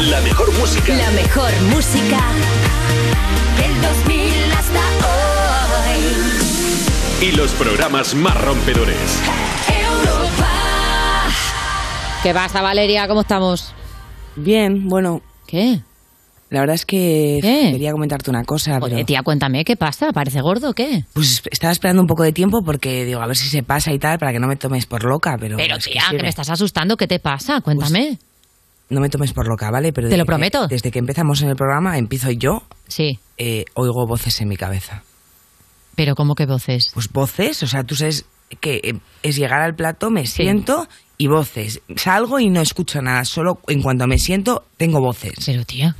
La mejor música. La mejor música del 2000 hasta hoy. Y los programas más rompedores. Europa. ¿Qué pasa, Valeria? ¿Cómo estamos? Bien, bueno, ¿Qué? la verdad es que ¿Qué? quería comentarte una cosa, pero tía, cuéntame, ¿qué pasa? ¿Parece gordo o qué? pues estaba esperando un poco de tiempo porque digo, a ver si se pasa y tal, para que no me tomes por loca, pero Pero, que tía, que, me estás asustando. ¿Qué te pasa? Cuéntame. No me tomes por loca, ¿vale? Pero Te lo que- prometo. desde que empezamos en el programa, empiezo yo, Sí. eh, oigo voces en mi cabeza. Pero ¿cómo que voces? Pues voces, o sea, tú sabes que eh, es llegar al plato, me siento y voces. Salgo y no escucho nada, solo en cuanto me siento tengo voces. Pero, tía,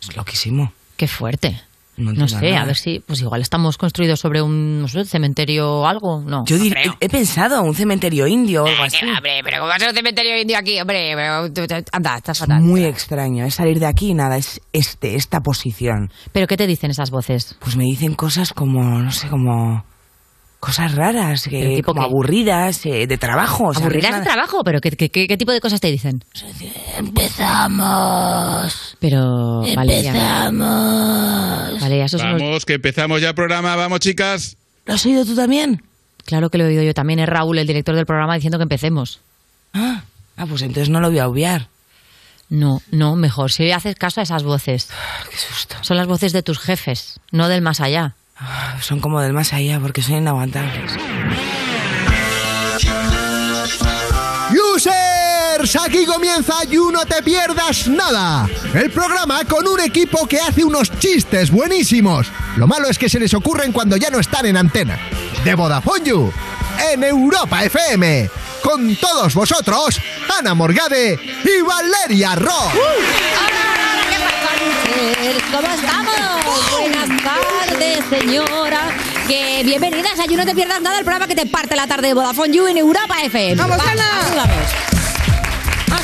Es loquísimo. qué fuerte. No sé, nada. a ver si, pues igual estamos construidos sobre un, no sé, cementerio o algo, no. Yo dir- he, he pensado un cementerio indio o algo así. hombre, pero ¿cómo va a ser un cementerio indio aquí? Hombre, pero, anda, estás Es fatal. muy extraño, es salir de aquí y nada, es este, esta posición. ¿Pero qué te dicen esas voces? Pues me dicen cosas como, no sé, como cosas raras, que, ¿Pero tipo como qué? aburridas, eh, de trabajo. o sea, ¿Aburridas de trabajo? ¿Pero qué, qué, qué- qué tipo de cosas te dicen? Empezamos. Pero, Valeria, Empezamos. Eso unos- Vamos, que empezamos ya el programa. Vamos, chicas. ¿Lo has oído tú también? Claro que lo he oído yo también. Es Raúl, el director del programa, diciendo que empecemos. Ah, ah, pues entonces no lo voy a obviar. No, no, mejor. Si haces caso a esas voces. Ah, Qué susto. Son las voces de tus jefes, no del más allá. Ah, Son como del más allá porque son inaguantables. Users, aquí comienza You No Te Pierdas Nada, el programa con un equipo que hace unos chistes buenísimos. Lo malo es que se les ocurren cuando ya no están en antena. De Vodafone You, en Europa FM, con todos vosotros, Ana Morgade y Valeria Ross. ¿Cómo estamos? Buenas tardes, señora. Que bienvenidas a You No Te Pierdas Nada, el programa que te parte la tarde de Vodafone You en Europa FM. ¡Vamos, Va, Ana! vamos.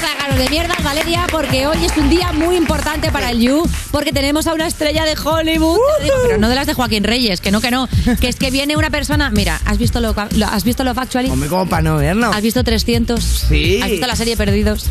Sacarnos de mierdas, Valeria, porque hoy es un día muy importante para el You, porque tenemos a una estrella de Hollywood, lo digo, pero no de las de Joaquín Reyes, que no, que no, que es que viene una persona, mira, ¿has visto lo, lo- has visto Love Actually? Hombre, como para no verlo. ¿Has visto 300? Sí. ¿Has visto la serie Perdidos?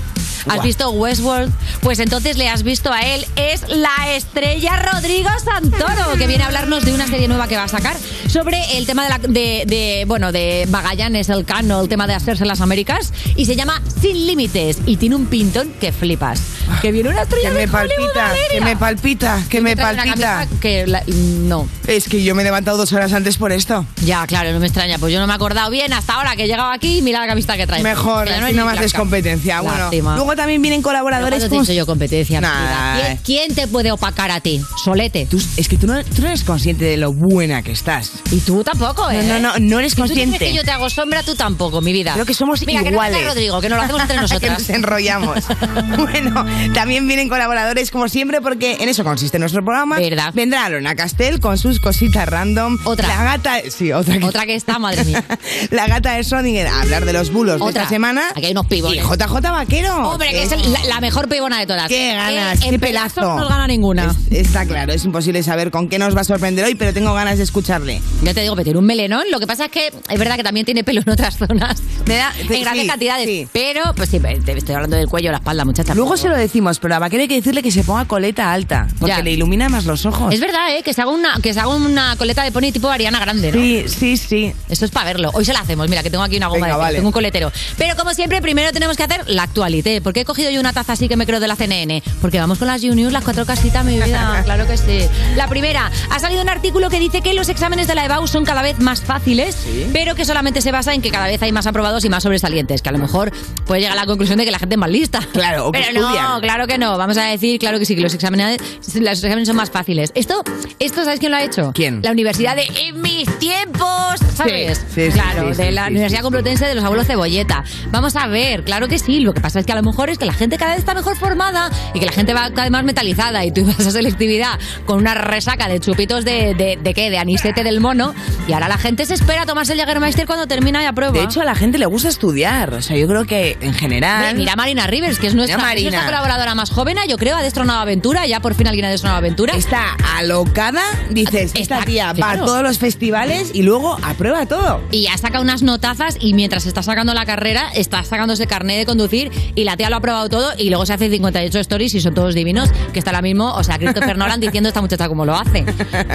¿Has visto Westworld? Pues entonces le has visto a él. Es la estrella Rodrigo Santoro, que viene a hablarnos de una serie nueva que va a sacar sobre el tema de, la, de, de, bueno, de Magallanes, el cano, el tema de hacerse las Américas. Y se llama Sin Límites. Y tiene un pintón que flipas. Que viene una estrella Que de me Hollywood, palpita, Valeria. que me palpita, que me palpita. Que la- no. Es que yo me he levantado dos horas antes por esto. Ya, claro, no me extraña. Pues yo no me he acordado bien hasta ahora que he llegado aquí y mira la camiseta que trae. Mejor, Que ya así es no ni me haces blanca. competencia. Bueno, Lástima. luego también vienen Pero colaboradores ¿cuándo te he como... dicho yo competencia? Nada. amiga? ¿Quién, quién te puede opacar a ti? Solete. Tú- es que tú no, tú no eres consciente de lo buena que estás. Y tú tampoco, ¿eh? No, no, no, no eres Si tú consciente. dices que yo te hago sombra, tú tampoco, mi vida. Creo que somos Mira, iguales. Que no venga Rodrigo, que nos lo hacemos entre que nosotras. nos enrollamos. bueno, también vienen colaboradores como siempre porque en eso consiste nuestro programa. Verdad. Vendrá Lorena Castel con sus cositas random. Otra. La gata... Sí, otra que... Otra que está, madre mía. la gata de Schrödinger a hablar de los bulos de Otra. esta semana. Aquí hay unos pibones. Y JJ Vaquero. Hombre, que es el- la, la mejor pibona de todas. Qué ganas, qué pedazos pelazo. No gana ninguna. Es- está claro, es imposible saber con qué nos va a sorprender hoy, pero tengo ganas de escucharle. Ya te digo, que tiene un melenón. Lo que pasa es que es verdad que también tiene pelo en otras zonas. Me da- en sí, grandes cantidades. sí. Pero, pues sí, te estoy hablando del cuello, la espalda, muchacha. Luego se lo decimos, pero a Vaquero hay que decirle que se ponga coleta alta, porque Ya. le ilumina más los ojos. Es verdad, ¿eh? Que se haga una, que se haga una coleta de pony tipo Ariana Grande, ¿no? Sí, sí, sí. Esto es para verlo. Hoy se la hacemos. Mira, que tengo aquí una goma Venga, de vale. tengo un coletero. Pero como siempre, primero tenemos que hacer la actualité. ¿Por qué he cogido yo una taza así que me creo de la CNN? Porque vamos con las Juniors, las cuatro casitas, mi vida. claro que sí. La primera, ha salido un artículo que dice que los exámenes de la EBAU son cada vez más fáciles, pero que solamente se basa en que cada vez hay más aprobados y más sobresalientes. Que a lo mejor puede llegar a la conclusión de que la gente más lista. Claro, o que Pero no, estudian. claro que no. Vamos a decir, claro que sí, que los exámenes, los exámenes son más fáciles. Esto, esto ¿sabes quién lo ha hecho? ¿Quién? La Universidad de En mis tiempos, ¿sabes? sí, sí, claro, sí, de la Universidad. Complutense de los Abuelos Cebolleta. Vamos a ver, claro que sí. Lo que pasa es que a lo mejor es que la gente cada vez está mejor formada y que la gente va cada vez más metalizada y tú ibas a selectividad con una resaca de chupitos de, de, de qué, de anisete del mono y ahora la gente se espera a tomarse el Jägermeister cuando termina y aprueba. De hecho, a la gente le gusta estudiar. O sea, yo creo que en general. Mira Marina Rivers, que es nuestra, Mira, colaboradora más joven, yo creo, ha destronado Aventura, ya por fin alguien ha destronado Aventura. Está alocada, dices, Está- esta tía va a todos los festivales y luego aprueba todo. Y ha sacado unas notazas y mientras está sacando la carrera, está sacando ese carnet de conducir y la tía lo ha probado todo y luego se hace 58 stories y son todos divinos, que está ahora mismo, o sea, Christopher Nolan diciendo esta muchacha cómo lo hace.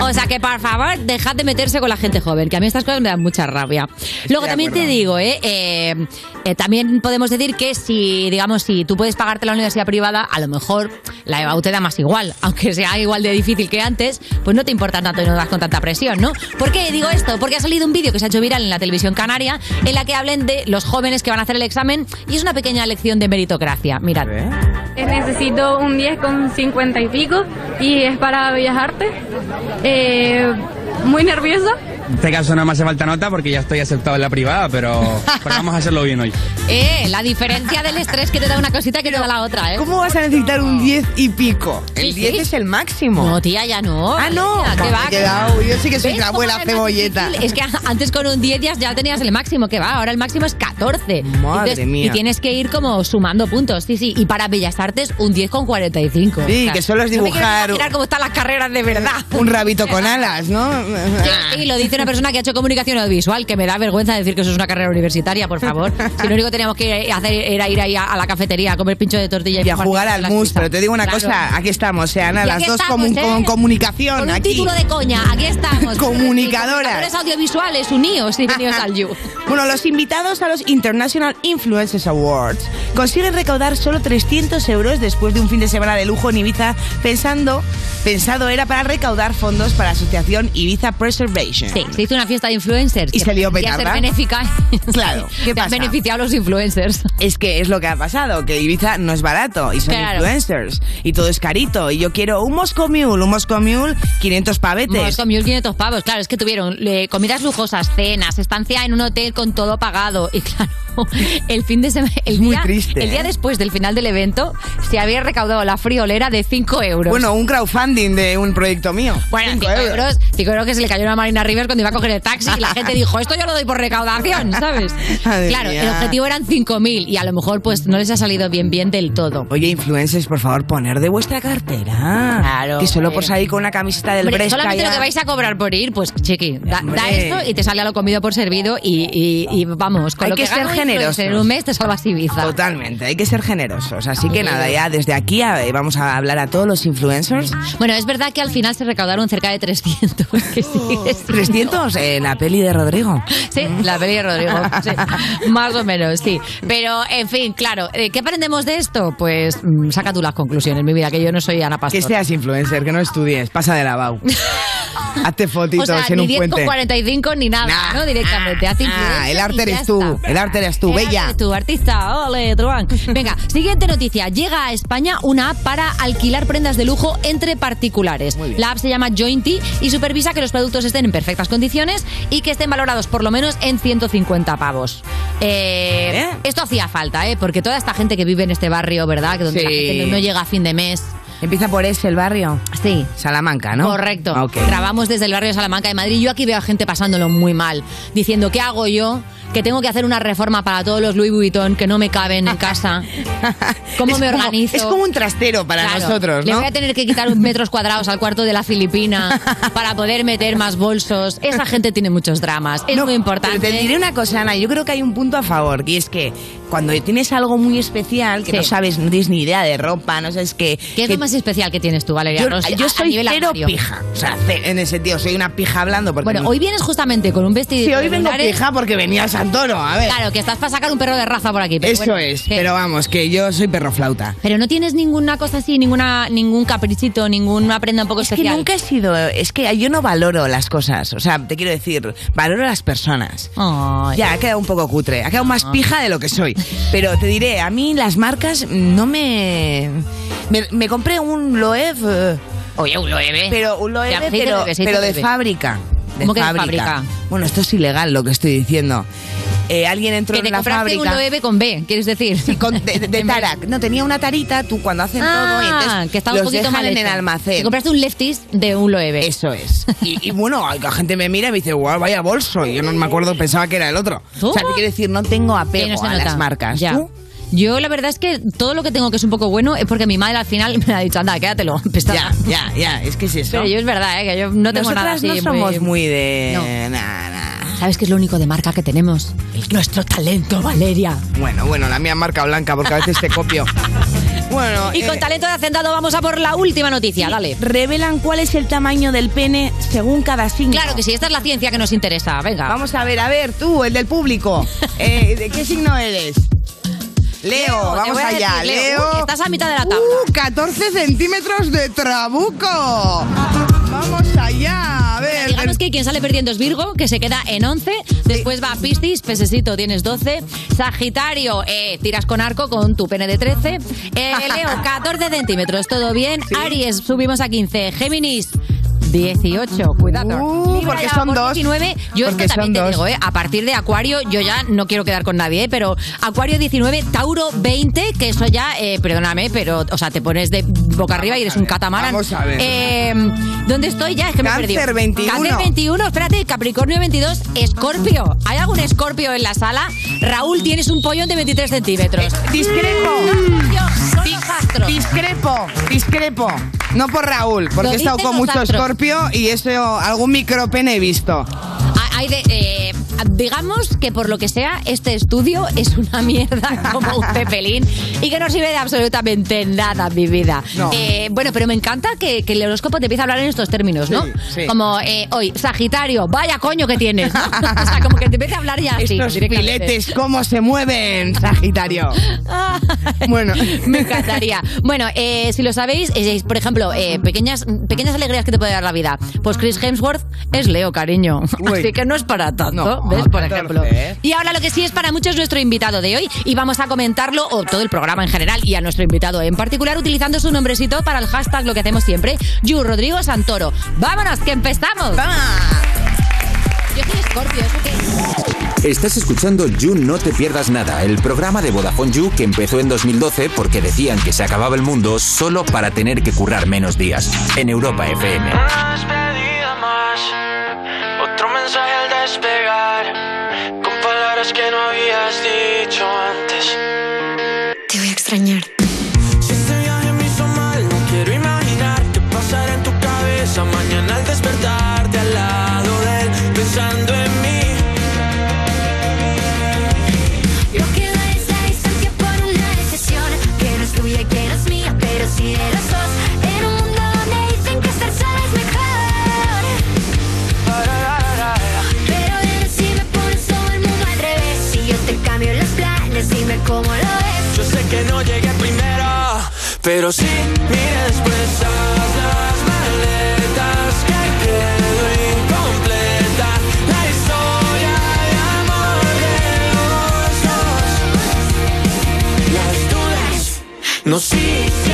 O sea, que por favor, dejad de meterse con la gente joven, que a mí estas cosas me dan mucha rabia. Luego también te digo, ¿eh? Eh, eh, también podemos decir que si, digamos, si tú puedes pagarte la universidad privada, a lo mejor la EBAU te da más igual, aunque sea igual de difícil que antes, pues no te importa tanto y no vas con tanta presión, ¿no? ¿Por qué digo esto? Porque ha salido un vídeo que se ha hecho viral en la televisión canaria en la que hablen de los jóvenes que van a hacer el examen y es una pequeña lección de meritocracia. Mirad. Necesito un 10 con 50 y pico y es para Bellas Artes. Eh, muy nerviosa. En este caso no me hace falta nota porque ya estoy aceptado en la privada, pero, pero vamos a hacerlo bien hoy. Eh, la diferencia del estrés que te da una cosita que te da la otra, ¿eh? ¿Cómo vas a necesitar un 10 y pico? El Sí, 10 sí. es el máximo. No, tía, ya no. Ah, no. Tía, ¿qué Me va? he quedado- yo sí que soy ¿Ves la abuela cebolleta. Es que antes con un 10 ya, ya tenías el máximo, que va, ahora el máximo es 14. Madre mía. Y tienes que ir como sumando puntos, sí, sí. Y para Bellas Artes, un 10 con 45. Sí, que solo es no me dibujar- cómo están las carreras de verdad. Un rabito con alas, ¿no? Sí, lo dice una persona que ha hecho comunicación audiovisual, que me da vergüenza decir que eso es una carrera universitaria, por favor. Si lo único que teníamos que hacer era ir ahí a, a la cafetería a comer pincho de tortilla Y a jugar al mus, pero te digo una Claro. cosa, aquí estamos, o sea, Ana, Y las dos estamos, comu- ¿eh? con comunicación, Con un aquí. título de coña, aquí estamos. Comunicadoras. Comunicadores audiovisuales, uníos y venidos al You. Bueno, los invitados a los International Influencers Awards consiguen recaudar solo 300 euros después de un fin de semana de lujo en Ibiza, pensando, pensado era para recaudar fondos para la asociación Ibiza Preservation. Sí, se hizo una fiesta de influencers. Y que se petarda. benéfica. Claro, ¿qué te han pasa? beneficiado los influencers. Es que es lo que ha pasado, que Ibiza no es barato y son Claro. influencers y todo es carito. Y yo quiero un Moscow Mule, un Moscow Mule, 500 pavetes. Moscow Mule 500 pavos, claro, es que tuvieron eh, comidas lujosas, cenas, estancia en un hotel con todo pagado y claro, el fin de semana, el Muy día, triste, el día ¿eh? después del final del evento se había recaudado la friolera de 5 euros. Bueno, un crowdfunding de un proyecto mío. Bueno, Cinco 5 euros, 5 euros que se le cayó a Marina Rivers cuando iba a coger el taxi y la gente dijo, esto yo lo doy por recaudación, ¿sabes? Madre claro, mía. el objetivo eran 5.000 y a lo mejor pues no les ha salido bien bien del todo. Oye, influencers, por favor, poner de vuestra cartera. Claro, Que solo por salir con una camiseta del Hombre, Bresca solamente ya- lo que vais a cobrar por ir, pues chiqui, da, esto y te sale a lo comido por servido y, y- y vamos, con Hay lo que que, ser generosos. En un mes te salvas Ibiza. Totalmente, hay que ser generosos. Así que nada, ya desde aquí a- vamos a hablar a todos los influencers. Bueno, es verdad que al final se recaudaron cerca de 300. Que sí, es- 300 en la peli de Rodrigo. Sí, la peli de Rodrigo. sí. Más o menos, sí. Pero, en fin, claro, eh, ¿qué aprendemos de esto? Pues mm, saca tú las conclusiones, mi vida, que yo no soy Ana Pastor. Que seas influencer, que no estudies, pasa de la BAU. Hazte fotitos o sea, en ni un 10 puente. con 45 ni nada, Nah. ¿no? Directamente. haz Ah, influencer el arte eres tú, está. el arte eres tú, El bella. arte tú, artista, ole, Truán. Venga, siguiente noticia. Llega a España una app para alquilar prendas de lujo entre particulares. La app se llama Jointy y supervisa que los productos estén en perfectas condiciones y que estén valorados por lo menos en 150 pavos. Eh. Esto hacía falta, ¿eh? Porque toda esta gente que vive en este barrio, ¿verdad? Que donde la Sí. gente no, llega a fin de mes. Empieza por ese el barrio. Sí. Salamanca, ¿no? Correcto. Ok. Grabamos desde el barrio de Salamanca de Madrid. Yo aquí veo a gente pasándolo muy mal, diciendo, ¿qué hago yo? Que tengo que hacer una reforma para todos los Louis Vuitton que no me caben en casa. ¿Cómo Es me como- organizo? Es como un trastero para Claro, nosotros, Le ¿no? voy a tener que quitar metros cuadrados al cuarto de la Filipina para poder meter más bolsos. Esa gente tiene muchos dramas. Es No, muy importante. Pero te diré una cosa, Ana. Yo creo que hay un punto a favor, y es que cuando tienes algo muy especial, que Sí. no sabes, no tienes ni idea de ropa, no sabes qué. ¿Qué es que- lo más especial que tienes tú, Valeria? yo, yo A- soy cero pija. O sea, en ese sentido, soy una pija hablando. Porque Bueno, hoy vienes justamente con un vestido Sí, hoy vengo pija porque venía a Santoro. A ver. Claro, que estás para sacar un perro de raza por aquí. pero Eso bueno, es, ¿qué? pero vamos, que yo soy perro flauta. Pero no tienes ninguna cosa así, ninguna ningún caprichito, ninguna prenda un poco Es que especial. nunca he sido, es que yo no valoro las cosas, o sea, te quiero decir, valoro las personas. Ya, ha quedado un poco cutre, ha quedado más pija de lo que soy. Pero te diré, a mí las marcas no me... Me, me compré un Loewe, eh, Oye, un Loewe. pero un Loewe, pero, de fábrica. De ¿Cómo que de fábrica? Bueno, esto es ilegal lo que estoy diciendo. Eh, alguien entró Que te en la compraste fábrica... un Loewe con B, ¿quieres decir? Sí, con- de, de- Tarak. No, tenía una tarita, tú cuando hacen todo, y Ah, entonces que estaba un los poquito dejan mal en el almacén. Te compraste un lefties de un Loewe. Eso es. Y, y bueno, la gente me mira y me dice, guau, vaya bolso. Y yo no me acuerdo, pensaba que era el otro. ¿Tú? O sea, te quiero decir, no tengo apego no a nota. las marcas. Ya. ¿Tú? Yo la verdad es que todo lo que tengo que es un poco bueno es porque mi madre al final me ha dicho, anda, quédatelo, pestada. Ya, ya, ya, es que es eso. Pero yo es verdad, ¿eh? que yo no tengo nada Nosotras así. no somos muy de... No. Nah, nah. ¿Sabes qué es lo único de marca que tenemos? Nuestro talento, Valeria. Bueno, bueno, la mía marca blanca porque a veces te copio. Bueno, Y eh, con talento de hacendado vamos a por la última noticia, dale. revelan cuál es el tamaño del pene según cada signo. Claro que sí, esta es la ciencia que nos interesa, venga. Vamos a ver, a ver, tú, el del público. Eh, ¿De qué signo eres? Leo, vamos allá. Leo. Leo. Uy, estás a mitad de la tabla. Uh, 14 centímetros de trabuco. Vamos allá. A ver. Digamos que quien sale perdiendo es Virgo, que se queda en 11. Después va Piscis, pesecito, tienes 12. Sagitario, eh, tiras con arco con tu pene de 13. Eh, Leo, 14 centímetros, todo bien. Aries, subimos a 15. Géminis. 18, cuidado. Uh, porque son por dos. 19. Yo esto también te dos. digo, ¿eh? A partir de Acuario, yo ya no quiero quedar con nadie, ¿eh? Pero Acuario 19, Tauro 20, que eso ya, eh, perdóname, pero, o sea, te pones de boca arriba y eres un catamarán. vamos a ver. Eh, ¿Dónde estoy ya? Es que me he Cáncer perdido. 21. Cáncer 21, espérate, Capricornio 22, Escorpio. ¿Hay algún Escorpio en la sala? Raúl, tienes un pollón de 23 centímetros. Discrepo. Yo, son los astros. Discrepo, discrepo. No por Raúl, porque he estado con los mucho astros. Y eso, algún micropene he visto. Hay de, eh, digamos que por lo que sea, este estudio es una mierda como un cepelín y que no sirve de absolutamente nada mi vida. No. Eh, bueno, pero me encanta que, que el horóscopo te empiece a hablar en estos términos, ¿no? Sí, sí. Como eh, hoy, Sagitario, vaya coño que tienes. ¿no? o sea, como que te empiece a hablar ya así. Estos filetes, ¿cómo se mueven, Sagitario? Bueno. Me encantaría. Bueno, eh, si lo sabéis, eh, por ejemplo, eh, pequeñas, pequeñas alegrías que te puede dar la vida. Pues Chris Hemsworth es Leo, cariño. Uy. Así que no es para tanto, No, ¿ves? Por 14, ejemplo. Y ahora lo que sí es para muchos nuestro invitado de hoy y vamos a comentarlo, o todo el programa en general, y a nuestro invitado en particular, utilizando su nombrecito para el hashtag, lo que hacemos siempre, Yu Rodrigo Santoro. ¡Vámonos, que empezamos! Yo soy Scorpio, ¿eso qué? Estás escuchando You No Te Pierdas Nada, el programa de Vodafone You que empezó en 2012 porque decían que se acababa el mundo solo para tener que currar menos días. En Europa FM. Te pero sí, mire después haz las maletas que quedó incompleta. La historia de amor de los dos. Las dudas nos hicieron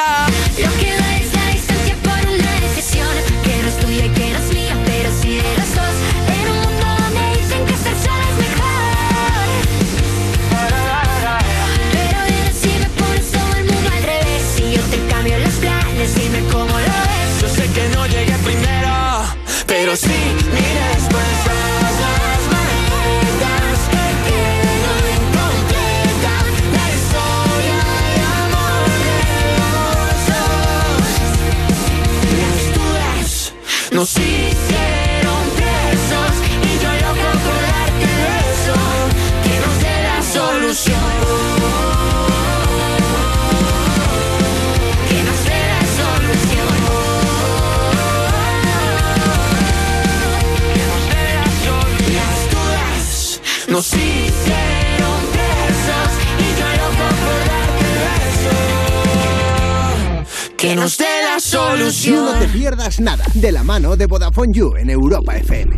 fantasía. Lo que nos hicieron presos y yo loco por darte eso, que nos dé la solución. Que nos dé la solución. Que nos dé la solución. Las dudas nos hicieron Que nos dé la solución. Y no te pierdas nada de la mano de Vodafone You en Europa FM.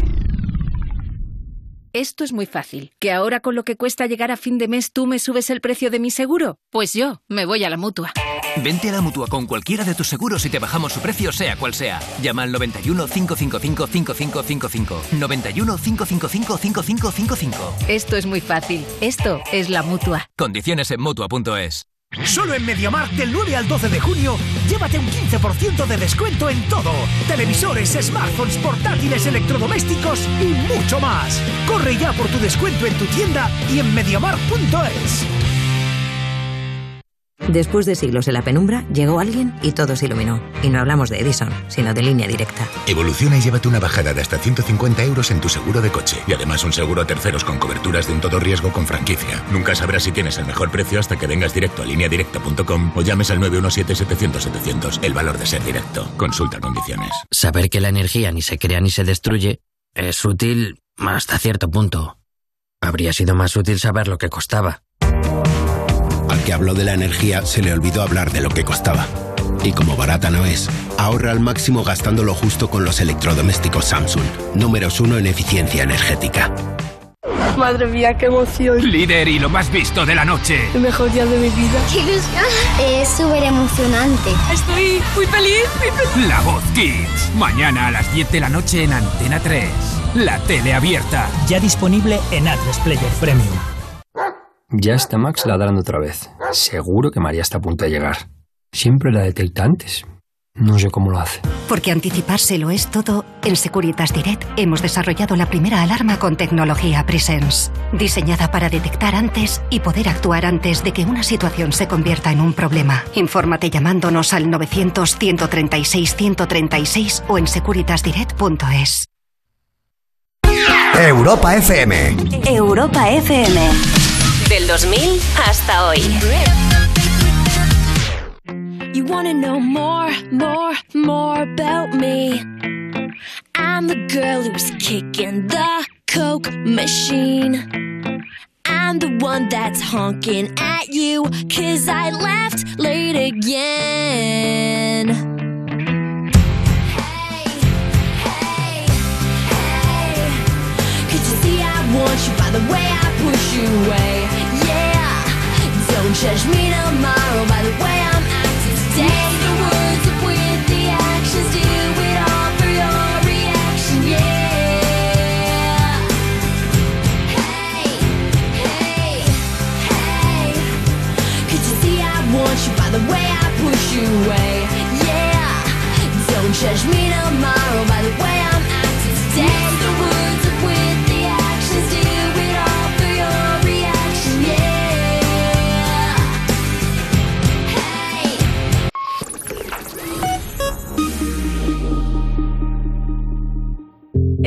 Esto es muy fácil. ¿Que ahora con lo que cuesta llegar a fin de mes tú me subes el precio de mi seguro? Pues yo me voy a la mutua. Vente a la mutua con cualquiera de tus seguros y te bajamos su precio, sea cual sea. Llama al 91 555 5555. 91 555 5555. Esto es muy fácil. Esto es la mutua. Condiciones en mutua.es. Solo en MediaMarkt del 9 al 12 de junio, llévate un 15% de descuento en todo. Televisores, smartphones, portátiles, electrodomésticos y mucho más. Corre ya por tu descuento en tu tienda y en MediaMarkt.es. Después de siglos en la penumbra, llegó alguien y todo se iluminó. Y no hablamos de Edison, sino de línea directa. Evoluciona y llévate una bajada de hasta 150 euros en tu seguro de coche. Y además un seguro a terceros con coberturas de un todo riesgo con franquicia. Nunca sabrás si tienes el mejor precio hasta que vengas directo a lineadirecta.com o llames al 917-700-700. El valor de ser directo. Consulta condiciones. Saber que la energía ni se crea ni se destruye es útil hasta cierto punto. Habría sido más útil saber lo que costaba. Al que habló de la energía se le olvidó hablar de lo que costaba. Y como barata no es, ahorra al máximo gastando lo justo con los electrodomésticos Samsung, números uno en eficiencia energética. Madre mía, qué emoción. Líder y lo más visto de la noche. El mejor día de mi vida. ¡Qué ilusión! Es súper emocionante. Estoy muy feliz, muy feliz. La Voz Kids. Mañana a las 10 de la noche en Antena 3. La tele abierta. Ya disponible en Atlas Player Premium. Ya está Max ladrando otra vez. Seguro que María está a punto de llegar. Siempre la detecta antes. No sé cómo lo hace. Porque anticiparse lo es todo, en Securitas Direct hemos desarrollado la primera alarma con tecnología Presence, diseñada para detectar antes y poder actuar antes de que una situación se convierta en un problema. Infórmate llamándonos al 900-136-136 o en securitasdirect.es. Europa FM. Europa FM. Del 2000 hasta hoy. You wanna know more, more, more about me? I'm the girl who's kicking the Coke machine. I'm the one that's honking at you, cause I left late again. Want you by the way I push you away? Don't judge me tomorrow by the way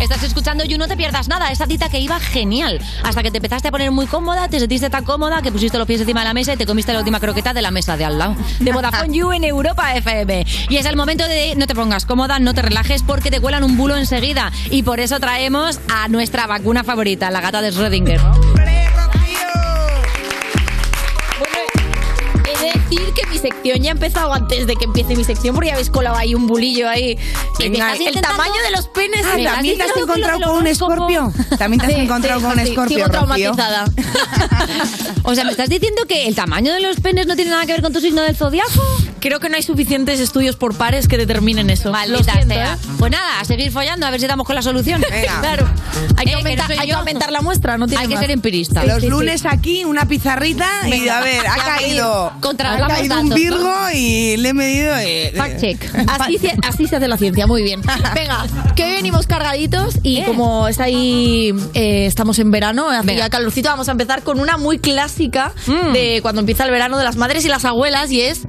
Estás escuchando You, no te pierdas nada, esa cita que iba genial. Hasta que te empezaste a poner muy cómoda, te sentiste tan cómoda que pusiste los pies encima de la mesa y te comiste la última croqueta de la mesa de al lado. De Vodafone You en Europa FM. Y es el momento de no te pongas cómoda, no te relajes porque te cuelan un bulo enseguida. Y por eso traemos a nuestra vacuna favorita, la gata de Schrödinger. Sección ya ha empezado antes de que empiece mi sección porque ya habéis colado ahí un bulillo ahí. Venga, el intentando- tamaño de los penes. Ah, ¿también te has encontrado con un escorpio? ¿También te has encontrado con un escorpio, Sigo traumatizada. O sea, ¿me estás diciendo que el tamaño de los penes no tiene nada que ver con tu signo del zodiaco? Creo que no hay suficientes estudios por pares que determinen eso. Lo Maldita siento, sea. ¿eh? Pues nada, a seguir follando, a ver si damos con la solución. Claro. Hay que, Eh, que aumentar, no soy hay que yo. aumentar la muestra, no tiene Hay que más. ser empirista. Los lunes aquí, una pizarrita y a ver, ha caído. Contra- ha caído un. Virgo y le he medido. eh, Fact check. Así, se- así se hace la ciencia, muy bien. Venga, que hoy venimos cargaditos y como está ahí, eh, estamos en verano, hace Venga. ya calorcito, vamos a empezar con una muy clásica de cuando empieza el verano de las madres y las abuelas y es...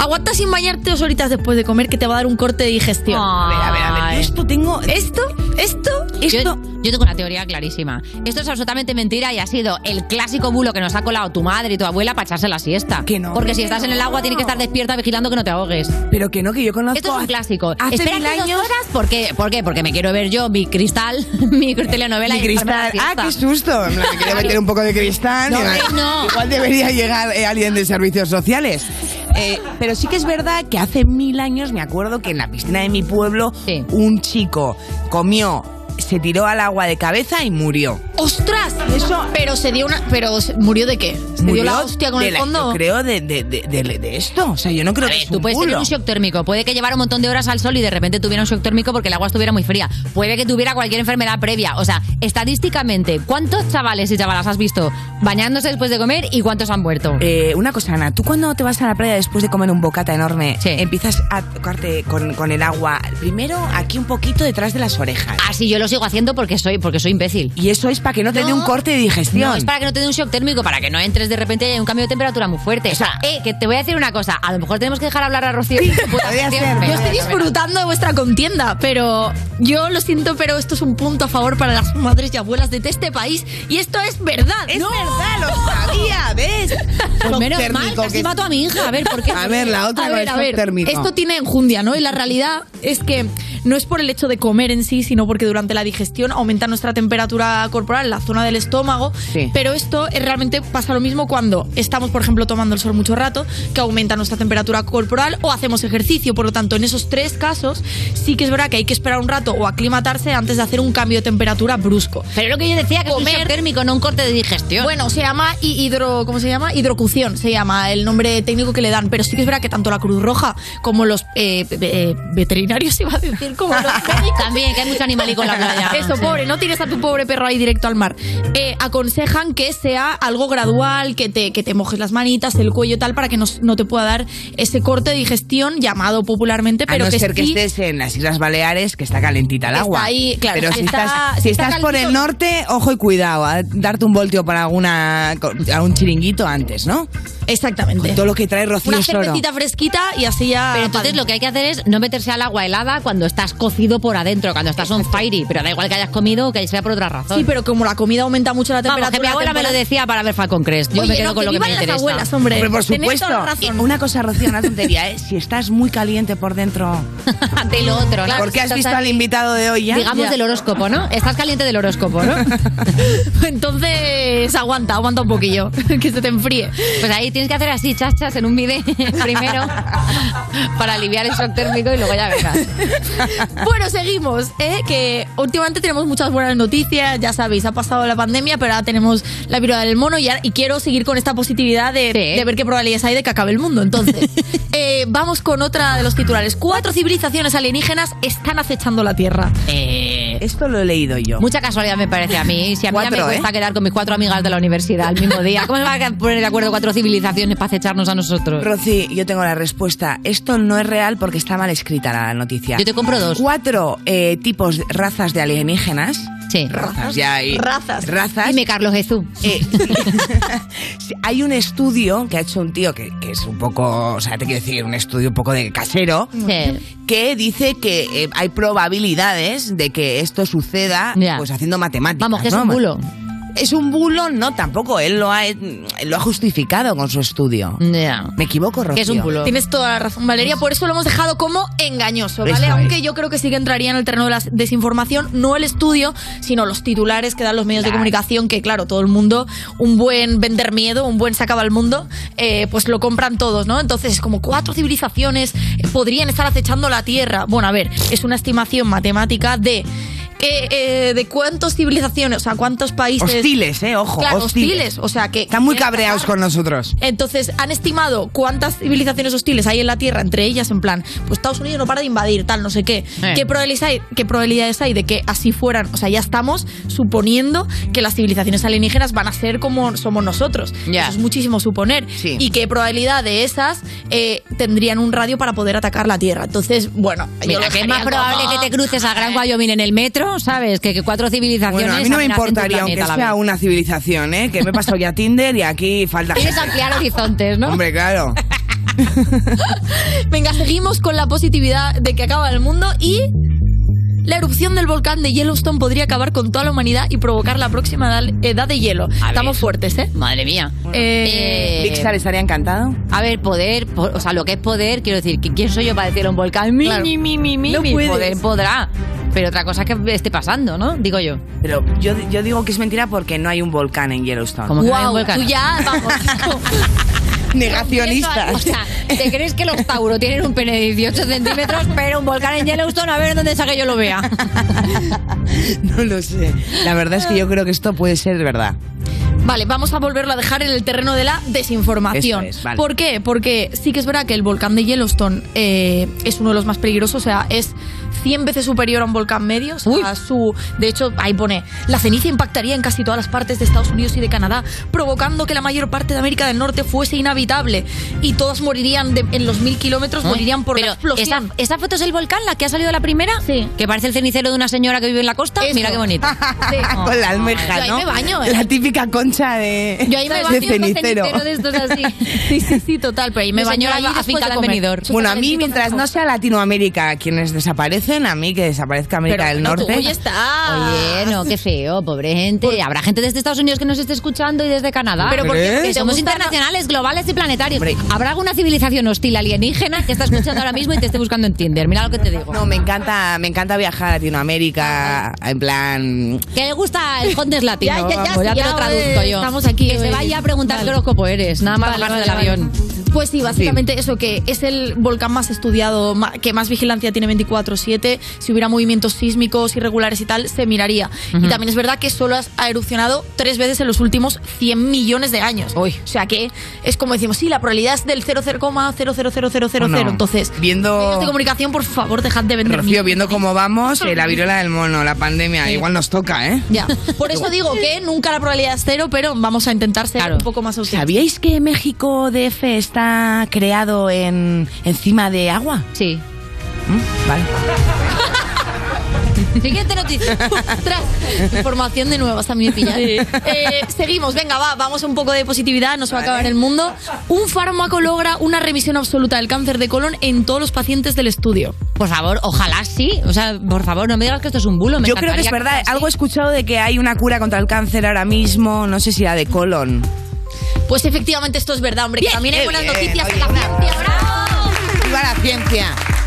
Aguanta sin bañarte dos horitas después de comer que te va a dar un corte de digestión. A ver, a ver, a ver, yo esto tengo... Esto, esto Yo, yo tengo una teoría clarísima. Esto es absolutamente mentira y ha sido el clásico bulo que nos ha colado tu madre y tu abuela para echarse la siesta. Que no. Porque si estás en el agua tienes que estar despierta vigilando que no te ahogues. Pero que no, que yo conozco. Esto es un clásico. hace Espérate mil dos años- horas. ¿Por qué? ¿Por qué? Porque me quiero ver yo mi cristal, mi telenovela Mi y cristal. Ah, qué susto. Me quería meter un poco de cristal. No, no. Igual debería llegar eh, alguien de servicios sociales. Eh, pero sí que es verdad que hace mil años me acuerdo que en la piscina de mi pueblo un chico comió, se tiró al agua de cabeza y murió. ¡Ostras! Eso. Pero se dio una. Pero murió de qué? ¿Se dio la hostia con de el la- fondo? Yo creo de, de, de, de- de esto. O sea, yo no creo A que ver, es tú un puedes tener bulo. un shock térmico. Puede que llevara un montón de horas al sol y de repente tuviera un shock térmico porque el agua estuviera muy fría. Puede que tuviera cualquier enfermedad previa. O sea, estadísticamente, ¿cuántos chavales y chavalas has visto bañándose después de comer y cuántos han muerto? Eh, una cosa, Ana, tú cuando te vas a la playa después de comer un bocata enorme, empiezas a tocarte con, con el agua, primero aquí un poquito detrás de las orejas. Ah, sí, yo lo sigo haciendo porque soy, porque soy imbécil. Y eso es para que no te dé un corte de digestión. No, es para que no te dé un shock térmico, para que no entres de repente y haya un cambio de temperatura muy fuerte. O sea, eh, que te voy a decir una cosa. A lo mejor tenemos que dejar hablar a Rocío. y su puta ser. Yo estoy disfrutando de vuestra contienda, pero yo lo siento, pero esto es un punto a favor para las madres y abuelas de este país. Y esto es verdad. Es ¿no? verdad, lo sabía, ¿ves? Pues menos mal, térmico casi que- mato a mi hija. A ver, ¿por qué? A ver, la otra A ver, a ver, térmico. esto tiene enjundia, ¿no? Y la realidad es que no es por el hecho de comer en sí, sino porque durante la digestión aumenta nuestra temperatura corporal en la zona del estómago. Sí. Pero esto eh, realmente pasa lo mismo cuando estamos, por ejemplo, tomando el sol mucho rato, que aumenta nuestra temperatura corporal, o hacemos ejercicio. Por lo tanto, en esos tres casos, sí que es verdad que hay que esperar un rato o aclimatarse antes de hacer un cambio de temperatura brusco. Pero lo que yo decía, que es un shock térmico, no un corte de digestión. Bueno, se llama hi- hidro, ¿cómo se llama? Hidrocución, se llama el nombre técnico que le dan. Pero sí que es verdad que tanto la Cruz Roja como los eh, eh, veterinarios, iba a decir, como los médicos. También, que hay mucho animalico en la playa. Eso, Sí. pobre, no tienes a tu pobre perro ahí directo al mar. Eh, aconsejan que sea algo gradual, que te, que te mojes las manitas, el cuello y tal, para que no, no te pueda dar ese corte de digestión llamado popularmente, A pero no que ser que sí- estés en las Islas Baleares, que está calentita el Está agua. ahí, claro, Pero si está- estás, si está estás por el norte, ojo y cuidado, a darte un voltio para alguna, a un chiringuito antes, ¿no? Exactamente. Con todo lo que trae Rocío Una cervecita fresquita y así ya... Pero entonces lo que hay que hacer es no meterse al agua helada cuando estás cocido por adentro, cuando estás on fiery. Pero da igual que hayas comido o que sea por otra razón. Sí, pero como la comida aumenta mucho la Vamos, temperatura... que mi abuela me lo decía para ver Falcon Crest. Yo Oye, me quedo no, con que lo que me interesa. abuelas, hombre. Hombre, por supuesto. razón. Una cosa, Rocío, una tontería, ¿eh? Si estás muy caliente por dentro... de lo otro, claro. ¿Por qué has visto al invitado de hoy ya? Digamos Ya. del horóscopo, ¿no? Estás caliente del horóscopo, ¿no? Entonces aguanta, aguanta un poquillo, que se te enfríe. Pues ahí tienes que hacer así, chachas, en un bidet primero para aliviar el shock térmico y luego ya verás. Bueno, seguimos, ¿eh? que últimamente tenemos muchas buenas noticias, ya sabéis, ha pasado la pandemia, pero ahora tenemos la viruela del mono y, ahora- y quiero seguir con esta positividad de, de ver qué probabilidades hay de que acabe el mundo. Entonces, eh, vamos con otra de los titulares. Cuatro civilizaciones alienígenas están acechando la Tierra. Eh, Esto lo he leído yo. mucha casualidad me parece a mí. Si a mí ya me cuesta ¿eh? quedar con mis cuatro amigas de la universidad al mismo día, ¿cómo se van a poner de acuerdo cuatro civilizaciones para acecharnos a nosotros? Rosy, yo tengo la respuesta. Esto no es real porque está mal escrita la noticia. Yo te compro dos. Cuatro eh, tipos, razas de alienígenas. Sí. Razas, ya hay. Razas. Razas. Dime, Carlos Jesús. Eh, hay un estudio que ha hecho un tío que, que es un poco, o sea, te quiero decir, un estudio un poco de casero, Sí. que dice que eh, hay probabilidades de que esto suceda Ya. pues haciendo matemáticas. Vamos, que es un bulo. Es un bulo, no, tampoco. Él lo ha, él lo ha justificado con su estudio. Me equivoco, Rocío. Que es un bulo. Tienes toda la razón, Valeria. Por eso lo hemos dejado como engañoso, Eso ¿vale? es. Aunque yo creo que sí que entraría en el terreno de la desinformación, no el estudio, sino los titulares que dan los medios de comunicación, que claro, todo el mundo, un buen vender miedo, un buen sacaba al mundo, eh, pues lo compran todos, ¿no? Entonces, es como cuatro civilizaciones eh, podrían estar acechando la Tierra. Bueno, a ver, es una estimación matemática de... que, eh, de cuántas civilizaciones, o sea, cuántos países... Hostiles, eh, ojo, Claro, hostiles. hostiles, o sea, que... Están muy cabreados atacar. con nosotros. Entonces, han estimado cuántas civilizaciones hostiles hay en la Tierra, entre ellas, en plan, pues Estados Unidos no para de invadir, tal, no sé qué. Eh. ¿Qué, probabilidades hay, ¿Qué probabilidades hay de que así fueran? O sea, ya estamos suponiendo que las civilizaciones alienígenas van a ser como somos nosotros. Ya. Eso es muchísimo suponer. Sí. Y qué probabilidad de esas eh, tendrían un radio para poder atacar la Tierra. Entonces, bueno, yo Mira, lo que es más probable como- que te cruces a Gran Wyoming en el metro, ¿sabes? Que, que cuatro civilizaciones. Bueno, a mí no me importaría, aunque planeta sea una civilización, ¿eh? Que me he pasado ya Tinder y aquí falta Tienes ampliar horizontes, ¿no? Hombre, claro. Venga, seguimos con la positividad de que acaba el mundo y la erupción del volcán de Yellowstone podría acabar con toda la humanidad y provocar la próxima edad- de hielo. Estamos fuertes, ¿eh? Madre mía. Eh, Pixar estaría encantado. A ver, poder, po- o sea, lo que es poder, quiero decir, ¿quién soy yo para decirle a un volcán? Mi, Claro. mi, mi, mi, mi, No mi. Poder podrá. Pero otra cosa es que esté pasando, ¿no? Digo yo. Pero yo, yo digo que es mentira porque no hay un volcán en Yellowstone. Como que no hay un volcán. tú ya, vamos. Negacionista. O sea, ¿te crees que los Tauro tienen un pene de 18 centímetros, pero un volcán en Yellowstone, a ver dónde saque yo lo vea? No lo sé. La verdad es que yo creo que esto puede ser verdad. Vale, vamos a volverlo a dejar en el terreno de la desinformación. Es, vale. ¿Por qué? Porque sí que es verdad que el volcán de Yellowstone eh, es uno de los más peligrosos, o sea, es 100 veces superior a un volcán medio. O sea, su, de hecho, ahí pone, la ceniza impactaría en casi todas las partes de Estados Unidos y de Canadá, provocando que la mayor parte de América del Norte fuese inhabitable y todas morirían de- en los mil kilómetros, morirían por la Pero explosión. ¿esa, ¿esa foto es el volcán, la que ha salido la primera? Sí. Que parece el cenicero de una señora que vive en la costa. Eso. Mira qué bonito. Con la almeja, Yo ahí ¿no? me baño, ¿eh? La típica concha de, Yo ahí me de baño cenicero. de estos así. Sí, sí, sí, total, pero ahí me baño ahí comer. Benidorm. Súper Bueno, a mí, mientras no sea Latinoamérica quienes desaparecen, a mí que desaparezca América Pero del Norte. tú ya está. Oye, no, qué feo, pobre gente. Habrá gente desde Estados Unidos que nos esté escuchando y desde Canadá. Pero porque Que somos internacionales, globales Hombre. Habrá alguna civilización hostil alienígena que está escuchando ahora mismo y te esté buscando en Tinder. Mira lo que te digo. No, me encanta, me encanta viajar a Latinoamérica, en plan... Que le gusta el Hondes latino. Ya, ya, ya, vamos, sí, te lo traduzco eh, yo. estamos aquí, Que se eh. vaya a preguntar Vale. qué horóscopo eres. Nada más Vale, bajarse vale, del vale. avión. Pues sí, básicamente eso, que es el volcán más estudiado, que más vigilancia tiene 24-7. Si hubiera movimientos sísmicos irregulares y tal, se miraría. Y también es verdad que solo has- ha erupcionado tres veces en los últimos 100 millones de años. O sea que es como decimos, sí, la probabilidad es del 0,0000000. Bueno, Entonces, viendo- medios de comunicación, por favor, dejad de vender Rocío, viendo cómo vamos, eh, la viruela del mono, la pandemia, Sí. igual nos toca, ¿eh? Ya. Por eso digo que nunca la probabilidad es cero, pero vamos a intentar ser un poco más optimistas. ¿Sabíais que México DF está creado en encima de agua? Sí. Vale. Siguiente noticia. Ostras, información de nuevas también pillar. Sí. Eh, seguimos, venga, va, vamos un poco de positividad, no se va a acabar el mundo. Un fármaco logra una remisión absoluta del cáncer de colon en todos los pacientes del estudio. Por favor, ojalá sí. O sea, por favor, no me digas que esto es un bulo. Me Yo creo que es verdad. Algo he escuchado de que hay una cura contra el cáncer ahora mismo, no sé si la de colon. Pues efectivamente esto es verdad, hombre, que también hay buenas bien, noticias en la ciencia, bravo. ¡Viva la ciencia!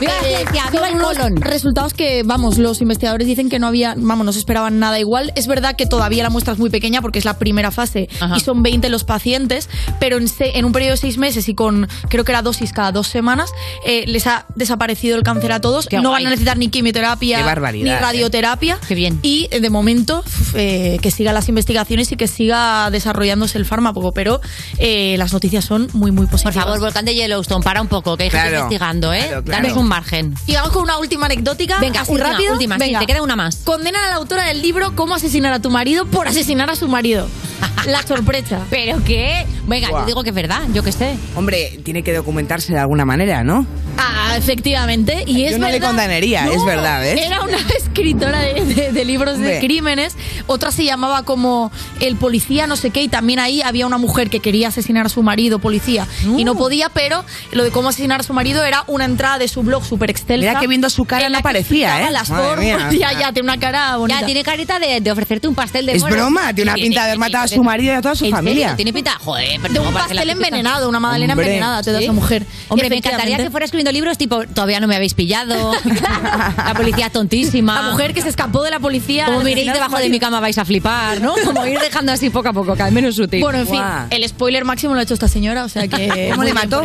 Viva la ciencia, viva son el unos colon. Resultados que, vamos, los investigadores dicen que no había, vamos, no se esperaban nada igual. Es verdad que todavía la muestra es muy pequeña porque es la primera fase Ajá. y son 20 los pacientes, pero en, se- en un periodo de seis meses y con, creo que era dosis cada dos semanas, eh, les ha desaparecido el cáncer a todos. Qué no guay. van a necesitar ni quimioterapia ni eh. radioterapia. Qué bien. Y eh, de momento, eh, que sigan las investigaciones y que siga desarrollándose el fármaco, pero eh, las noticias son muy, muy Por positivas. favor, volcán de Yellowstone, para un poco, que hay gente Claro, investigando, ¿eh? claro, claro. Danos un margen. Y vamos con una última anecdótica. Venga, así última, rápido. última, sí, Venga. te queda una más. Condenan a la autora del libro Cómo asesinar a tu marido por asesinar a su marido. La sorpresa. ¿Pero qué? Venga, Buah. yo digo que es verdad, yo qué sé. Hombre, tiene que documentarse de alguna manera, ¿no? Ah, efectivamente. Y es Yo no le verdad- condenaría, es verdad, ¿eh? Era una escritora de, de- de libros de crímenes. Otra se llamaba como El policía, no sé qué. Y también ahí había una mujer que quería asesinar a su marido, policía. Y no podía, pero lo de cómo asesinar a su marido era una entrada de su blog súper extensa. Mira que viendo su cara no parecía, ¿eh? Las formas. mía. Ya, ya, tiene una cara bonita. Ya, tiene carita de, de ofrecerte un pastel de Es moro. broma, tiene una Sí, pinta sí, de haber sí, matado a su marido y a toda su ¿En familia. serio? Tiene pinta, joder, pero de un pastel envenenado, una magdalena Hombre. envenenada te da ¿Sí? esa mujer. Hombre, me encantaría que fuera escribiendo libros tipo Todavía no me habéis pillado, La policía es tontísima. La mujer que se escapó de la policía. Como miréis debajo de mi cama vais a flipar, ¿no? Como ir dejando así poco a poco, cada vez menos sutil. Bueno, en fin, el spoiler máximo lo ha hecho esta señora, o sea que. ¿Cómo le mató?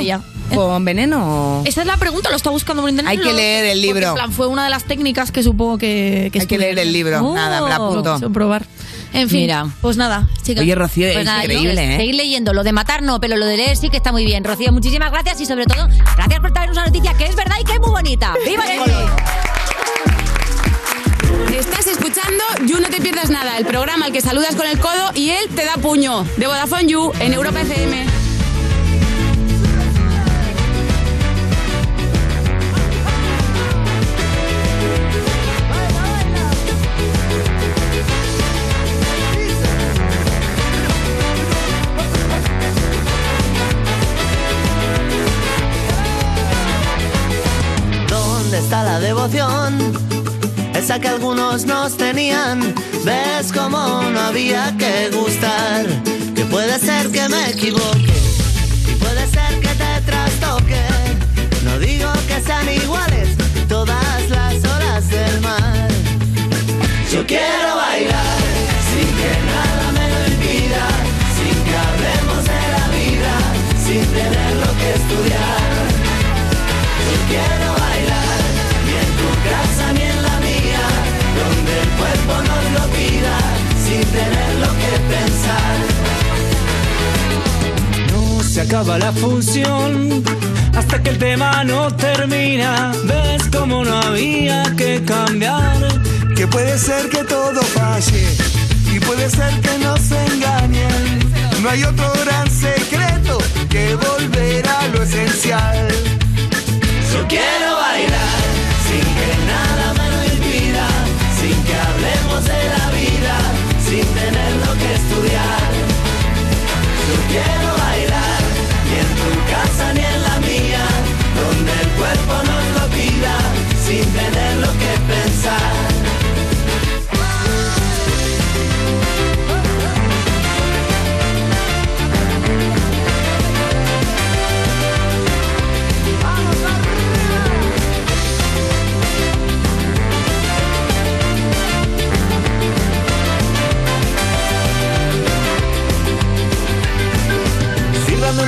¿Con veneno? o- Esa es la pregunta, lo está buscando por internet. Hay que leer el libro. En plan, fue una de las técnicas que supongo que. Hay que leer el libro. Oh. Nada, me la apunto. probar. En fin, Mira. pues nada, chicas. Oye, Rocío, Pues es nada, increíble, ¿eh? Seguir leyendo. Lo de matar no, pero lo de leer sí que está muy bien. Rocío, muchísimas gracias y sobre todo, gracias por traernos una noticia que es verdad y que es muy bonita. ¡Viva el! Estás escuchando You No Te Pierdas Nada, el programa al que saludas con el codo y él te da puño. De Vodafone You en Europa FM. Nos tenían. Ves como no había que gustar, que puede ser que me equivoque acaba la función hasta que el tema no termina. Ves como no había que cambiar. Que puede ser que todo falle y puede ser que nos engañen. No hay otro gran secreto que volver a lo esencial. Yo quiero bailar sin que nada me lo impida, sin que hablemos de la vida, sin tener lo que estudiar. Yo quiero bailar casa ni en la mía, donde el cuerpo nos lo pida, sin tener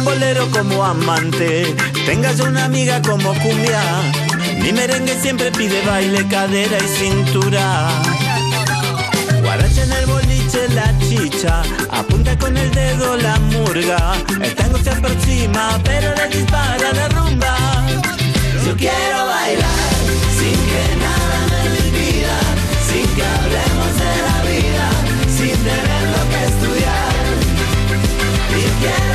bolero como amante, tengas una amiga como cumbia. Mi merengue siempre pide baile, cadera y cintura. Guaracha en el boliche, la chicha, apunta con el dedo la murga. El tango se aproxima, pero le dispara la rumba. Yo quiero bailar sin que nada me lo impida, sin que hablemos de la vida, sin tener lo que estudiar. Y quiero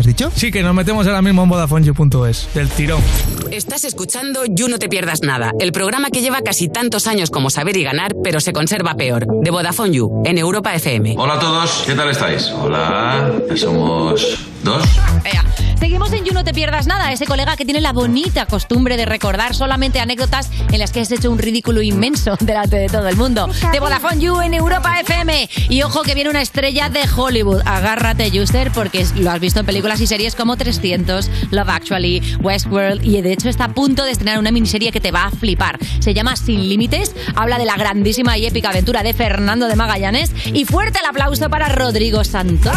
¿Qué has dicho? Sí, que nos metemos ahora mismo en VodafoneYou.es, del tirón. Estás escuchando You No Te Pierdas Nada, el programa que lleva casi tantos años como Saber y Ganar, pero se conserva peor, de Vodafone You, en Europa FM. Hola a todos, ¿qué tal estáis? Hola, ya somos dos. Ea. Seguimos en You No Te Pierdas Nada, ese colega que tiene la bonita costumbre de recordar solamente anécdotas en las que has hecho un ridículo inmenso delante de todo el mundo. De Vodafone You en Europa FM. Y ojo que viene una estrella de Hollywood. Agárrate, User, porque lo has visto en películas y series como 300, Love Actually, Westworld, y de hecho está a punto de estrenar una miniserie que te va a flipar. Se llama Sin Límites, habla de la grandísima y épica aventura de Fernando de Magallanes. Y fuerte el aplauso para Rodrigo Santos.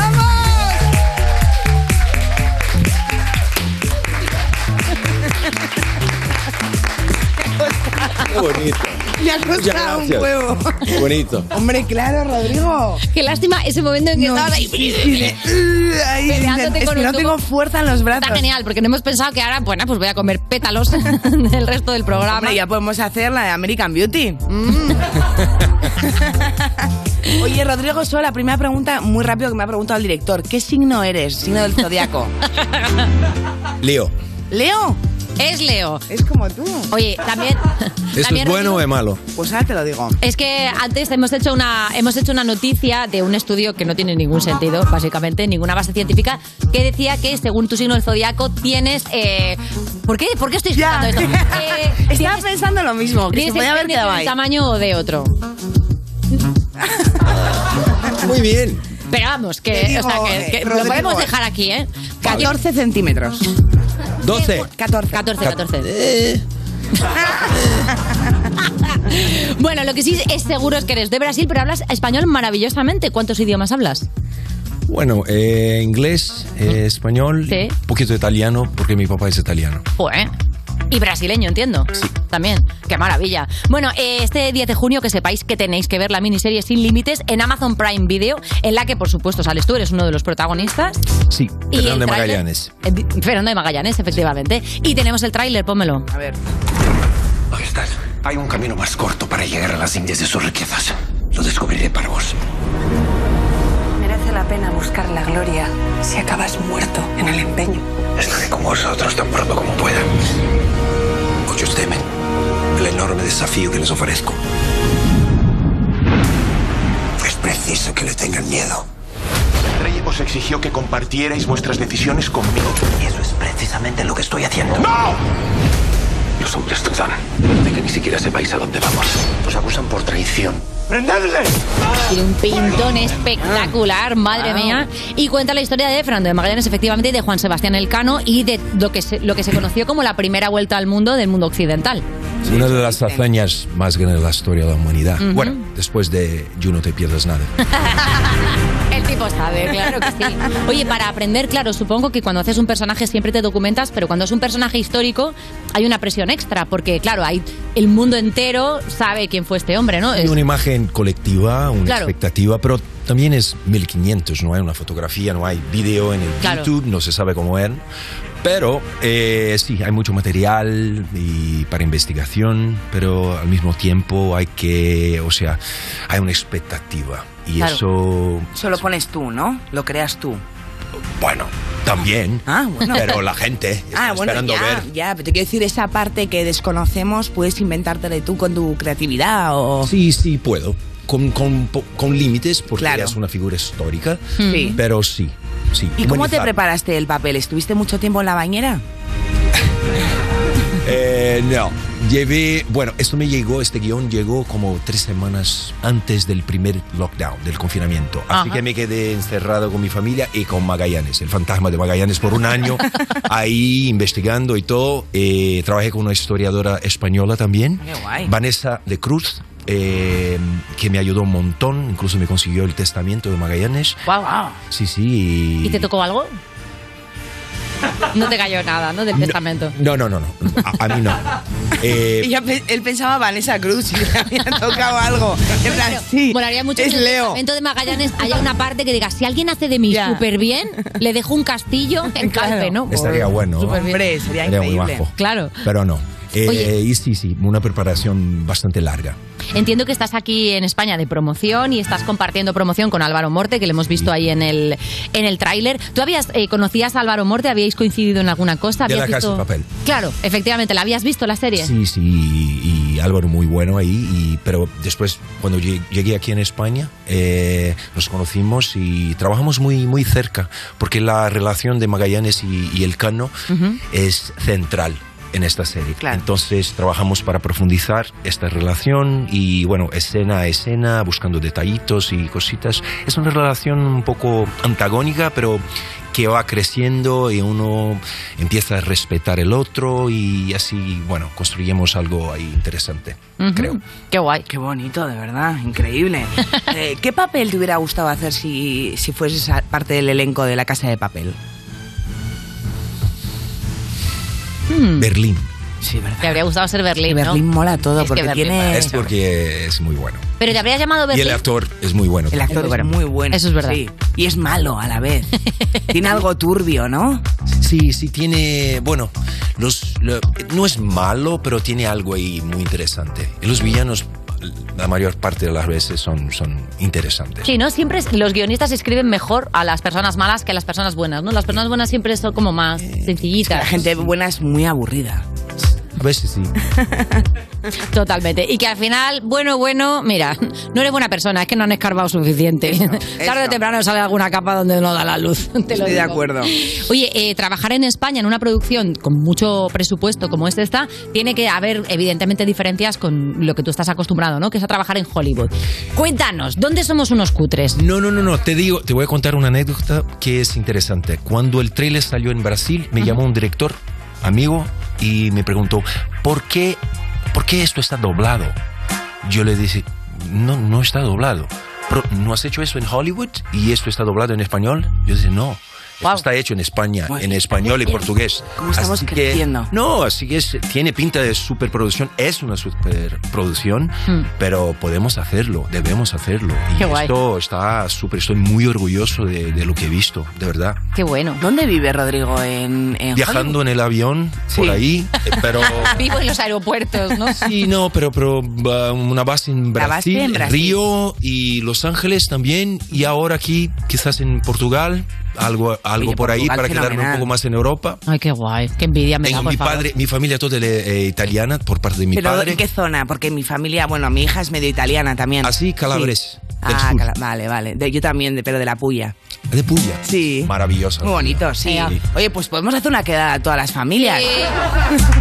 Qué bonito. Me ha costado un huevo. Qué bonito. Hombre, claro, Rodrigo. Qué lástima ese momento en que No, estabas ahí. sí, sí, de- Uh, ahí, Peleándote es con que un no tubo. tengo fuerza en los brazos. Está genial, porque no hemos pensado que ahora, bueno, pues voy a comer pétalos del resto del programa. Hombre, ya podemos hacer la de American Beauty. Mm. Oye, Rodrigo, solo la primera pregunta, muy rápido que me ha preguntado el director. ¿Qué signo eres? Signo del zodiaco. Leo. ¿Leo? Es Leo. Es como tú. Oye, también. ¿Eso también, es bueno o es malo? Pues ahora te lo digo. Es que antes hemos hecho una hemos hecho una noticia de un estudio que no tiene ningún sentido, básicamente, ninguna base científica, que decía que según tu signo del zodiaco tienes. Eh, ¿Por qué? ¿Por qué estoy explicando esto? Eh, Estaba pensando lo mismo, que se podía haber de un ahí. tamaño o de otro. Muy bien. Pero vamos, que, Te digo, o sea, que, que eh, lo podemos eh. dejar aquí, ¿eh? 14 centímetros. 12. 14. 14, 14. bueno, lo que sí es seguro es que eres de Brasil, pero hablas español maravillosamente. ¿Cuántos idiomas hablas? Bueno, eh, inglés, eh, español, Sí. un poquito de italiano, porque mi papá es italiano. Pues. Y brasileño, entiendo. Sí. También. Qué maravilla. Bueno, eh, este 10 de junio que sepáis que tenéis que ver la miniserie Sin Límites en Amazon Prime Video, en la que por supuesto sales tú, eres uno de los protagonistas. Sí, Y Fernando de Magallanes. Eh, Fernando de Magallanes, efectivamente. Y tenemos el tráiler, pónmelo. A ver. Majestad, hay un camino más corto para llegar a las Indias de sus riquezas. Lo descubriré para vos. Merece la pena buscar la gloria si acabas muerto en el empeño. Estaré con vosotros tan pronto como pueda. Muchos temen el enorme desafío que les ofrezco. Es preciso que le tengan miedo. El rey os exigió que compartierais vuestras decisiones conmigo. Y eso es precisamente lo que estoy haciendo. ¡No! Los hombres dudan de que ni siquiera sepáis a dónde vamos. Os acusan por traición. ¡Prendedle! Tiene un pintón espectacular, madre Wow. mía. Y cuenta la historia de Fernando de Magallanes, efectivamente, y de Juan Sebastián Elcano y de lo que se, lo que se conoció como la primera vuelta al mundo del mundo occidental. Una de las hazañas más grandes de la historia de la humanidad. Ujú. Bueno, después de You No Te Pierdas Nada. El tipo sabe, claro que sí. Oye, para aprender, claro, supongo que cuando haces un personaje siempre te documentas, pero cuando es un personaje histórico hay una presión extra, porque claro, hay el mundo entero sabe quién fue este hombre, ¿no? Hay Es- una imagen colectiva, una Claro. expectativa, pero también es 1500, no hay una fotografía, no hay video en el Claro. YouTube, no se sabe cómo eran. Pero eh, sí, hay mucho material y para investigación, pero al mismo tiempo hay que, o sea, hay una expectativa. Y Claro. eso, Eso lo pones tú, ¿no? Lo creas tú. bueno, también. Ah, bueno. Pero la gente está Ah, bueno, esperando ya, ver. ya, pero te quiero decir, esa parte que desconocemos, puedes inventártela tú con tu creatividad o... Sí, sí, puedo. Con, con, con límites, porque Claro. es una figura histórica. Sí. Pero sí, sí. ¿Y cómo te preparaste el papel? ¿Estuviste mucho tiempo en la bañera? Eh, no, llevé, bueno, esto me llegó, este guion llegó como tres semanas antes del primer lockdown, del confinamiento. Así Ajá. que me quedé encerrado con mi familia y con Magallanes, el fantasma de Magallanes, por un año, ahí investigando y todo. Eh, trabajé con una historiadora española también, Qué guay. Vanessa de Cruz. Eh, que me ayudó un montón, incluso me consiguió el testamento de Magallanes. Guau. Sí, sí. ¿Y te tocó algo? No te cayó nada, ¿no? Del testamento. No, no, no, no. A, a mí no. Eh, pe- él pensaba Vanessa Cruz y le había tocado algo. En plan, sí, Molaría mucho es que en el Leo. testamento de Magallanes haya una parte que diga, si alguien hace de mí súper bien, le dejo un castillo en Calpe, ¿no? Estaría bueno. ¿no? Súper bien. Hombre, sería Sería muy increíble. bajo. Claro. Pero no. Eh, Oye. y sí, sí, una preparación bastante larga. Entiendo que estás aquí en España de promoción y estás compartiendo promoción con Álvaro Morte, que le hemos visto ahí en el, en el tráiler. ¿Tú habías, eh, conocías a Álvaro Morte? ¿Habíais coincidido en alguna cosa? De ¿Habías la Casa visto- de Papel. Claro, efectivamente. ¿La habías visto la serie? Sí, sí, y, y Álvaro muy bueno ahí, y, pero después cuando lle- llegué aquí en España eh, nos conocimos y trabajamos muy, muy cerca, porque la relación de Magallanes y, y el Cano es central en esta serie. Entonces trabajamos para profundizar esta relación y bueno, escena a escena, buscando detallitos y cositas. Es una relación un poco antagónica, pero que va creciendo y uno empieza a respetar el otro y así, bueno, construyemos algo ahí interesante. Ujú. Qué guay. Qué bonito, de verdad, increíble. Eh, ¿Qué papel te hubiera gustado hacer si, si fueses parte del elenco de La Casa de Papel? Berlín. Sí, verdad. Te habría gustado ser Berlín, ¿no? Berlín mola todo Es que porque Berlín tiene... Es porque es muy bueno. Pero te habrías llamado Y Berlín. el actor es muy bueno. El actor es muy bueno. Eso es verdad. sí. Y es malo a la vez. tiene algo turbio, ¿no? Sí, sí tiene, bueno, los, lo- no es malo, pero tiene algo ahí muy interesante. Y los villanos, la mayor parte de las veces son, son interesantes. Sí, ¿no? Siempre los guionistas escriben mejor a las personas malas que a las personas buenas, ¿no? Las personas buenas siempre son como más sencillitas. La gente buena es muy aburrida. A veces sí. Totalmente. Y que al final, bueno, bueno, mira, no eres buena persona, es que no han escarbado suficiente. Tarde o temprano sale alguna capa donde no da la luz. te lo Estoy de digo. acuerdo. Oye, eh, trabajar en España en una producción con mucho presupuesto como este está, tiene que haber evidentemente diferencias con lo que tú estás acostumbrado, ¿no? Que es a trabajar en Hollywood. Cuéntanos, ¿dónde somos unos cutres? No, no, no, no. Te digo, te voy a contar una anécdota que es interesante. Cuando el trailer salió en Brasil, me llamó un director, amigo, y me preguntó, ¿por qué, ¿por qué esto está doblado? Yo le dije, no, no está doblado. ¿No has hecho eso en Hollywood y esto está doblado en español? Yo dije, no. Esto está hecho en España, en español y portugués. ¿Cómo estamos Así que- creciendo? no, así que es- tiene pinta de superproducción, es una superproducción, pero podemos hacerlo, debemos hacerlo. Y Qué guay. esto está súper, estoy muy orgulloso de, de lo que he visto, de verdad. Qué bueno. ¿Dónde vive Rodrigo? ¿En, en Viajando en el avión por ahí, eh, pero... Vivo en los aeropuertos, ¿no? Sí, no, pero, pero uh, una base en Brasil, base en Brasil. Río y Los Ángeles también, y ahora aquí, quizás en Portugal, algo, algo Oye, por ahí para quedarme un fenomenal. poco más en Europa. Ay, qué guay. Qué envidia me da, Tengo por mi favor. padre, mi familia toda eh, italiana por parte de mi ¿Pero padre. en qué zona? Porque mi familia, bueno, mi hija es medio italiana también. Así, Calabres, Sí. Ah, sur. Cala- vale, vale. De- yo también, de, pero de la Puya. De Puglia. Sí. Maravillosa. Muy bonito, sí. Oye, pues podemos hacer una quedada a todas las familias.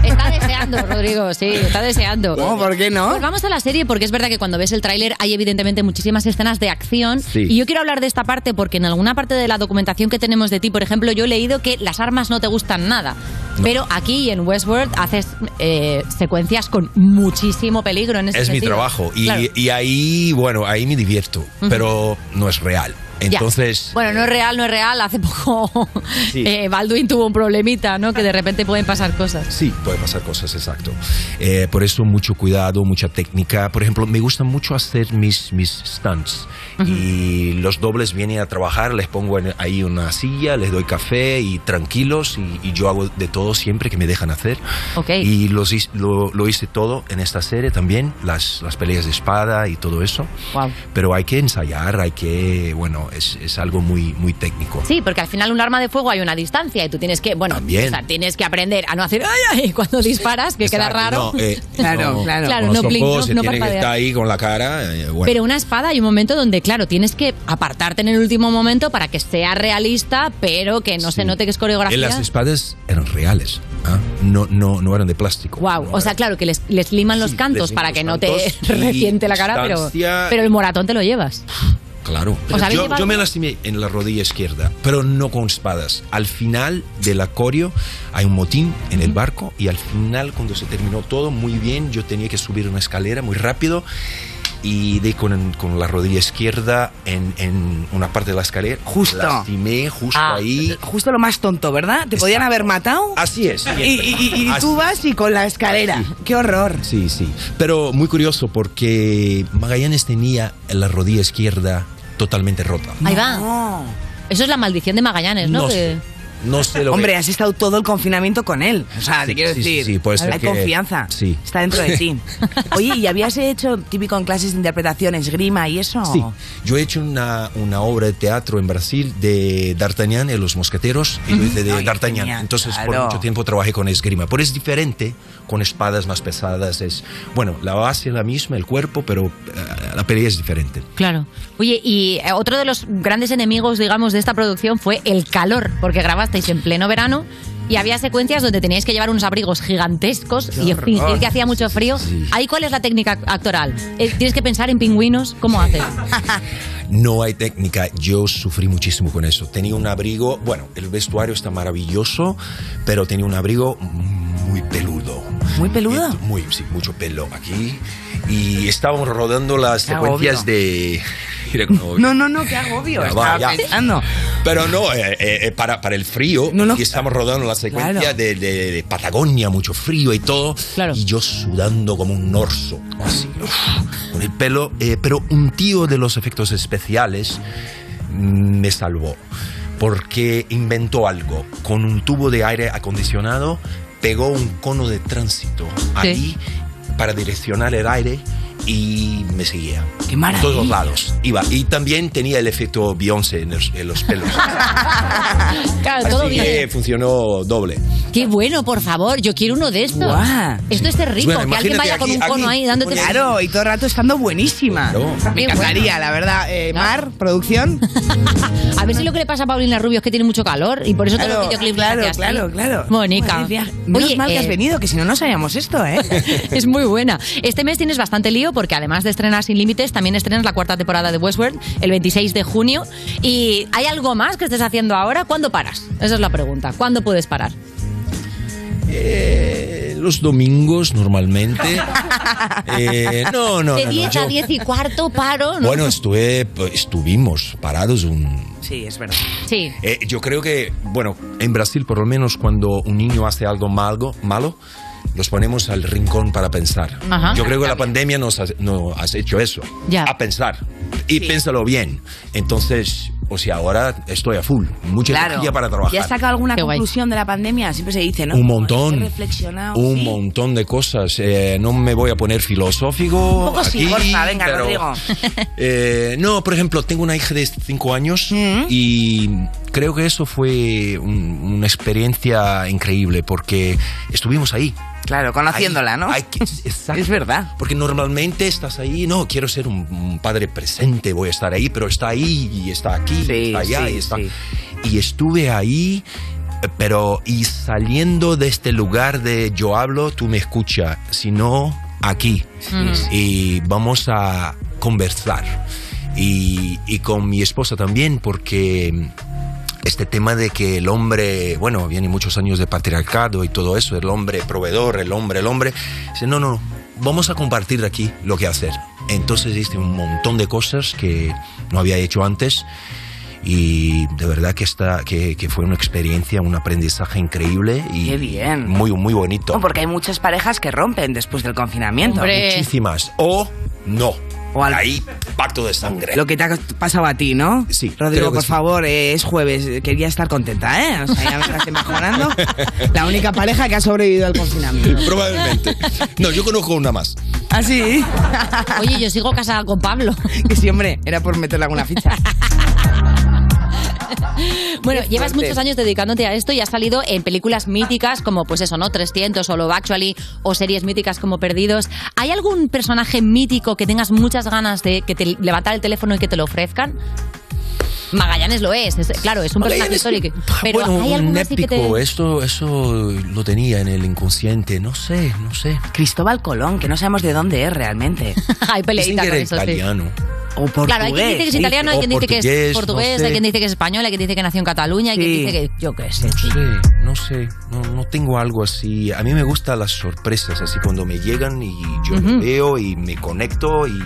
Está deseando, Rodrigo, sí, está deseando. No, ¿por qué no? Pues vamos a la serie porque es verdad que cuando ves el tráiler hay evidentemente muchísimas escenas de acción Sí. y yo quiero hablar de esta parte porque en alguna parte de la documentación que tenemos de ti, por ejemplo, yo he leído que las armas no te gustan nada, pero aquí en Westworld haces eh, secuencias con muchísimo peligro en ese Es mi trabajo y, Claro. y ahí, bueno, ahí me divierto, Pero no es real. Ya. Entonces, Bueno, no es real, no es real. Hace poco Sí. eh, Baldwin tuvo un problemita, ¿no? Que de repente pueden pasar cosas. Sí, puede pasar cosas, exacto. Eh, por eso mucho cuidado, mucha técnica. Por ejemplo, me gusta mucho hacer mis, mis stunts. Y los dobles vienen a trabajar, les pongo ahí una silla, les doy café y tranquilos. Y, y yo hago de todo siempre que me dejan hacer. Ok. Y los lo, lo hice todo en esta serie también, las, las peleas de espada y todo eso. Wow. Pero hay que ensayar, hay que, bueno, es, es algo muy, muy técnico. Sí, porque al final un arma de fuego hay una distancia y tú tienes que, bueno, También. o sea, tienes que aprender a no hacer ay, ay cuando disparas, que queda Exacto, raro. no, eh, Claro, no, claro. Claro, con no blink, ojos no- se no tiene que estar ahí con la cara. eh, bueno. Pero una espada hay un momento donde, claro, tienes que apartarte en el último momento para que sea realista, pero que no se note que es coreografía. Eh, las espadas eran reales, ¿ah? no, no, no eran de plástico. Wow, o sea, claro, que les, les liman los cantos les para que no te reciente la cara, pero, pero el moratón te lo llevas. Claro. ¿Os habéis Yo, yo me lastimé en la rodilla izquierda, pero no con espadas. Al final del acorio hay un motín en el barco y al final, cuando se terminó todo muy bien, yo tenía que subir una escalera muy rápido y di con, con la rodilla izquierda en, en una parte de la escalera. Justo. Lastimé justo Ah, ahí. Justo lo más tonto, ¿verdad? Te podían haber matado. Así es. Y, y- y- Así- tú vas y con la escalera. ¡Qué horror! Sí, sí. Pero muy curioso porque Magallanes tenía la rodilla izquierda totalmente rota. Ahí va. Eso es la maldición de Magallanes, ¿no? No Que- sé. No sé lo Hombre, que... has estado todo el confinamiento con él. O sea, te Sí, quiero sí, decir, sí, puede ser hay que- confianza. sí. Está dentro de ti. Oye, ¿y habías hecho típico en clases de interpretación, esgrima y eso? Sí, yo he hecho una, una obra de teatro en Brasil de D'Artagnan y los mosqueteros y lo hice de D'Artagnan. Entonces por claro. mucho tiempo trabajé con esgrima. Pero es diferente, con espadas más pesadas. Es, bueno, la base es la misma, el cuerpo, pero eh, la pelea es diferente. Claro. Oye, y eh, otro de los grandes enemigos, digamos, de esta producción fue el calor, porque grabasteis en pleno verano y había secuencias donde teníais que llevar unos abrigos gigantescos y fingir que hacía mucho frío. ¿Ahí cuál es la técnica actoral? Eh, ¿Tienes que pensar en pingüinos? ¿Cómo haces? No hay técnica, yo sufrí muchísimo con eso. Tenía un abrigo, bueno, el vestuario está maravilloso, pero tenía un abrigo muy peludo. ¿Muy peludo? Muy, sí, mucho pelo aquí. Y estábamos rodando las Qué secuencias agobio. de... Mira No, no, no, qué agobio. Ya Estaba ya. pensando. Pero no, eh, eh, eh, para, para el frío, y estamos rodando la secuencia Claro. de, de- de Patagonia, mucho frío y todo, y yo sudando como un orso, así, uf, con el pelo. eh, pero un tío de los efectos especiales mm, me salvó, porque inventó algo. Con un tubo de aire acondicionado, pegó un cono de tránsito ahí para direccionar el aire y me seguía. ¡Qué Por todos lados. Iba. Y también tenía el efecto Beyoncé en los, en los pelos. Claro, todo Así bien. que funcionó doble. Qué bueno, por favor. Yo quiero uno de estos. Guau. Esto es rico, Bueno, que alguien vaya con aquí- un cono aquí ahí dándote. Claro, y todo el rato estando buenísima. Claro. Me Qué encantaría, la verdad. Eh, Mar, producción. A ver si lo que le pasa a Paulina Rubio es que tiene mucho calor y por eso Claro, los videoclips claro, hace así. claro, claro. Mónica. Menos mal que has eh, venido, que si no, no sabíamos esto, ¿eh? es muy buena. Este mes tienes bastante lío porque además de estrenar Sin Límites, también estrenas la cuarta temporada de Westworld el 26 de junio. ¿Y hay algo más que estés haciendo ahora? ¿Cuándo paras? Esa es la pregunta. ¿Cuándo puedes parar? Eh, los domingos normalmente. Eh, no, no, de no, no, 10 yo- a 10 y cuarto paro. ¿no? Bueno, estuve, estuvimos parados un... Sí, es verdad. Sí. Eh, yo creo que, bueno, en Brasil por lo menos cuando un niño hace algo malo, malo los ponemos al rincón para pensar. Ajá. Yo creo que la pandemia nos ha, no, has hecho eso, Ya. a pensar. Y piénsalo bien. Entonces, o sea, ahora estoy a full, mucha Claro. energía para trabajar. ¿Ya has sacado alguna Qué guay. conclusión de la pandemia? Siempre se dice, ¿no? Un montón. reflexionado. Un sí. montón de cosas. Eh, no me voy a poner filosófico. Un poco sí, aquí, porfa, venga, pero, Rodrigo. eh, no, por ejemplo, tengo una hija de 5 años Mm. y creo que eso fue un- una experiencia increíble porque estuvimos ahí. Claro, conociéndola, Ahí, ¿no? hay que- exacto. Es verdad. Porque normalmente estás ahí, no, quiero ser un, un padre presente, voy a estar ahí, pero está ahí y está aquí, Sí, está allá sí, y está. sí. Y estuve ahí, pero y saliendo de este lugar de yo hablo, tú me escuchas, sino aquí. Mm. Y vamos a conversar. Y, y con mi esposa también, porque este tema de que el hombre, bueno, viene muchos años de patriarcado y todo eso, el hombre proveedor, el hombre, el hombre, dice, no, no, vamos a compartir aquí lo que hacer. Entonces hice un montón de cosas que no había hecho antes y de verdad que, está, que, que fue una experiencia, un aprendizaje increíble y Qué bien. muy, muy bonito. No, porque hay muchas parejas que rompen después del confinamiento. Muchísimas. O no. O ahí, pacto de sangre. Lo que te ha pasado a ti, ¿no? Sí. Rodrigo, por sí. favor, eh, es jueves. Quería estar contenta, ¿eh? O sea, ya me estás mejorando. La única pareja que ha sobrevivido al confinamiento. Probablemente. No, yo conozco una más. ¿Ah, sí? Oye, yo sigo casada con Pablo. Que sí, hombre, era por meterle alguna ficha. Bueno, Qué llevas fuerte. muchos años dedicándote a esto y has salido en películas míticas como, pues eso, ¿no? 300 o Love Actually o series míticas como Perdidos. ¿Hay algún personaje mítico que tengas muchas ganas de que te levantar el teléfono y que te lo ofrezcan? Magallanes lo es, es- claro, es un personaje histórico. Pero bueno, ¿hay un alguno así que épico, te... esto, eso lo tenía en el inconsciente, no sé, no sé. Cristóbal Colón, que no sabemos de dónde es realmente. Hay peleita con eso, sí. Italiano. O portugués. Claro, hay quien dice que es italiano, hay quien dice que es portugués, portugués, no sé. hay quien dice que es español, hay quien dice que nació en Cataluña, hay quien dice que yo qué sé. No sé, no sé, no, no tengo algo así. A mí me gustan las sorpresas, así cuando me llegan y yo Ujú. veo y me conecto y,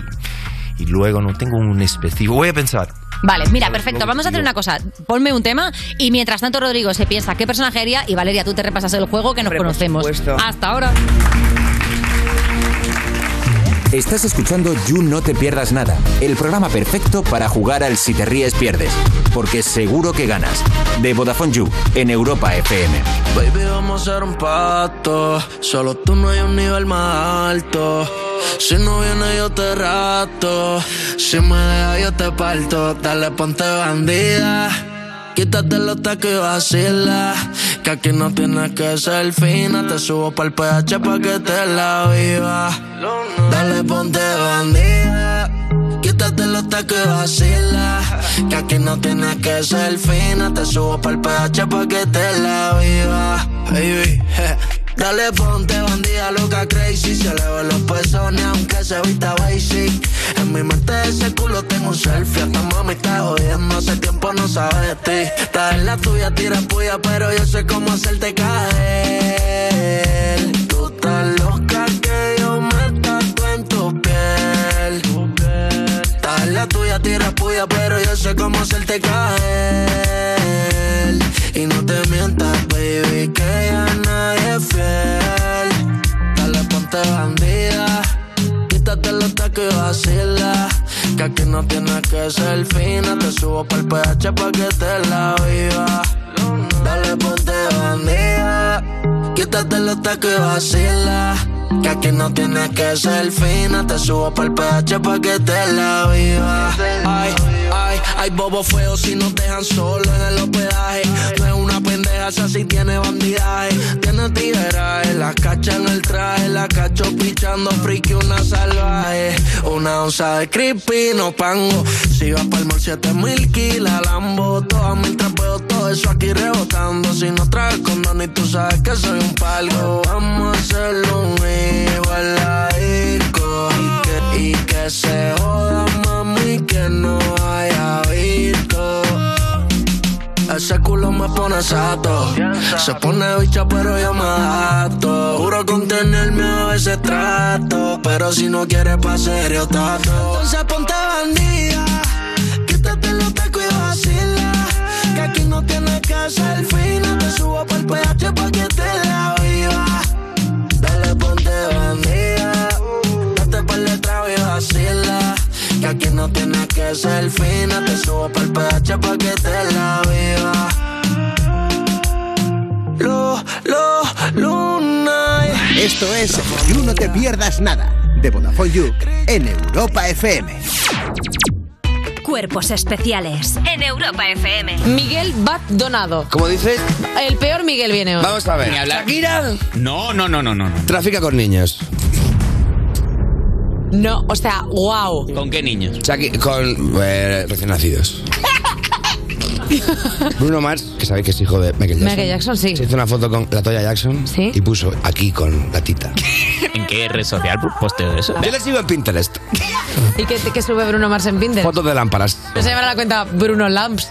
y luego no tengo un específico. Voy a pensar. Vale, mira, perfecto. Vamos a hacer una cosa. Ponme un tema y mientras tanto Rodrigo se piensa qué personaje haría y Valeria, tú te repasas el juego que nos Hombre, conocemos. Hasta ahora. Estás escuchando You No Te Pierdas Nada, el programa perfecto para jugar al Si Te Ríes Pierdes, porque seguro que ganas. De Vodafone You, en Europa FM. Baby, vamos a hacer un pacto. Solo tú no hay un nivel más alto. Si no viene, yo te rato. Si me dejas, yo te parto. Dale, ponte bandida. Quítate los tacos y vacila. Que aquí no tienes que ser fina. Te subo pa'l PH pa' que te la viva. Dale, ponte bandida. Quítate los tacos y vacila. Que aquí no tienes que ser fina. Te subo pa'l PH pa' que te la viva. Baby. Dale, ponte bandida loca crazy. Se le ven los pezones aunque se vista basic. En mi mente ese culo tengo un selfie. Esta mami está jodiendo, hace tiempo no sabe de ti. Estás en la tuya, tira puya, pero yo sé cómo hacerte caer. Tú estás la tuya, tira puya, pero yo sé cómo hacerte caer. Y no te mientas, baby, que ya nadie es fiel. Dale, ponte bandida. Quítate los tacos y vacila. Que aquí no tienes que ser fina. Te subo pa'l PH pa' que te la viva. Dale, ponte bandida. Quítate tacos y vacila. Que aquí no tienes que ser fina. Te subo pa'l PH pa' que te la viva. Ay, ay, ay, bobo feo si nos dejan solo en el hospedaje. No es una pendeja, esa sí tiene bandidaje. Tiene tigueraje, la cacha en el traje. La cacho pichando friki, una salvaje. Una onza de creepy, no pango. Si vas pa'l mall, siete mil kilas, Lambo. Todas mientras veo todo eso aquí rebotando. Si no traes condón y tú sabes que soy un palgo. Vamos a hacerlo un a la disco. Y que, y que se joda, mami, que no haya visto. Ese culo me pone sato. Se pone bicha, pero yo me adapto. Juro contenerme a veces trato. Pero si no quieres pa' serio, tato. Entonces ponte bandida. No tienes que ser fina. Te subo pa'l PH pa' que te la viva. Dale, ponte bandida. Date pa'l letrado y vacila. Que aquí no tienes que ser fina. Te subo pa'l PH pa' que te la viva. Lo, lo, luna. Esto es You No Te Pierdas Nada, de Vodafone You, en Europa FM. Cuerpos especiales en Europa FM. Miguel Bat Donado. ¿Cómo dices? El peor Miguel viene hoy. Vamos a ver. Shakira. No, no, no, no, no. Trafica con niños. No, o sea, wow. ¿Con qué niños? con eh, recién nacidos. Bruno Mars, que sabéis que es hijo de Michael Jackson. Michael Jackson, sí. Se hizo una foto con la Toya Jackson y puso aquí con la tita. ¿En qué red social posteo eso? Yo le sigo en Pinterest. ¿Y qué, qué sube Bruno Mars en Pinterest? Fotos de lámparas. No se llama la cuenta Bruno Lamps.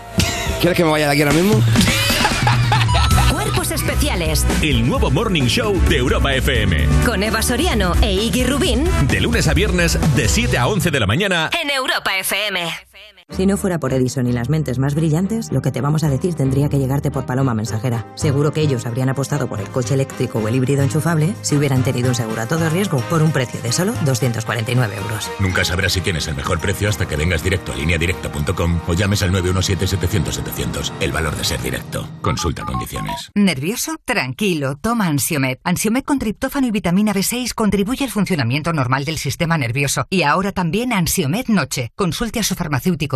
¿Quieres que me vaya de aquí ahora mismo? Cuerpos especiales El nuevo Morning Show de Europa FM. con Eva Soriano e Iggy Rubín De lunes a viernes, de 7 a 11 de la mañana. en Europa FM. Si no fuera por Edison y las mentes más brillantes, lo que te vamos a decir tendría que llegarte por paloma mensajera. Seguro que ellos habrían apostado por el coche eléctrico o el híbrido enchufable si hubieran tenido un seguro a todo riesgo por un precio de solo 249 euros. Nunca sabrás si tienes el mejor precio hasta que vengas directo a lineadirecta.com o llames al 917-700-700. El valor de ser directo. Consulta condiciones. ¿Nervioso? Tranquilo, toma Ansiomed. Ansiomed con triptófano y vitamina B6 contribuye al funcionamiento normal del sistema nervioso. Y ahora también Ansiomed Noche. Consulte a su farmacéutico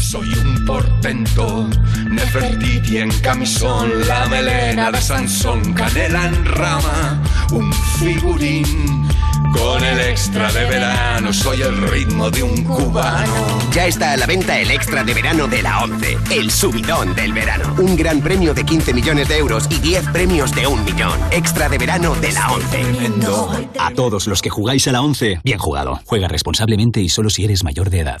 soy un portento. Nefertiti en camisón, la melena de Sansón, canela en rama, un figurín. Con el extra de verano, soy el ritmo de un cubano. Ya está a la venta el extra de verano de la 11, el subidón del verano. Un gran premio de 15 millones de euros y 10 premios de un millón. Extra de verano de la 11. A todos los que jugáis a la 11, bien jugado. Juega responsablemente y solo si eres mayor de edad.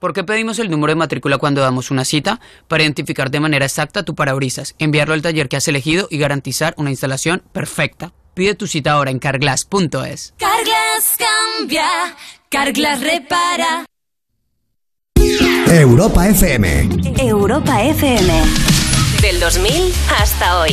¿Por qué pedimos el número de matrícula cuando damos una cita? Para identificar de manera exacta tu parabrisas, enviarlo al taller que has elegido y garantizar una instalación perfecta. Pide tu cita ahora en carglass.es. Carglass cambia, Carglass repara. Europa FM. Europa FM. Del 2000 hasta hoy.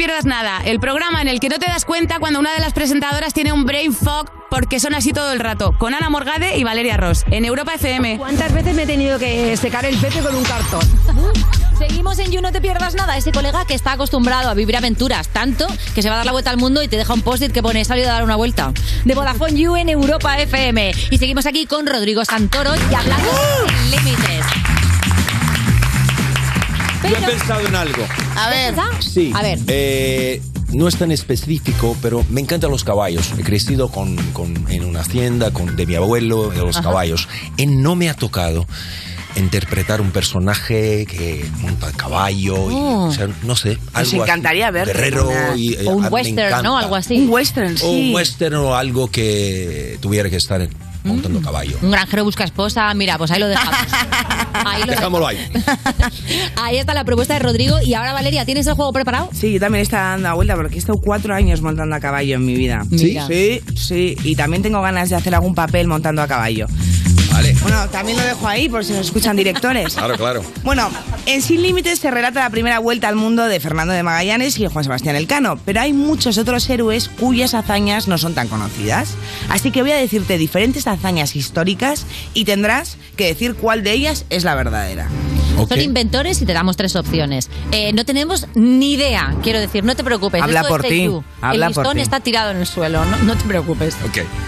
pierdas nada, el programa en el que no te das cuenta cuando una de las presentadoras tiene un brain fog porque son así todo el rato, con Ana Morgade y Valeria Ross, en Europa FM. ¿Cuántas veces me he tenido que secar el pepe con un cartón? Seguimos en You No Te Pierdas Nada, ese colega que está acostumbrado a vivir aventuras tanto que se va a dar la vuelta al mundo y te deja un post-it que pone salido a dar una vuelta. De Vodafone You en Europa FM. Y seguimos aquí con Rodrigo Santoro y hablando sin límites. Yo he pensado en algo. A ver. Sí. A ver. Eh, no es tan específico, pero me encantan los caballos. He crecido con, con- en una hacienda con, de mi abuelo de los Ajá. caballos. Y no me ha tocado interpretar un personaje que monta a caballo. y, Oh. o sea, no sé. Nos algo así, encantaría ver Guerrero y, eh, O un western. ¿no? Algo así. Un western, O un western o algo que tuviera que estar montando caballo. Un granjero busca esposa. Mira, pues ahí lo dejamos. Ahí, lo Dejámoslo ahí. ahí está la propuesta de Rodrigo. Y ahora, Valeria, ¿tienes el juego preparado? Sí, yo también estaba dando la vuelta porque he estado cuatro años montando a caballo en mi vida. ¿Sí? Sí, sí. Y también tengo ganas de hacer algún papel montando a caballo. Vale. Bueno, también lo dejo ahí por si nos escuchan directores. Claro, claro. Bueno, en Sin Límites se relata la primera vuelta al mundo de Fernando de Magallanes y Juan Sebastián Elcano, pero hay muchos otros héroes cuyas hazañas no son tan conocidas. Así que voy a decirte diferentes hazañas históricas y tendrás que decir cuál de ellas es la verdadera. Son inventores y te damos tres opciones. Eh, no tenemos ni idea, quiero decir, no te preocupes. Habla esto por ti, habla el listón está tirado en el suelo, no, no te preocupes.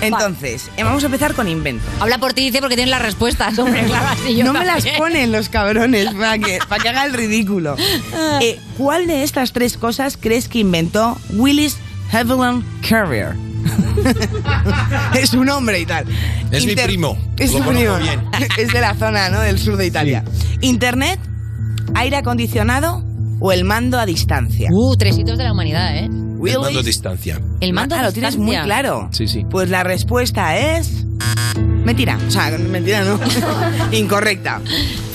Entonces, eh, vamos a empezar con invento. Habla por ti, dice, porque tienes las respuestas, hombre, claro, yo no me las también. ponen los cabrones para que, para que haga el ridículo. Eh, ¿Cuál de estas tres cosas crees que inventó Willis Haviland Carrier? es un hombre y tal. Es mi primo. Es conozco primo. bien. Es de la zona, ¿no? Del sur de Italia. Internet, aire acondicionado o el mando a distancia. Uh, tres hitos de la humanidad, ¿eh? El mando a distancia. El mando Ah, a lo tienes muy distancia. claro. Sí, sí. Pues la respuesta es. Mentira. O sea, mentira no. Incorrecta.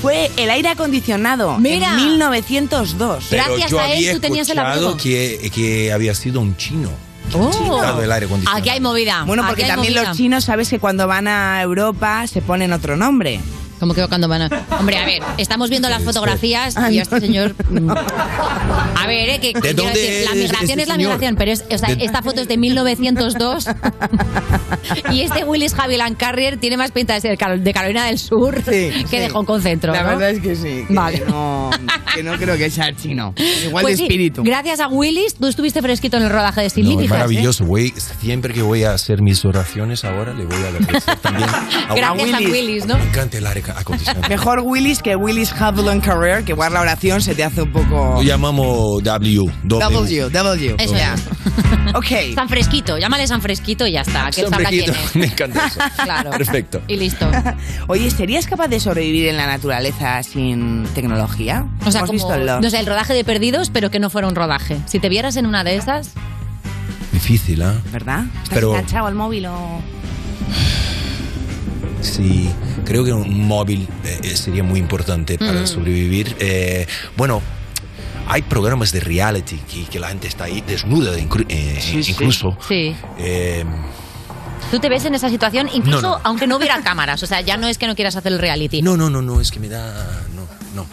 Fue el aire acondicionado Mira. en 1902. Pero yo había escuchado que, que había sido un chino. Oh. Aire acondicionado. Aquí hay movida. Bueno, porque también movida. los chinos, sabes que cuando van a Europa se ponen otro nombre. Como que cuando van a... Hombre, a ver, estamos viendo las fotografías y este señor... mm. A ver, ¿eh? Que, que ¿De quiero dónde decir, la es migración este es la señor? migración, pero es, o sea, De- esta foto es de 1902 y este Willis Haviland Carrier tiene más pinta de ser de Carolina del Sur que de Hong Kong Centro, La ¿no? verdad es que sí. Que Vale. no, que no creo que sea chino. Igual Pues de sí, espíritu. gracias a Willis, tú estuviste fresquito en el rodaje de Sin No, es Límites. ¿eh? maravilloso. Voy, siempre que voy a hacer mis oraciones ahora, le voy a agradecer también a Gracias a Willis, ¿no? Me encanta el aire acondicionado. Mejor Willis que Willis Haviland Carrier, que igual la oración se te hace un poco... Lo llamamos W. W, W. Eso Ya. Ok. San Fresquito, llámale San Fresquito y ya está. Que San Fresquito. es. Me encanta eso. Claro. Perfecto. Y listo. Oye, ¿serías capaz de sobrevivir en la naturaleza sin tecnología? O sea, ¿Hemos como, visto el no sé, el rodaje de Perdidos, pero que no fuera un rodaje. Si te vieras en una de esas, Difícil, ¿ah? ¿Verdad? ¿Estás Pero- enganchado al móvil o...? Sí, creo que un móvil eh, sería muy importante para Mm. sobrevivir. Eh, bueno, hay programas de reality que, que la gente está ahí desnuda inclu- eh, incluso. sí. Eh, Tú te ves en esa situación, incluso No, no. aunque no hubiera cámaras. O sea, ya no es que no quieras hacer el reality. no, no, no, no, es que me da... No, no.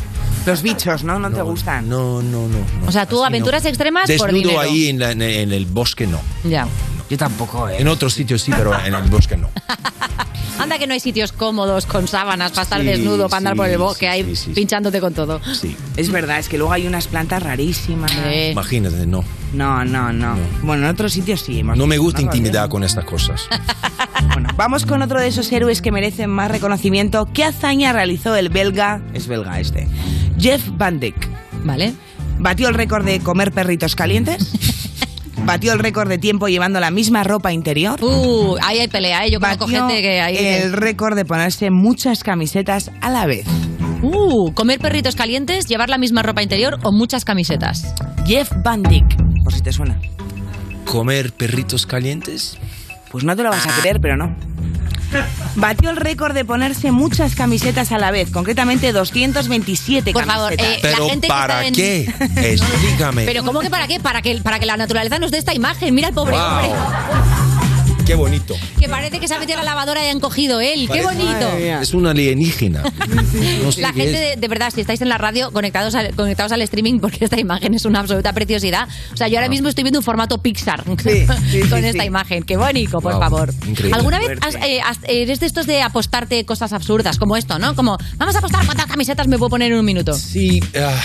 Los bichos, ¿no? ¿No, te gustan? No, no, no. O sea, tú aventuras extremas por Desnudo dinero. ahí en, la- en- en el bosque no. Ya. Yo tampoco, ¿eh? En otros sitios sí, pero en el bosque no. Anda que no hay sitios cómodos con sábanas para estar Sí, desnudo, para andar sí, por el bosque, sí, ahí sí, sí, sí. pinchándote con todo. Sí. Es verdad, es que luego hay unas plantas rarísimas. Imagínate, no. No, no, no. Bueno, en otros sitios sí. hemos No me visto, gusta ¿no? intimidar con estas cosas. Vamos con otro de esos héroes que merecen más reconocimiento. ¿Qué hazaña realizó el belga? Es belga este. Jeff Van Dyck. Vale. Batió el récord de comer perritos calientes. Batió el récord de tiempo llevando la misma ropa interior. Uh, ahí hay pelea, ¿eh? Yo conozco gente que ahí... el récord de ponerse muchas camisetas a la vez. Uh, comer perritos calientes, llevar la misma ropa interior o muchas camisetas. Jeff Van Dyck, por si te suena. ¿Comer perritos calientes? Pues no te lo vas a creer, pero no. Batió el récord de ponerse muchas camisetas a la vez, concretamente 227 Por favor, camisetas. eh, la ¿Pero gente que para está en- qué? Explícame. Pero ¿cómo que para qué? Para que, para que la naturaleza nos dé esta imagen. Mira el pobre Wow. hombre. Qué bonito. Que parece que se ha metido a la lavadora y han cogido él. ¡Qué bonito! Es un alienígena. No sé La gente, de, de verdad, si estáis en la radio, conectados al, conectados al streaming, porque esta imagen es una absoluta preciosidad. O sea, yo ahora mismo estoy viendo un formato Pixar con esta imagen. Qué bonito, por Wow, favor. increíble. ¿Alguna vez has, eh, has- eres de estos de apostarte cosas absurdas, como esto, ¿no? Como, vamos a apostar cuántas camisetas me puedo poner en un minuto. Sí, ah,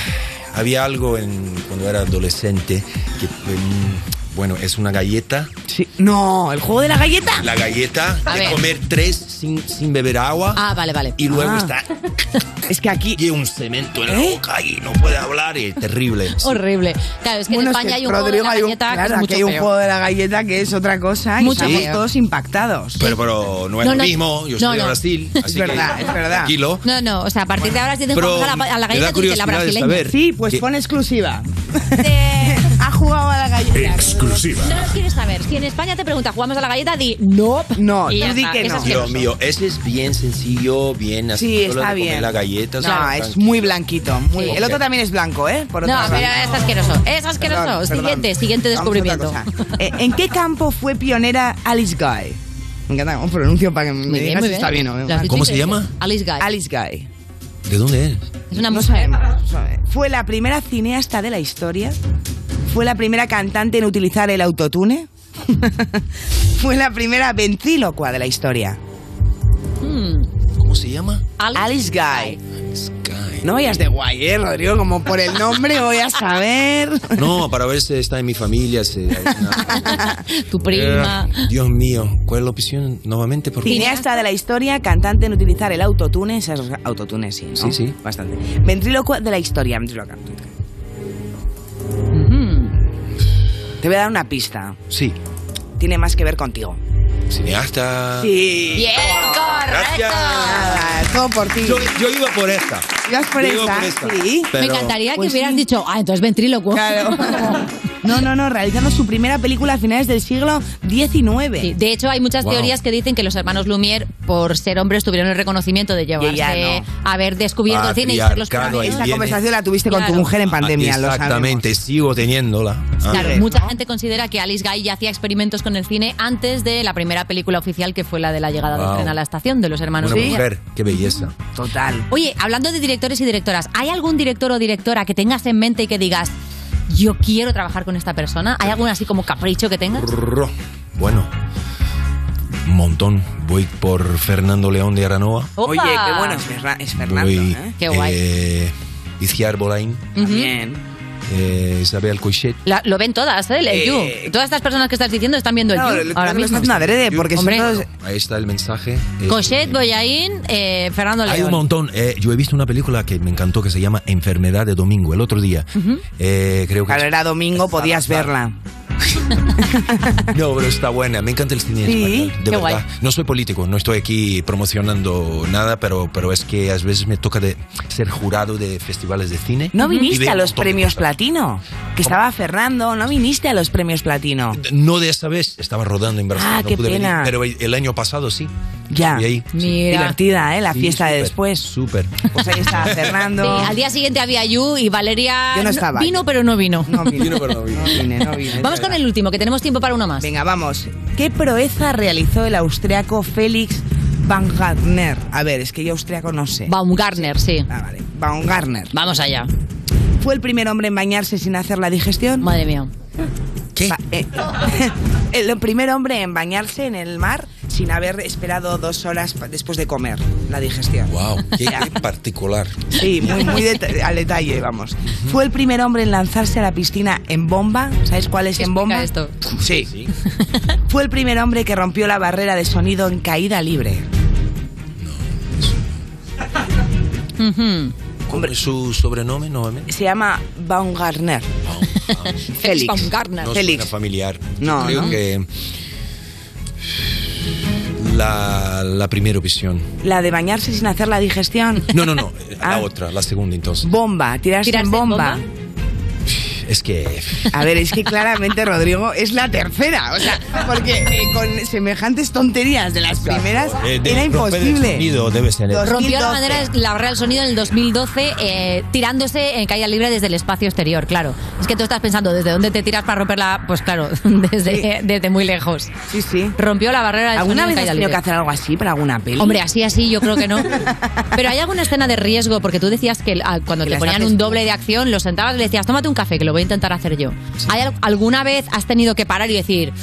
había algo en, cuando era adolescente que, mm, bueno, es una galleta. No, el juego de la galleta. La galleta A de ver. comer tres sin, sin beber agua. Ah, vale, vale. Y luego Ah. está. Es que aquí. Y un cemento en la ¿Eh? boca y no puede hablar y es terrible. Sí. Horrible. Claro, es que Bueno, en es España que, hay un Rodrigo, juego de la un- galleta claro, que es aquí mucho hay un juego de la galleta que es otra cosa y Mucho estamos feo. todos impactados. Pero, pero no es No, lo no. mismo. Yo No, soy de no. Brasil. Es así verdad, que es verdad. Tranquilo. No, no, o sea, a partir de ahora si te Pero juegas a la, a la me da galleta, tú dices la curiosidad de brasileña. saber Sí, pues que- pon exclusiva. jugado a la galleta. Exclusiva. No lo quieres saber. Si en España te pregunta, ¿jugamos a la galleta? Di no. No, Y tú di que no. Dios mío, ese es bien sencillo, bien así. Sí, está bien. la galleta. No, es muy blanquito. Muy... Sí. El otro también es blanco, ¿eh? Por No, pero es asqueroso. Es asqueroso. Perdón, perdón. Siguiente, siguiente a otra descubrimiento. Eh, ¿En qué campo fue pionera Alice Guy? Me encanta cómo pronuncio para que me bien, digas si está bien. o no. ¿Cómo se llama? Alice Guy. Alice Guy. ¿De dónde es? Es una No mujer. sabemos. Fue la primera cineasta de la historia. Fue la primera cantante en utilizar el autotune. Fue la primera ventrílocua de la historia. ¿Cómo se llama? Alice Guy. No vayas de guay, ¿eh, Rodrigo? Como por el nombre voy a saber. No, para ver si está en mi familia. si una- Tu prima. Eh, Dios mío, ¿cuál es la opción nuevamente? Por favor? Cineasta de la historia, cantante en utilizar el autotune. es autotune, sí, ¿no? Sí, sí. Bastante. Ventrílocua de la historia. ventríloca. Te voy a dar una pista. Sí. Tiene más que ver contigo. Cineasta. Sí. Bien, correcto. Nada, todo por ti. Yo, yo iba por esta. ¿Ibas por Yo iba por esta. Sí. Pero- Me encantaría Pues que hubieras sí. dicho, ah, entonces ventrílocuo. Claro. No, no, no, realizando su primera película a finales del siglo XIX. Sí, de hecho, hay muchas Wow. teorías que dicen que los hermanos Lumière, por ser hombres, tuvieron el reconocimiento de llevarse, ella haber descubierto el cine y ser los primeros. Esa viene. conversación la tuviste con tu mujer en pandemia, Ah, lo. Exactamente, sigo teniéndola. Ah. Claro, mucha gente considera que Alice Guy ya hacía experimentos con el cine antes de la primera película oficial que fue la de la llegada del Wow. tren a la estación de los hermanos Una mujer, qué belleza. Total. Oye, hablando de directores y directoras, ¿hay algún director o directora que tengas en mente y que digas, yo quiero trabajar con esta persona? ¿Hay algún así como capricho que tengas? Bueno, un montón. Voy por Fernando León de Aranoa. ¡Opa! Oye, qué bueno es, Ferra- es Fernando, Voy, ¿eh? Qué guay. eh, Iciar Bolaín, Ujú. Bien. Eh, Isabel Coixet. La- lo ven todas, ¿eh? El Eh, You. Todas estas personas que estás diciendo están viendo el No, You lo- lo- ahora mismo. estás haciendo adrede, porque Hombre. son todos- Ahí está el mensaje. Eh, Cochet, Boyain, eh, Fernando León. Hay un montón. Eh, yo he visto una película que me encantó que se llama Enfermedad de Domingo, el otro día. Ujú. Eh, creo que Claro, era domingo, podías verla. No, pero está buena. Me encanta el cine Sí, español, de qué verdad. guay. No soy político, no estoy aquí promocionando nada, pero, pero es que a veces me toca de ser jurado de festivales de cine. ¿No viniste a los premios platino? Que estaba Fernando, ¿no viniste a los premios platino? No de esa vez, estaba rodando en Brasil, Ah, no qué pude pena. venir, pero el año pasado sí. Ya. Estuve ahí. Mira. Divertida, ¿eh? La Sí, fiesta de después. Súper. Pues ahí estaba Fernando. Sí, al día siguiente había You y Valeria Yo no estaba. vino, pero no vino. No vine. Vino, pero no vino. No vine, no vine, Vamos con el último, que tenemos tiempo para uno más. Venga, vamos. ¿Qué proeza realizó el austriaco Félix Baumgartner? A ver, es que yo austriaco no sé. Baumgartner, sí. Ah, vale. Baumgartner. Vamos allá. ¿Fue el primer hombre en bañarse sin hacer la digestión? Madre mía. ¿Qué? Ba- eh, el primer hombre en bañarse en el mar sin haber esperado dos horas después de comer la digestión. Wow, qué, qué particular. Sí, muy, muy deta- al detalle, vamos. Fue el primer hombre en lanzarse a la piscina en bomba. ¿Sabes cuál es en bomba? esto. Sí. Fue el primer hombre que rompió la barrera de sonido en caída libre. Ujú. ¿Cómo es su sobrenombre nuevamente? Se llama Baumgartner. Félix. Baumgartner. No Félix. familiar. No, Creo ¿no? que la, la primera visión. La de bañarse sin hacer la digestión. No, no, no. Ah. La otra, la segunda entonces. Bomba, tirarse ¿Tirarse en en bomba. Es que. A ver, es que claramente, Rodrigo, es la tercera. O sea, porque eh, con semejantes tonterías de las primeras Eh, de- era romper el imposible. sonido debe ser. Rompió la 2012. bandera, la barrera del sonido en el 2012 eh, tirándose en caída libre desde el espacio exterior, claro. Es que tú estás pensando, ¿desde dónde te tiras para romperla? Pues claro, desde, desde muy lejos. Sí, sí. Rompió la barrera del ¿Alguna sonido en vez has caída tenido libre. que hacer algo así para alguna peli? Hombre, así, así, yo creo que no. Pero hay alguna escena de riesgo, porque tú decías que ah, cuando Que te ponían un tú. doble de acción, lo sentabas y le decías, tómate un café, que lo voy a intentar hacer yo. ¿Hay al- ¿Alguna vez has tenido que parar y decir,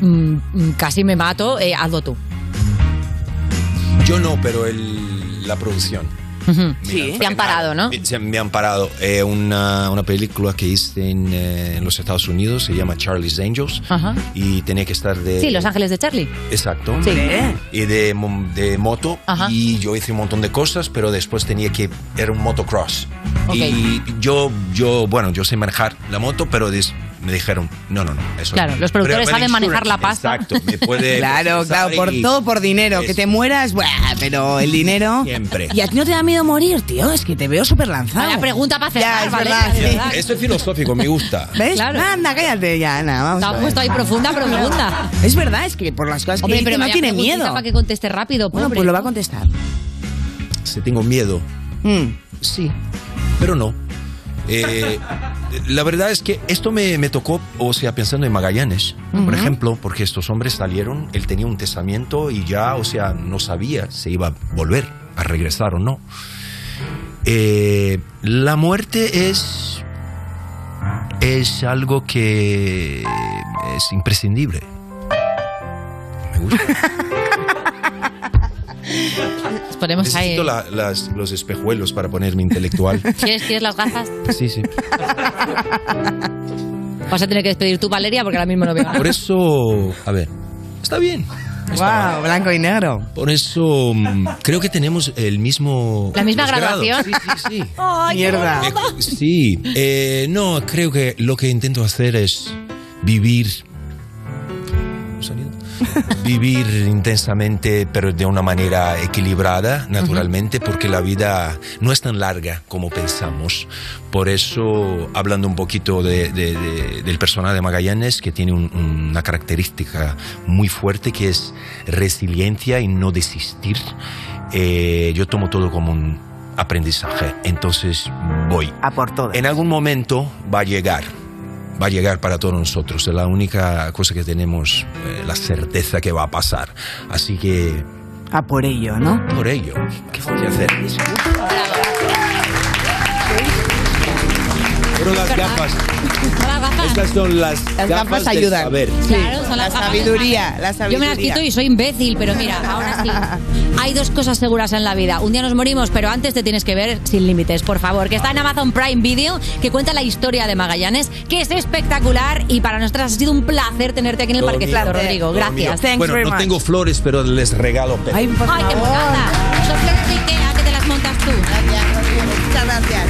"Mm, mm, casi me mato, eh, hazlo tú? Yo no, pero el, la producción. Sí. Te han parado, ¿no? Me, me han parado. Eh, una, una película que hice en, eh, en los Estados Unidos se llama Charlie's Angels Ajá. y tenía que estar de. Sí, Los Ángeles de Charlie. Exacto. Sí. Y de, de moto. Ajá. Y yo hice un montón de cosas, pero después tenía que. Era un motocross. Ok. Y yo, yo, bueno, yo sé manejar la moto, pero des- me dijeron, no, no, no. Eso Claro, no. los productores Pero- saben manejar la pasta. Exacto, me puede. Claro, claro, por y- todo por dinero. Que te mueras, buah, pero el dinero. Siempre. ¿Y a ti no te da miedo morir, tío? Es que te veo súper lanzado. Vaya pregunta para Ya, cerrar, es Valeria, verdad, sí. verdad. Eso es filosófico, me gusta. ¿Ves? Claro. Anda, cállate ya, nada, vamos. Te has puesto ahí profunda, profunda. Es verdad, es que por las cosas que Hombre, dice pero no tiene miedo. para que conteste rápido, Bueno, pobre. pues lo va a contestar. Si tengo miedo. Mm. Sí, pero no. Eh, la verdad es que esto me, me tocó, o sea, pensando en Magallanes, por ejemplo, porque estos hombres salieron, él tenía un testamento y ya, o sea, no sabía si iba a volver a regresar o no. Eh, la muerte es es algo que es imprescindible. Me gusta. Nos ponemos ahí. Necesito la- las- los espejuelos para ponerme intelectual. ¿Quieres, ¿Quieres las gafas? Sí, sí. Vas a tener que despedir tú, Valeria, porque ahora mismo no veo nada. Por eso, a ver, está bien. Wow, blanco y negro. Por eso mm, creo que tenemos el mismo. La misma los grados. graduación. Sí, sí, sí. Mierda. Eh, sí, eh, no, creo que lo que intento hacer es vivir. Vivir intensamente, pero de una manera equilibrada, naturalmente, porque la vida no es tan larga como pensamos. Por eso, hablando un poquito de- de- de- del personaje de Magallanes, que tiene un- una característica muy fuerte, que es resiliencia y no desistir, eh, yo tomo todo como un aprendizaje. Entonces, voy. A por todo. En algún momento va a llegar. Va a llegar para todos nosotros. Es la única cosa que tenemos, eh, la certeza que va a pasar. Así que, A por ello, ¿no? por ello, ¿qué voy a hacer? Pero las gafas. Las gafas. Estas son las, Las gafas ayudan. saber. Claro, son La las de sabiduría, la Yo me las sabiduría. quito y soy imbécil, pero mira, ahora sí. Hay dos cosas seguras en la vida. Un día nos morimos, pero antes te tienes que ver Sin Límites, por favor, que está en Amazon Prime Video, que cuenta la historia de Magallanes, que es espectacular y para nosotras ha sido un placer tenerte aquí en el Todo parquecito, mío. Rodrigo. Todo Gracias. Bueno, no tengo flores, pero les regalo peces. Ay, por Ay, qué favor. Son flores de Ikea que te las montas tú. Muchas gracias.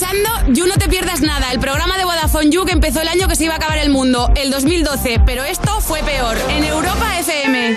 Escuchando No Te Pierdas Nada, el programa de Vodafone You que empezó el año que se iba a acabar el mundo, el 2012, pero esto fue peor, en Europa FM.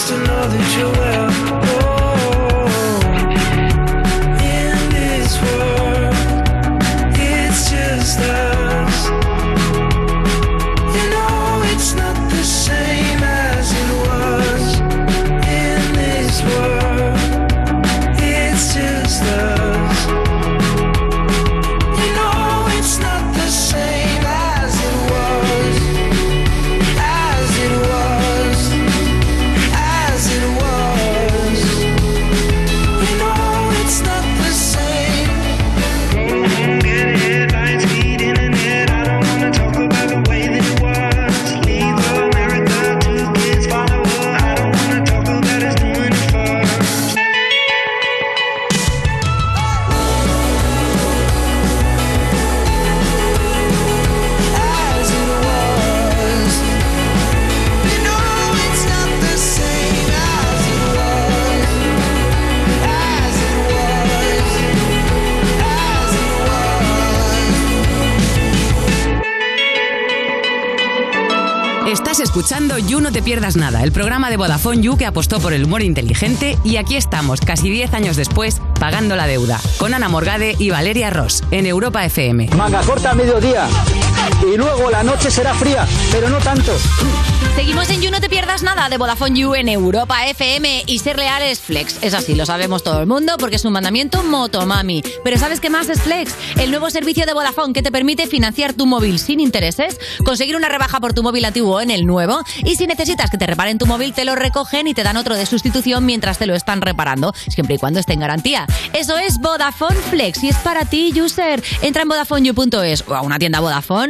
used to know that you're well. No Te Pierdas Nada, el programa de Vodafone You que apostó por el humor inteligente y aquí estamos, casi 10 años después, pagando la deuda, con Ana Morgade y Valeria Ross, en Europa FM. Manga corta mediodía y luego la noche será fría, pero no tanto. Seguimos en You No Te Pierdas Nada de Vodafone You en Europa FM y ser leal es flex. Es así, lo sabemos todo el mundo porque es un mandamiento motomami. Pero ¿sabes qué más es flex? El nuevo servicio de Vodafone que te permite financiar tu móvil sin intereses, conseguir una rebaja por tu móvil antiguo en el nuevo y si necesitas que te reparen tu móvil te lo recogen y te dan otro de sustitución mientras te lo están reparando, siempre y cuando esté en garantía. Eso es Vodafone Flex y es para ti, user. Entra en VodafoneYou.es o a una tienda Vodafone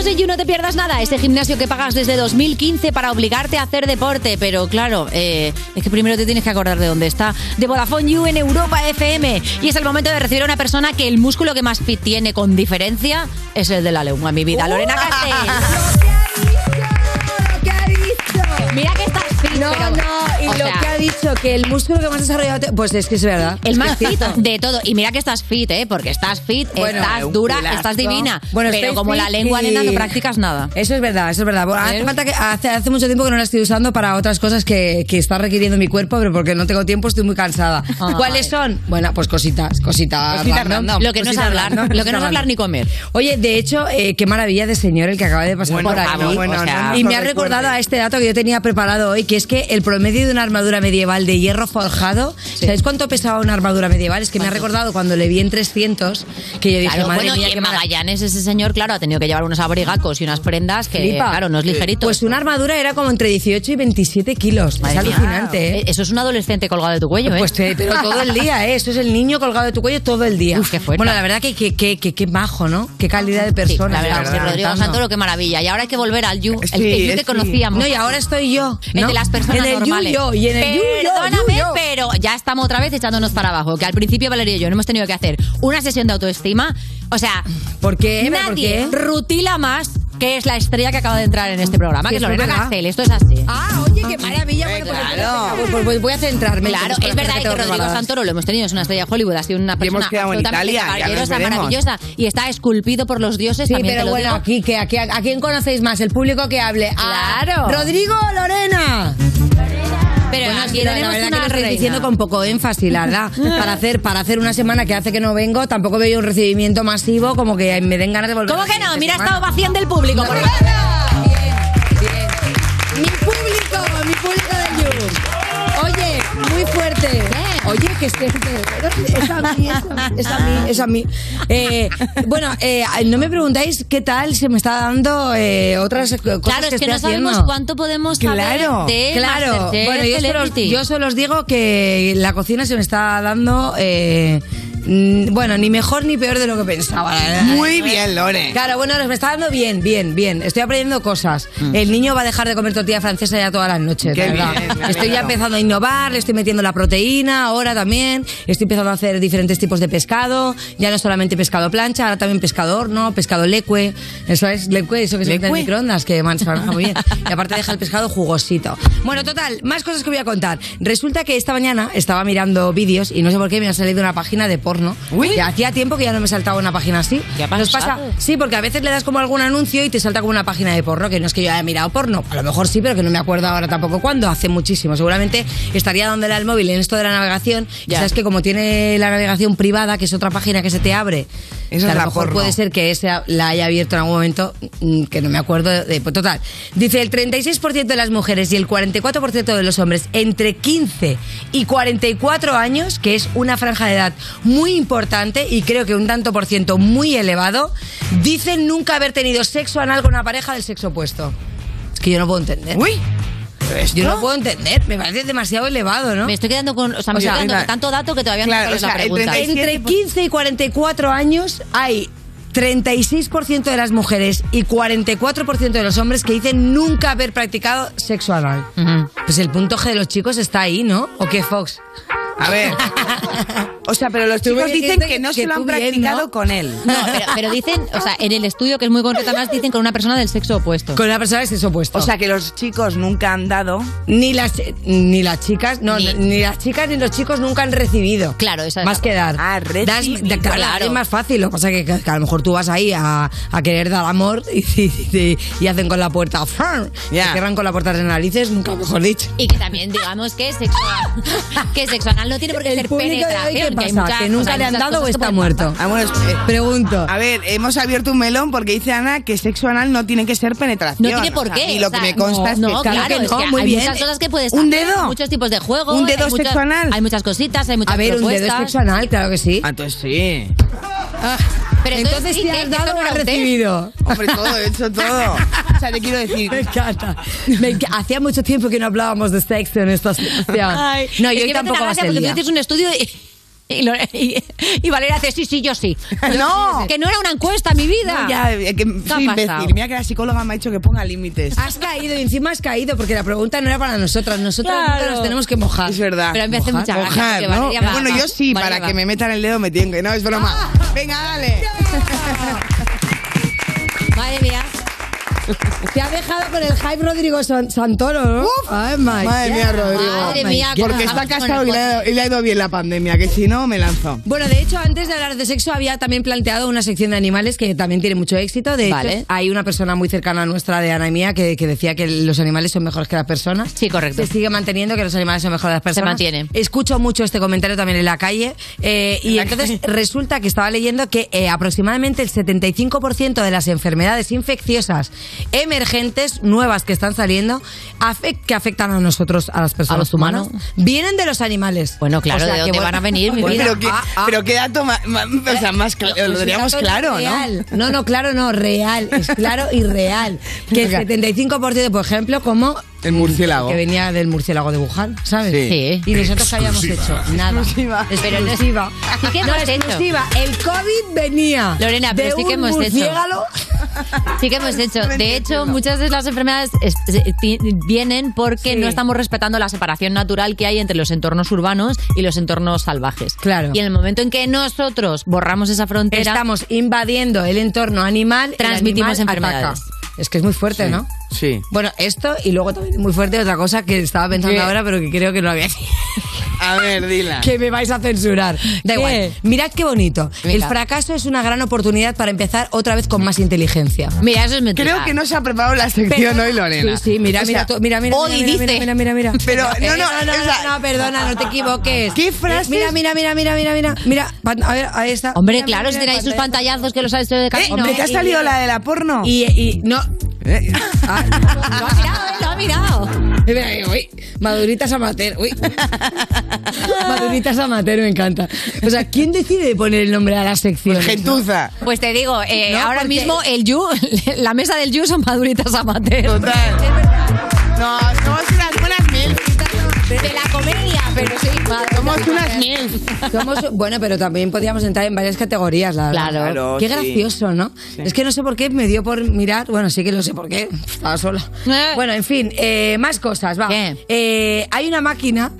Seguimos en You No Te Pierdas Nada, ese gimnasio que pagas desde 2015 para obligarte a hacer deporte. Pero claro, eh, es que primero te tienes que acordar de dónde está. De Vodafone You en Europa FM. Y es el momento de recibir a una persona que el músculo que más fit tiene con diferencia es el de la lengua, mi vida. Lorena Castell. Mira que estás fit. No, pero- no, lo sea, que ha dicho, que el músculo que más desarrollado... te- Pues es que es verdad. El Es más fit de todo. Y mira que estás fit, ¿eh? Porque estás fit, Bueno, estás dura, culazo. estás divina. Bueno, pero como la lengua, y- nena, no practicas nada. Eso es verdad, eso es verdad. Bueno, hace, falta que, hace, hace mucho tiempo que no la estoy usando para otras cosas que, que está requiriendo mi cuerpo, pero porque no tengo tiempo estoy muy cansada. Ay. ¿Cuáles son? Bueno, pues cositas, cositas. Cositas random. Lo que no es hablar, random, lo que no es hablar ni comer. Oye, de hecho, eh, qué maravilla de señor el que acaba de pasar Bueno, por aquí. vamos, bueno, O sea, no nos y me ha recordado a este dato que yo tenía preparado hoy, que es que el promedio de una armadura medieval de hierro forjado, ¿sabéis cuánto pesaba una armadura medieval? Es que me ha recordado cuando le vi en 300, que yo dije, Claro, madre bueno, mía, y qué en maravilla. Magallanes ese señor, claro, ha tenido que llevar unos abrigacos y unas prendas que, Flipa. claro, no es ligerito. Pues una armadura era como entre 18 y 27 kilos. Madre es mía. alucinante, ¿eh? Eso es un adolescente colgado de tu cuello, ¿eh? Pues eh, pero todo el día, ¿eh? Eso es el niño colgado de tu cuello todo el día. Uf, qué fuerte. Bueno, la verdad que que, que, que, que majo, ¿no? Qué calidad de Sí, persona. la verdad, sí, Rodrigo. Santoro, qué maravilla. Y ahora hay que volver al You, el, Sí, el que sí. conocíamos. No, y ahora estoy yo. El ¿no? de las personas En el You, normales. Y en el You, yo, Perdóname, You, yo. pero ya estamos otra vez echándonos para abajo. Que al principio Valeria y yo no hemos tenido que hacer una sesión de autoestima. O sea, ¿Por qué? ¿Pero por nadie qué? rutila más que es la estrella que acaba de entrar en este programa, Sí, que es Lorena. Castel. Esto es así. Ah, oye, qué maravilla. Bueno, pues, claro. pues, pues, pues voy a centrarme. Claro, es verdad que Rodrigo preparadas. Santoro lo hemos tenido, es una estrella de Hollywood, ha sido una Y persona hemos quedado en absolutamente nos maravillosa, y está esculpido por los dioses Sí, pero lo bueno, digo. aquí, que, aquí, ¿a quién conocéis más? El público que hable. A Claro. Rodrigo o Lorena. Pero Bueno, aquí la, la tenemos verdad una que lo estoy diciendo con poco énfasis, la verdad. Para hacer, para hacer una semana que hace que no vengo, tampoco veo un recibimiento masivo como que me den ganas de volver. ¿Cómo la que no? Mira semana. esta ovación del público. por ejemplo. Mi que es a mí, es a mí, es a. Eh, bueno, eh, no me preguntáis qué tal se me está dando eh, otras cosas Claro, es que no sabemos cuánto podemos saber Claro, de claro. Masterchef Bueno, yo solo, yo solo os digo que la cocina se me está dando, eh, bueno, ni mejor ni peor de lo que pensaba. Muy bien, Lore. Claro, bueno, me está dando bien, bien, bien. Estoy aprendiendo cosas. El niño va a dejar de comer tortilla francesa ya todas las noches, Qué bien, Estoy ya empezando a innovar, le estoy metiendo la proteína ahora también. Estoy empezando a hacer diferentes tipos de pescado. Ya no solamente pescado plancha, ahora también pescado horno, pescado lecue. Eso es lecue, eso que se mete en microondas, que man, se maneja muy bien. Y aparte deja el pescado jugosito. Bueno, total, más cosas que voy a contar. Resulta que esta mañana estaba mirando vídeos y no sé por qué me ha salido una página de porno. Que hacía tiempo que ya no me saltaba una página así. ¿Qué ha ¿Nos pasa? Sí, porque a veces le das como algún anuncio y te salta como una página de porno, que no es que yo haya mirado porno. A lo mejor sí, pero que no me acuerdo ahora tampoco cuándo. Hace muchísimo. Seguramente estaría dándole al móvil en esto de la navegación. Ya. sabes que como tiene la navegación privada, que es otra página que se te abre, Esa que a lo mejor porno. puede ser que esa la haya abierto en algún momento, mm, que no me acuerdo de. de- pues total. Dice el 36% de las mujeres y el 44% de los hombres entre 15 y 44 años, que es una franja de edad muy importante y creo que un tanto por ciento muy elevado, dicen nunca haber tenido sexo anal con una pareja del sexo opuesto. Es que yo no puedo entender. Uy. Yo no puedo entender, me parece demasiado elevado, ¿no? Me estoy quedando con. O sea, me O sea, estoy quedando con tanto dato que todavía Claro, no sé es la pregunta. 37 Entre 15 y 44 años hay 36% de las mujeres y 44% de los hombres que dicen nunca haber practicado sexo anal. Ujú. Pues el punto G de los chicos está ahí, ¿no? ¿O qué, Fox? A ver. O sea, pero los chicos dicen que no que se lo han bien, practicado ¿no? con él. No, pero, pero dicen, o sea, en el estudio, que es muy concreto, además dicen con una persona del sexo opuesto. Con una persona del sexo opuesto. O sea, que los chicos nunca han dado. Ni las, ni las chicas, no, Ni- ni, las chicas ni los chicos nunca han recibido. Claro, esa es Más que dar. Ah, Das- de- claro. Es más fácil. Lo que pasa es que, que a lo mejor tú vas ahí a, a querer dar amor y, y- y- y hacen con la puerta. Te cierran con la puerta de narices, nunca mejor dicho. Y que también digamos que sexo, que sexo anal no tiene por qué ser penetración. ¿qué pasa? ¿Que o nunca le han dado o está muerto? Ah, eh, Pregunto. A ver, hemos abierto un melón porque dice Ana que sexo anal no tiene que ser penetración. No tiene por qué. Y lo que me consta es que no, claro que no, muy hay bien. muchas cosas que puedes ¿Un dedo? muchos tipos de juegos. ¿Un dedo sexo anal? Hay muchas cositas, hay muchas A ver, un dedo sexo anal, claro que sí. Ah, Entonces sí. Pero Entonces, sí, ¿te has dado o no has recibido? Hombre, todo, he hecho todo. O sea, te quiero decir. Me encanta. Me enca- Hacía mucho tiempo que no hablábamos de sexo en esta sección. Ay, no, es yo que me hace tampoco va a ser. Tú haces un estudio y, y, y- y Valeria hace sí, sí, yo sí. No. Que no era una encuesta, mi vida. No, ya, eh, que ¿Qué ha soy imbécil. Mira que la psicóloga me ha dicho que ponga límites. Has caído y encima has caído porque la pregunta no era para nosotras. Nosotras Claro. nunca nos tenemos que mojar. Es verdad. Pero a mí me hace mucha. Mojar, ¿no? Valeria va- Bueno, yo sí, Valeria para va. que me metan el dedo me tienen que. No, es broma. Ah. Venga, dale. Madre mía. Te ha dejado con el hype Rodrigo San- Santoro, ¿no? Ay, my Madre mía. Rodrigo. Madre mía, Porque está estamos casado y le, ha, y le ha ido bien la pandemia, que si no, me lanzo. Bueno, de hecho, antes de hablar de sexo, había también planteado una sección de animales que también tiene mucho éxito. De hecho, Vale. hay una persona muy cercana a nuestra de Ana y mía que, que decía que los animales son mejores que las personas. Sí, correcto. Se sigue manteniendo que los animales son mejores que las personas. mantiene. Escucho mucho este comentario también en la calle. eh, y entonces resulta que estaba leyendo que eh, aproximadamente el 75% de las enfermedades infecciosas emergentes, nuevas que están saliendo, que afectan a nosotros, a las personas los humanas, humanos. vienen de los animales. Bueno, claro, ¿de dónde que van a venir, mi Bueno, vida? Pero qué, ah, ah. pero qué dato más, o sea, más claro, lo teníamos dato claro, ¿no? real. ¿no? No, claro, no, real. Es claro y real. Que el Venga. 75%, por ejemplo, como El murciélago. que venía del murciélago de Wuhan, ¿sabes? Sí. Y nosotros que habíamos hecho nada. Exclusiva. Pero no-. Sí que no, hemos hecho. exclusiva. El COVID venía Lorena, pero de sí que hemos hecho. murciélago. Sí que hemos hecho. De hecho, muchas de las enfermedades vienen porque Sí. no estamos respetando la separación natural que hay entre los entornos urbanos y los entornos salvajes. Claro. Y en el momento en que nosotros borramos esa frontera, Estamos invadiendo el entorno animal. el Transmitimos animal enfermedades. ataca. Es que es muy fuerte, Sí. ¿no? Sí. Bueno, esto y luego también es muy fuerte otra cosa que estaba pensando ¿Qué? ahora, pero que creo que no había A ver, dila. que me vais a censurar. Da ¿Qué? igual. Mirad qué bonito. El fracaso es una gran oportunidad para empezar otra vez con más inteligencia. mira, eso es mentira. Creo que no se ha preparado la sección hoy, Lorena. Sí, sí, mira, O sea, mira, tú- mira, mira, hoy mira, dice. mira, mira, mira, mira. Pero, Eh, no, no, no, no, o sea- no, perdona, no te equivoques. ¿Qué frases? Mira, mira, mira, mira, mira, mira, mira, a ver, ahí está. Hombre, Mira, claro, mira, si tenéis sus pantalla. pantallazos que los habéis hecho de camino. Hombre, que ha y- salido la de la porno. Y, y no. Eh, Ah, Lo ha mirado, ¿eh? Lo ha mirado. Uy, maduritas amateur, uy. maduritas amateur, me encanta. O sea, ¿quién decide poner el nombre a las secciones? Gentuza. Pues te digo, eh, No, ahora porque- mismo el Yu, la mesa del Yu son maduritas amateur. Total. No, somos unas buenas mil. De la pero sí. Somos unas mil. Somos, bueno, pero también podríamos entrar en varias categorías, la verdad. Claro. Claro, Qué sí. gracioso, ¿no? Es que no sé por qué me dio por mirar. Bueno, sí que lo sé por qué. Estaba sola. Eh. Bueno, en fin, eh, más cosas, va. ¿Qué? Eh, hay una máquina.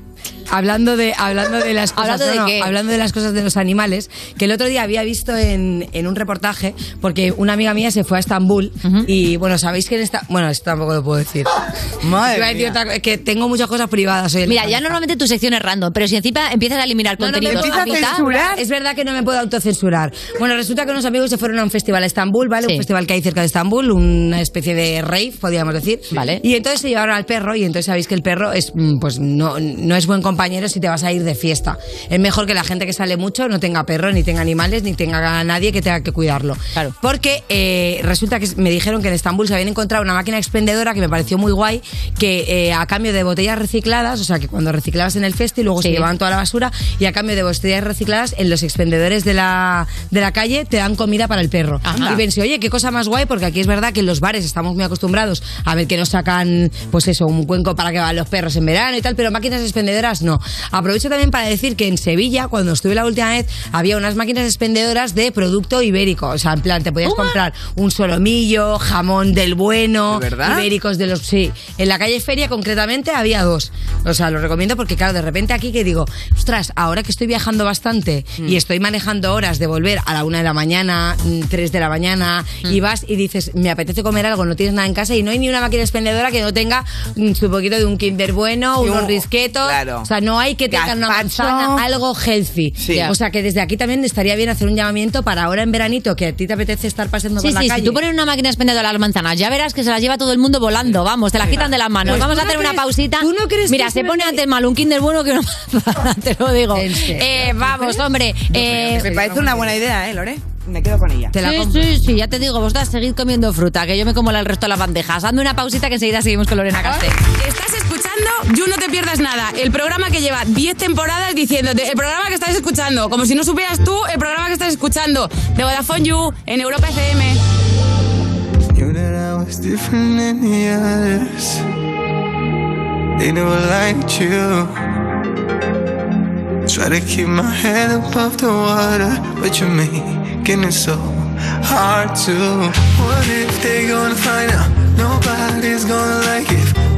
Hablando de, hablando de las cosas, ¿Hablando de no, no, qué? hablando de las cosas de los animales, que el otro día había visto en, en un reportaje, porque una amiga mía se fue a Estambul y bueno, sabéis que en esta, bueno, esto tampoco lo puedo decir. Madre Iba a decir mía. otra que tengo muchas cosas privadas hoy Mira, ya normalmente tu sección es random, pero si encima empiezas a eliminar No, no a mitad, censurar. Es verdad que no me puedo autocensurar. Bueno, resulta que unos amigos se fueron a un festival a Estambul, ¿vale? Sí. Un festival que hay cerca de Estambul, una especie de rave, podríamos decir. Vale. Y entonces se llevaron al perro y entonces sabéis que el perro es, mm, pues no, no es buen compañero si te vas a ir de fiesta. Es mejor que la gente que sale mucho no tenga perro, ni tenga animales, ni tenga a nadie que tenga que cuidarlo. Claro. Porque eh, resulta que me dijeron que en Estambul se habían encontrado una máquina expendedora que me pareció muy guay, que eh, a cambio de botellas recicladas, o sea, que cuando reciclabas en el festi, luego se Sí. llevaban toda la basura, y a cambio de botellas recicladas, en los expendedores de la, de la calle te dan comida para el perro. Ajá. Y pensé, oye, qué cosa más guay, porque aquí es verdad que en los bares estamos muy acostumbrados a ver que nos sacan, pues eso, un cuenco para que van los perros en verano y tal, pero máquinas expendedoras no. Aprovecho también para decir que en Sevilla, cuando estuve la última vez, había unas máquinas expendedoras de producto ibérico. O sea, en plan, te podías comprar un solomillo, jamón del bueno, ¿De verdad? ibéricos de los... Sí, en la calle Feria concretamente había dos. O sea, lo recomiendo porque, claro, de repente aquí que digo, ostras, ahora que estoy viajando bastante Mm. y estoy manejando horas de volver a la una de la mañana, mm, tres de la mañana, Mm. y vas y dices, me apetece comer algo, no tienes nada en casa y no hay ni una máquina expendedora que no tenga mm, su poquito de un Kinder bueno, unos un- risquetos. claro. O sea, no hay que tenga una manzana, algo healthy. Sí. O sea, que desde aquí también estaría bien hacer un llamamiento para ahora en veranito, que a ti te apetece estar paseando Sí, por la sí, calle. si tú pones una máquina expendedora a las manzanas, ya verás que se las lleva todo el mundo volando, vamos, te las quitan de las manos. Pues vamos a no hacer una crees- pausita. ¿tú no crees Mira, que se pone antes mal un Kinder bueno que una manzana, te lo digo. Eh, vamos, hombre. eh, Me parece una buena idea, ¿eh, Lore? Me quedo con ella. sí, sí, sí, ya te digo, vosotras seguid comiendo fruta, que yo me como el resto de las bandejas. Hazme una pausita que enseguida seguimos con Lorena Castell. Escuchando You No Te Pierdas Nada, el programa que lleva 10 temporadas diciéndote, el programa que estás escuchando, como si no supieras tú el programa que estás escuchando, de Vodafone You, en Europa FM. I was different than. They never liked you. Try to keep my head above the water, but you're making it so hard to. What if they gonna find out? Nobody's gonna like if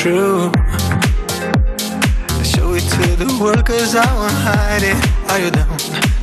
true. I show it to the world cause I won't hide it. Are you down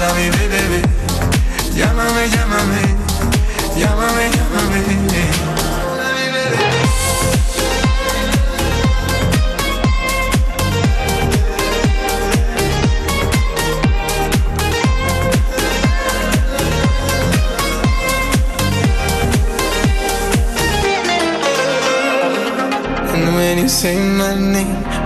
hola mi bebé, llámame, llámame, llámame, llámame. Bebé. Say my name,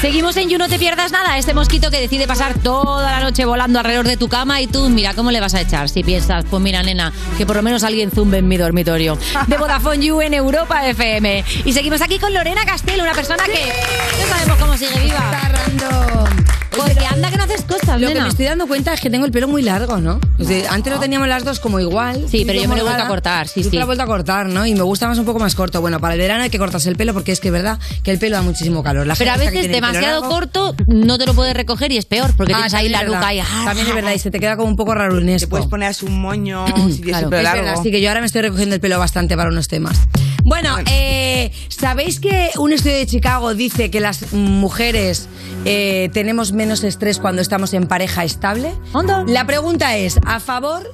Seguimos en You No Te Pierdas Nada, este mosquito que decide pasar toda la noche volando alrededor de tu cama y tú, mira, ¿cómo le vas a echar? Si piensas, pues mira, nena, que por lo menos alguien zumbe en mi dormitorio. De Vodafone You en Europa FM. Y seguimos aquí con Lorena Castell, una persona que no sabemos cómo sigue viva. Porque anda que no haces cosas, Lo que me estoy dando cuenta es que tengo el pelo muy largo, ¿no? O sea, antes lo teníamos las dos como igual. Sí, pero yo me lo he vuelto a cortar, sí, Tú te sí. lo has vuelto a cortar, ¿no? Y me gusta más un poco más corto. Bueno, para el verano hay que cortarse el pelo porque es que es verdad que el pelo da muchísimo calor. La Pero a gente esta que veces tiene el pelo demasiado largo- corto no te lo puedes recoger y es peor, porque Ah, tienes ahí la nuca ahí. ah, También es verdad, y se te queda como un poco rarunesco. Te puedes poner así un moño si tienes Claro, el pelo es largo. verdad, sí que yo ahora me estoy recogiendo el pelo bastante para unos temas. Bueno, eh, ¿sabéis que un estudio de Chicago dice que las mujeres eh, tenemos menos estrés cuando estamos en pareja estable? La pregunta es, ¿a favor?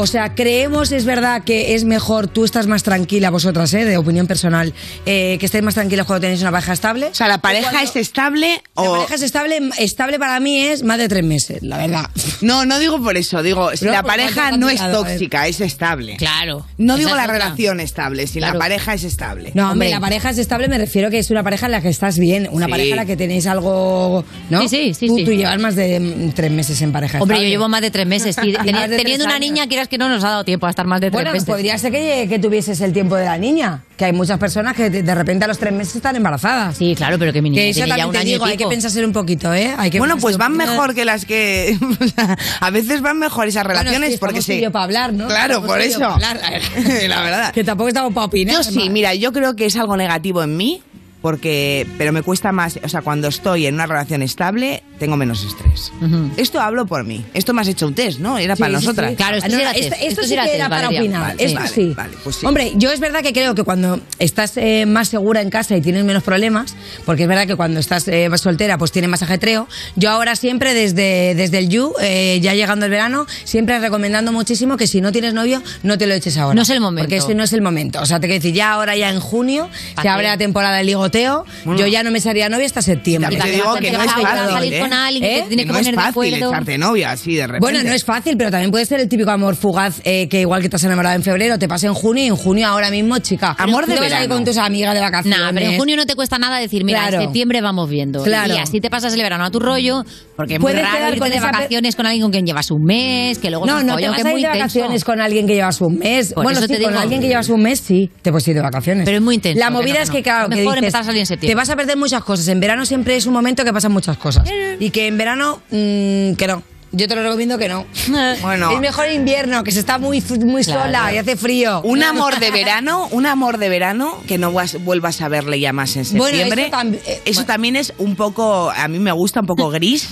O sea, creemos, es verdad que es mejor, tú estás más tranquila, vosotras, ¿eh? de opinión personal, eh, que estéis más tranquilas cuando tenéis una pareja estable. O sea, ¿la pareja es estable La o...? pareja es estable, estable para mí es más de tres meses, la verdad. No, no digo por eso, digo, si Pero la pareja no es tóxica, es estable. Claro. No digo es la otra. relación estable, si Claro. la pareja es estable. No, hombre, la pareja es estable, me refiero que es una pareja en la que estás bien, una Sí. pareja en la que tenéis algo, ¿no? Sí, sí, sí, Tú, sí. tú llevas más de mm, tres meses en pareja Hombre, yo llevo más de tres meses y teni- Más de tres teniendo una niña, quieras que no nos ha dado tiempo a estar más de tres Bueno, meses. podría ser que, que tuvieses el tiempo de la niña, que hay muchas personas que de de repente a los tres meses están embarazadas. Sí, claro, pero que mi niña Que eso tiene ya un te año y digo, hay que pico. pensárselo un poquito, ¿eh? Hay que Bueno, pues van poquito. mejor que las que... o sea, a veces van mejor esas Bueno, relaciones es que porque yo para hablar, ¿no? Claro, por eso. la verdad. Que tampoco estamos para opinar. Yo sí, mira, yo creo que es algo negativo en mí, porque, pero me cuesta más, o sea, cuando estoy en una relación estable, tengo menos estrés. Esto hablo por mí. Esto me has hecho un test, ¿no? Era Sí, para sí, nosotras. sí. Ah, no, no, esto, esto sí que era para opinar. Vale, esto vale, sí. vale, pues sí. Hombre, yo es verdad que creo que cuando estás eh, más segura en casa y tienes menos problemas, porque es verdad que cuando estás eh, soltera pues tienes más ajetreo, yo ahora siempre desde, desde el You, eh, ya llegando el verano, siempre recomendando muchísimo que si no tienes novio, no te lo eches ahora. No es el momento. Porque ese no es el momento. O sea, te quiero decir, ya ahora ya en junio ¿Pa' se qué? abre la temporada del ligoteo, Bueno. yo ya no me sería novia hasta septiembre. También te digo que no es ¿eh? con alguien que ¿Eh? te tienes que no es poner de fácil echarte novia así de repente. Bueno, no es fácil, pero también puede ser el típico amor fugaz eh, que igual que te has enamorado en febrero, te pasa en junio y en junio ahora mismo, chica. Amor de te vas a ir verano. con tus amigas de vacaciones. Nah, pero en junio no te cuesta nada decir, mira, Claro. en septiembre vamos viendo. Claro. Y así te pasas el verano a tu rollo, porque es muy Puedes raro irte con de vacaciones con alguien con quien llevas un mes, que luego No, no te vas que a ir muy de vacaciones con alguien que llevas un mes. Por bueno, eso sí, te con digo. alguien que llevas un mes, sí, te puedes ir de vacaciones. Pero es muy intenso, La que movida no, es que que, no. claro, que Mejor dices, empezar a salir en septiembre. te vas a perder muchas cosas. En verano siempre es un momento que pasan muchas cosas. Y que en verano, mm, que no. Yo te lo recomiendo que no. Bueno. Es mejor invierno, que se está muy, muy Claro. sola y hace frío. Un amor de verano, un amor de verano que no vas- vuelvas a verle ya más en Bueno, septiembre. eso tam- eh, Eso también es un poco, a mí me gusta un poco gris.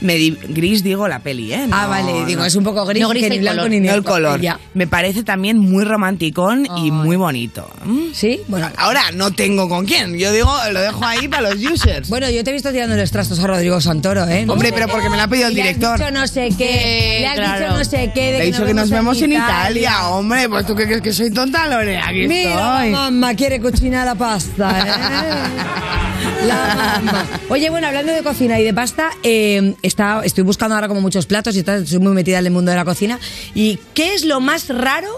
Me di- gris digo la peli, ¿eh? Ah, vale, digo, es un poco gris, No gris que el ni blanco color. ni negro. el color. Ya. Me parece también muy romanticón y muy bonito. ¿Mm? ¿Sí? Bueno, Ahora no tengo con quién. Yo digo, lo dejo ahí para los users. Bueno, yo te he visto tirando los trastos a Rodrigo Santoro, ¿eh? Hombre, pero porque me lo ha pedido el Le has director. dicho no sé qué, le has claro. dicho no sé qué. de Le he dicho que nos vemos en Italia, hombre. Pues tú qué crees que soy tonta, Lore. Aquí Mira, estoy. la mamá quiere cocinar la pasta, ¿eh? La mamá. Oye, bueno, hablando de cocina y de pasta, eh, está, estoy buscando ahora como muchos platos y está- estoy muy metida en el mundo de la cocina. ¿Y qué es lo más raro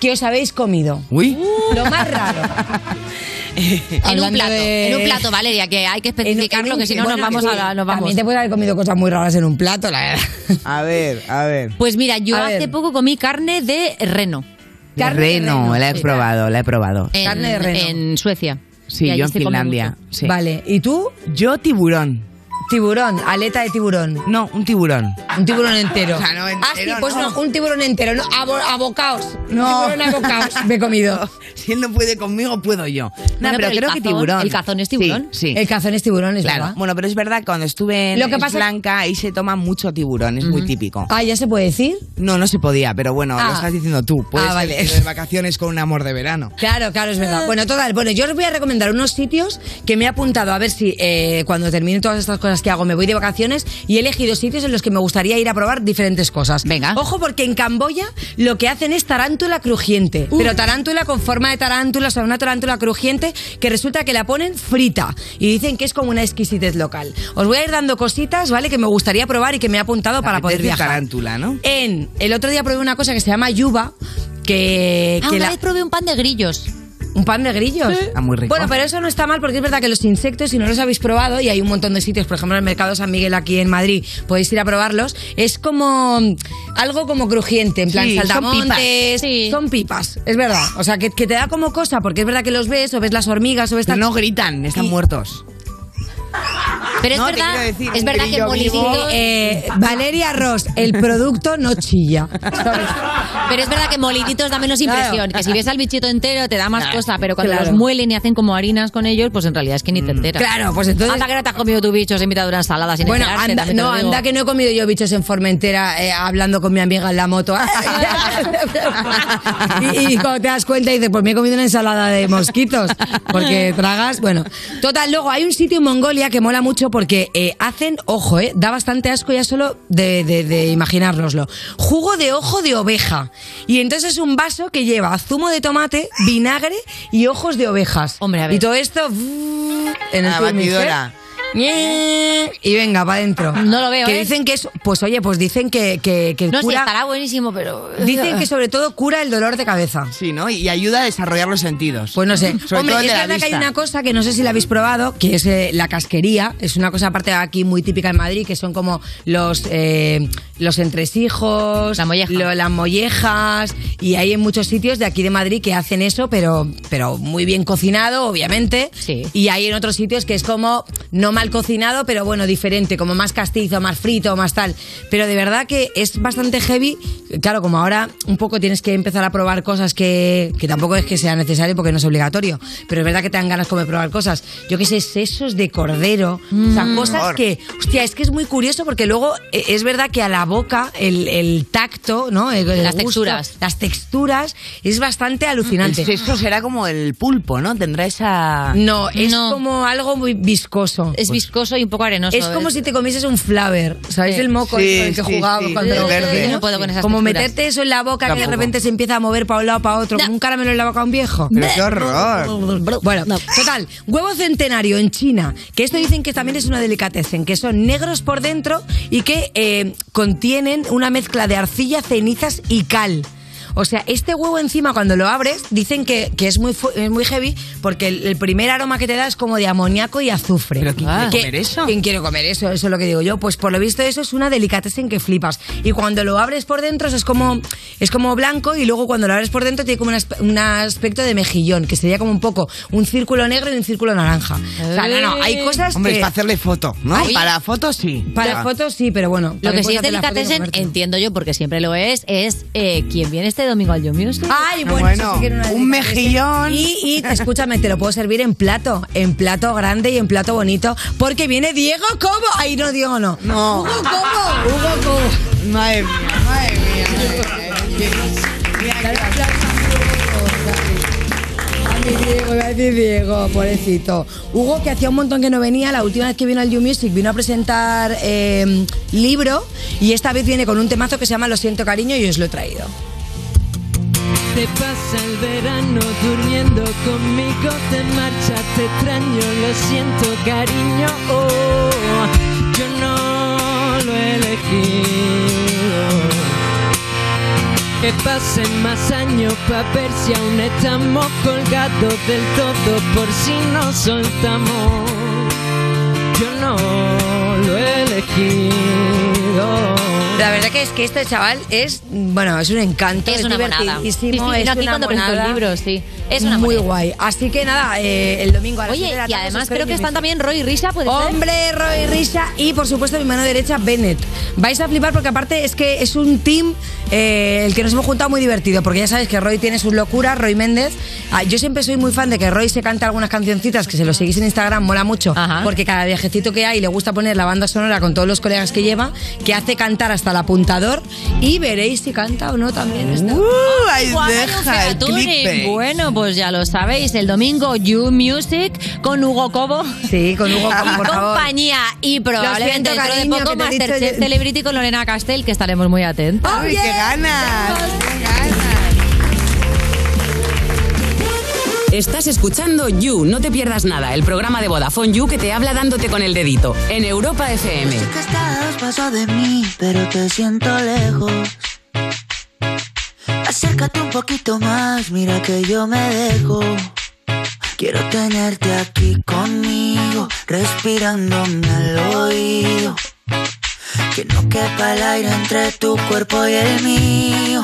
que os habéis comido? Uy. Lo más raro. En un plato, de- en un plato, Valeria, que hay que especificarlo, un- que si no bueno, nos vamos a sí, la- nos vamos. También te puedes haber comido cosas muy raras en un plato, la verdad. A ver, a ver. Pues mira, yo A hace ver. poco comí carne de reno. Carne de reno, la he sí. probado, la he probado. En, Carne de reno. En Suecia. Sí, yo en Finlandia. Sí. Vale, ¿y tú? Yo tiburón. Tiburón, aleta de tiburón. No, un tiburón. Un tiburón entero. O sea, no ah, sí, pues no. no, un tiburón entero, no, abo- abocaos. No. Un tiburón abocaos me he comido. Si él no puede conmigo, puedo yo. No, Bueno, pero, creo que cazón- tiburón. el cazón es tiburón. Sí, sí. El cazón es tiburón, es Claro. verdad. Bueno, pero es verdad que cuando estuve en Lo que Sri pasa- Lanka, ahí se toma mucho tiburón, es muy típico. Ah, ¿ya se puede decir? No, no se podía, pero bueno, Ah. lo estás diciendo tú. Puedes Ah, vale. ir de vacaciones con un amor de verano. Claro, claro, es verdad. Bueno, total, bueno, yo os voy a recomendar unos sitios que me he apuntado a ver si eh, cuando termine todas estas cosas que hago me voy de vacaciones y he elegido sitios en los que me gustaría ir a probar diferentes cosas. Venga. Ojo, porque en Camboya lo que hacen es tarántula crujiente. Pero tarántula con forma de tarántula, o sea, una tarántula crujiente que resulta que la ponen frita. Y dicen que es como una exquisitez local. Os voy a ir dando cositas, ¿vale? Que me gustaría probar y que me he apuntado para poder viajar. tarántula, ¿no? En el otro día probé una cosa que se llama yuba, que, Ah, que una la- vez probé un pan de grillos. Un pan de grillos. Ah, muy rico. Bueno, pero eso no está mal porque es verdad que los insectos, si no los habéis probado, y hay un montón de sitios, por ejemplo, en el Mercado San Miguel aquí en Madrid, podéis ir a probarlos, es como mm, algo como crujiente, en plan Sí, son saltamontes, pipas. son pipas, es verdad. O sea, que, que te da como cosa, porque es verdad que los ves, o ves las hormigas, o ves Pero no gritan, están Y- muertos. Pero es No, verdad, decir, es verdad que vivo. moliditos... Eh, Valeria Ross, el producto no chilla. Pero es verdad que moliditos da menos Claro. impresión. Que si ves al bichito entero te da más Claro. cosa, pero cuando Claro. los muelen y hacen como harinas con ellos, pues en realidad es que ni te enteras. Claro, pues entonces- Anda que no te has comido tu bicho, se invita a una ensalada sin Bueno, anda, no, anda que no he comido yo bichos en Formentera eh, hablando con mi amiga en la moto. y, y cuando te das cuenta dices, pues me he comido una ensalada de mosquitos. Porque tragas, bueno. Total, luego hay un sitio en Mongolia que mola mucho porque eh, hacen, ojo, eh, da bastante asco ya solo de, de, de imaginárnoslo. Jugo de ojo de oveja. Y entonces es un vaso que lleva zumo de tomate, vinagre y ojos de ovejas. Hombre, a ver. Y todo esto en el Thermomix, ¿eh? batidora. Y venga, para adentro. No lo veo, Que ¿eh? dicen que es. Pues oye, pues dicen que, que, que No sé, cura. estará buenísimo, pero... Dicen que sobre todo cura el dolor de cabeza. Sí, ¿no? Y ayuda a desarrollar los sentidos. Pues no sé. Sobre Hombre, todo es de la verdad que hay una cosa que no sé si la habéis probado, que es eh, la casquería. Es una cosa aparte aquí muy típica en Madrid, que son como los, eh, los entresijos, La molleja. lo- las mollejas. Y hay en muchos sitios de aquí de Madrid que hacen eso, pero, pero muy bien cocinado, obviamente. Sí. Y hay en otros sitios que es como no mal cocinado, pero bueno, diferente, como más castizo, más frito, más tal. Pero de verdad que es bastante heavy. Claro, como ahora un poco tienes que empezar a probar cosas que, que tampoco es que sea necesario porque no es obligatorio. Pero es verdad que te dan ganas como de probar cosas. Yo qué sé, sesos de cordero. O sea, cosas que, hostia, es que es muy curioso porque luego eh, es verdad que a la boca el, el tacto, ¿no? El- el Las gusto, texturas. Las texturas es bastante alucinante. Esto será como el pulpo, ¿no? Tendrá esa... No, es No. como algo muy viscoso. Es viscoso y un poco arenoso. Es como si te comieses un flaver, ¿sabéis? Sí. El moco Sí, con el que sí, jugábamos cuando el verde. No puedo con esas Como texturas. meterte eso en la boca que de repente se empieza a mover para un lado para otro, como un caramelo en la boca a un viejo. Pero qué horror. Bueno, total, huevo centenario en China, que esto dicen que también es una delicatessen, que son negros por dentro y que eh, contienen una mezcla de arcilla, cenizas y cal. O sea, este huevo encima cuando lo abres dicen que, que es, muy, es muy heavy porque el, el primer aroma que te da es como de amoníaco y azufre. ¿Pero quién quiere comer eso? ¿Quién quiere comer eso? Eso es lo que digo yo. Pues por lo visto eso es una delicatessen que flipas. Y cuando lo abres por dentro es como, es como blanco y luego cuando lo abres por dentro tiene como un, aspe- un aspecto de mejillón, que sería como un poco un círculo negro y un círculo naranja. O sea, no, no, hay cosas Hombre, es para hacerle foto, ¿no? Ay. para fotos sí. Para fotos sí, pero bueno. Lo que sí es delicatessen, entiendo yo, porque siempre lo es, es eh, ¿quién viene este domingo al You Music? Ay, bueno, Bueno, eso sí que era una un mejillón. Y, y escúchame, te lo puedo servir en plato, en plato grande y en plato bonito, porque viene Diego Cobo. Ay, no, Diego no. No. Hugo Cobo. Hugo Cobo. Madre mía, madre mía. madre mía. A mi Diego, iba a decir Diego, pobrecito. Hugo, que hacía un montón que no venía, la última vez que vino al You Music vino a presentar eh, libro y esta vez viene con un temazo que se llama Lo siento cariño y os lo he traído. Te pasa el verano durmiendo conmigo, te marcha, te extraño, lo siento cariño, oh, yo no lo he elegido. Que pasen más años para ver si aún estamos colgados del todo por si nos soltamos. Yo no lo he elegido. La verdad que es que este chaval es, bueno, es un encanto, Es es, una monada. divertidísimo, Sí, sí, es aquí una cuando presentó el monada. libro, sí. Es una muy moneda. guay. Así que nada, eh, el domingo a las Oye, de la y tarde además os espero creo que están también Roy y Risha, ¿puede ser? Hombre, Roy Risha y por supuesto mi mano derecha, Bennett. Vais a flipar porque aparte es que es un team eh, el que nos hemos juntado muy divertido, porque ya sabéis que Roy tiene sus locuras, Roy Méndez. Ah, yo siempre soy muy fan de que Roy se cante algunas cancioncitas, que se lo seguís en Instagram, mola mucho, porque cada viajecito que hay le gusta poner la banda sonora con todos los colegas que lleva, que hace cantar hasta el apuntador y veréis si canta o no también. Está- Uh, ahí deja el clickbait. Bueno, pues ya lo sabéis, el domingo You Music con Hugo Cobo. Sí, con Hugo Cobo, por favor. compañía y probablemente siento, dentro cariño, de poco Masterchef yo- Celebrity con Lorena Castell, que estaremos muy atentos. ¡Ay, qué ganas! ¡Qué ganas! Estás escuchando You, no te pierdas nada, el programa de Vodafone You que te habla dándote con el dedito en Europa FM. Sé que estás pasos de mí, pero te siento lejos. Acércate un poquito más, mira que yo me dejo. Quiero tenerte aquí conmigo, respirándome al oído. Que no quepa el aire entre tu cuerpo y el mío.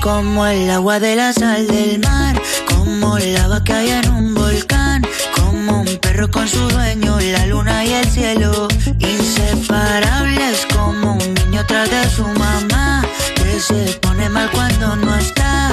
Como el agua de la sal del mar, como lava que hay en un volcán, como un perro con su dueño, la luna y el cielo. Inseparables como un niño tras de su mamá, que se pone mal cuando no está.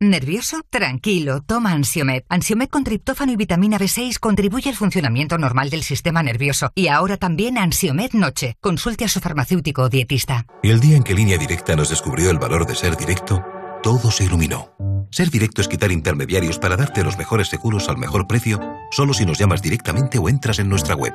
¿Nervioso? Tranquilo, toma Ansiomed. Ansiomed con triptófano y vitamina B6 contribuye al funcionamiento normal del sistema nervioso. Y ahora también Ansiomed Noche. Consulte a su farmacéutico o dietista. El día en que Línea Directa nos descubrió el valor de ser directo, todo se iluminó. Ser directo es quitar intermediarios para darte los mejores seguros al mejor precio, solo si nos llamas directamente o entras en nuestra web.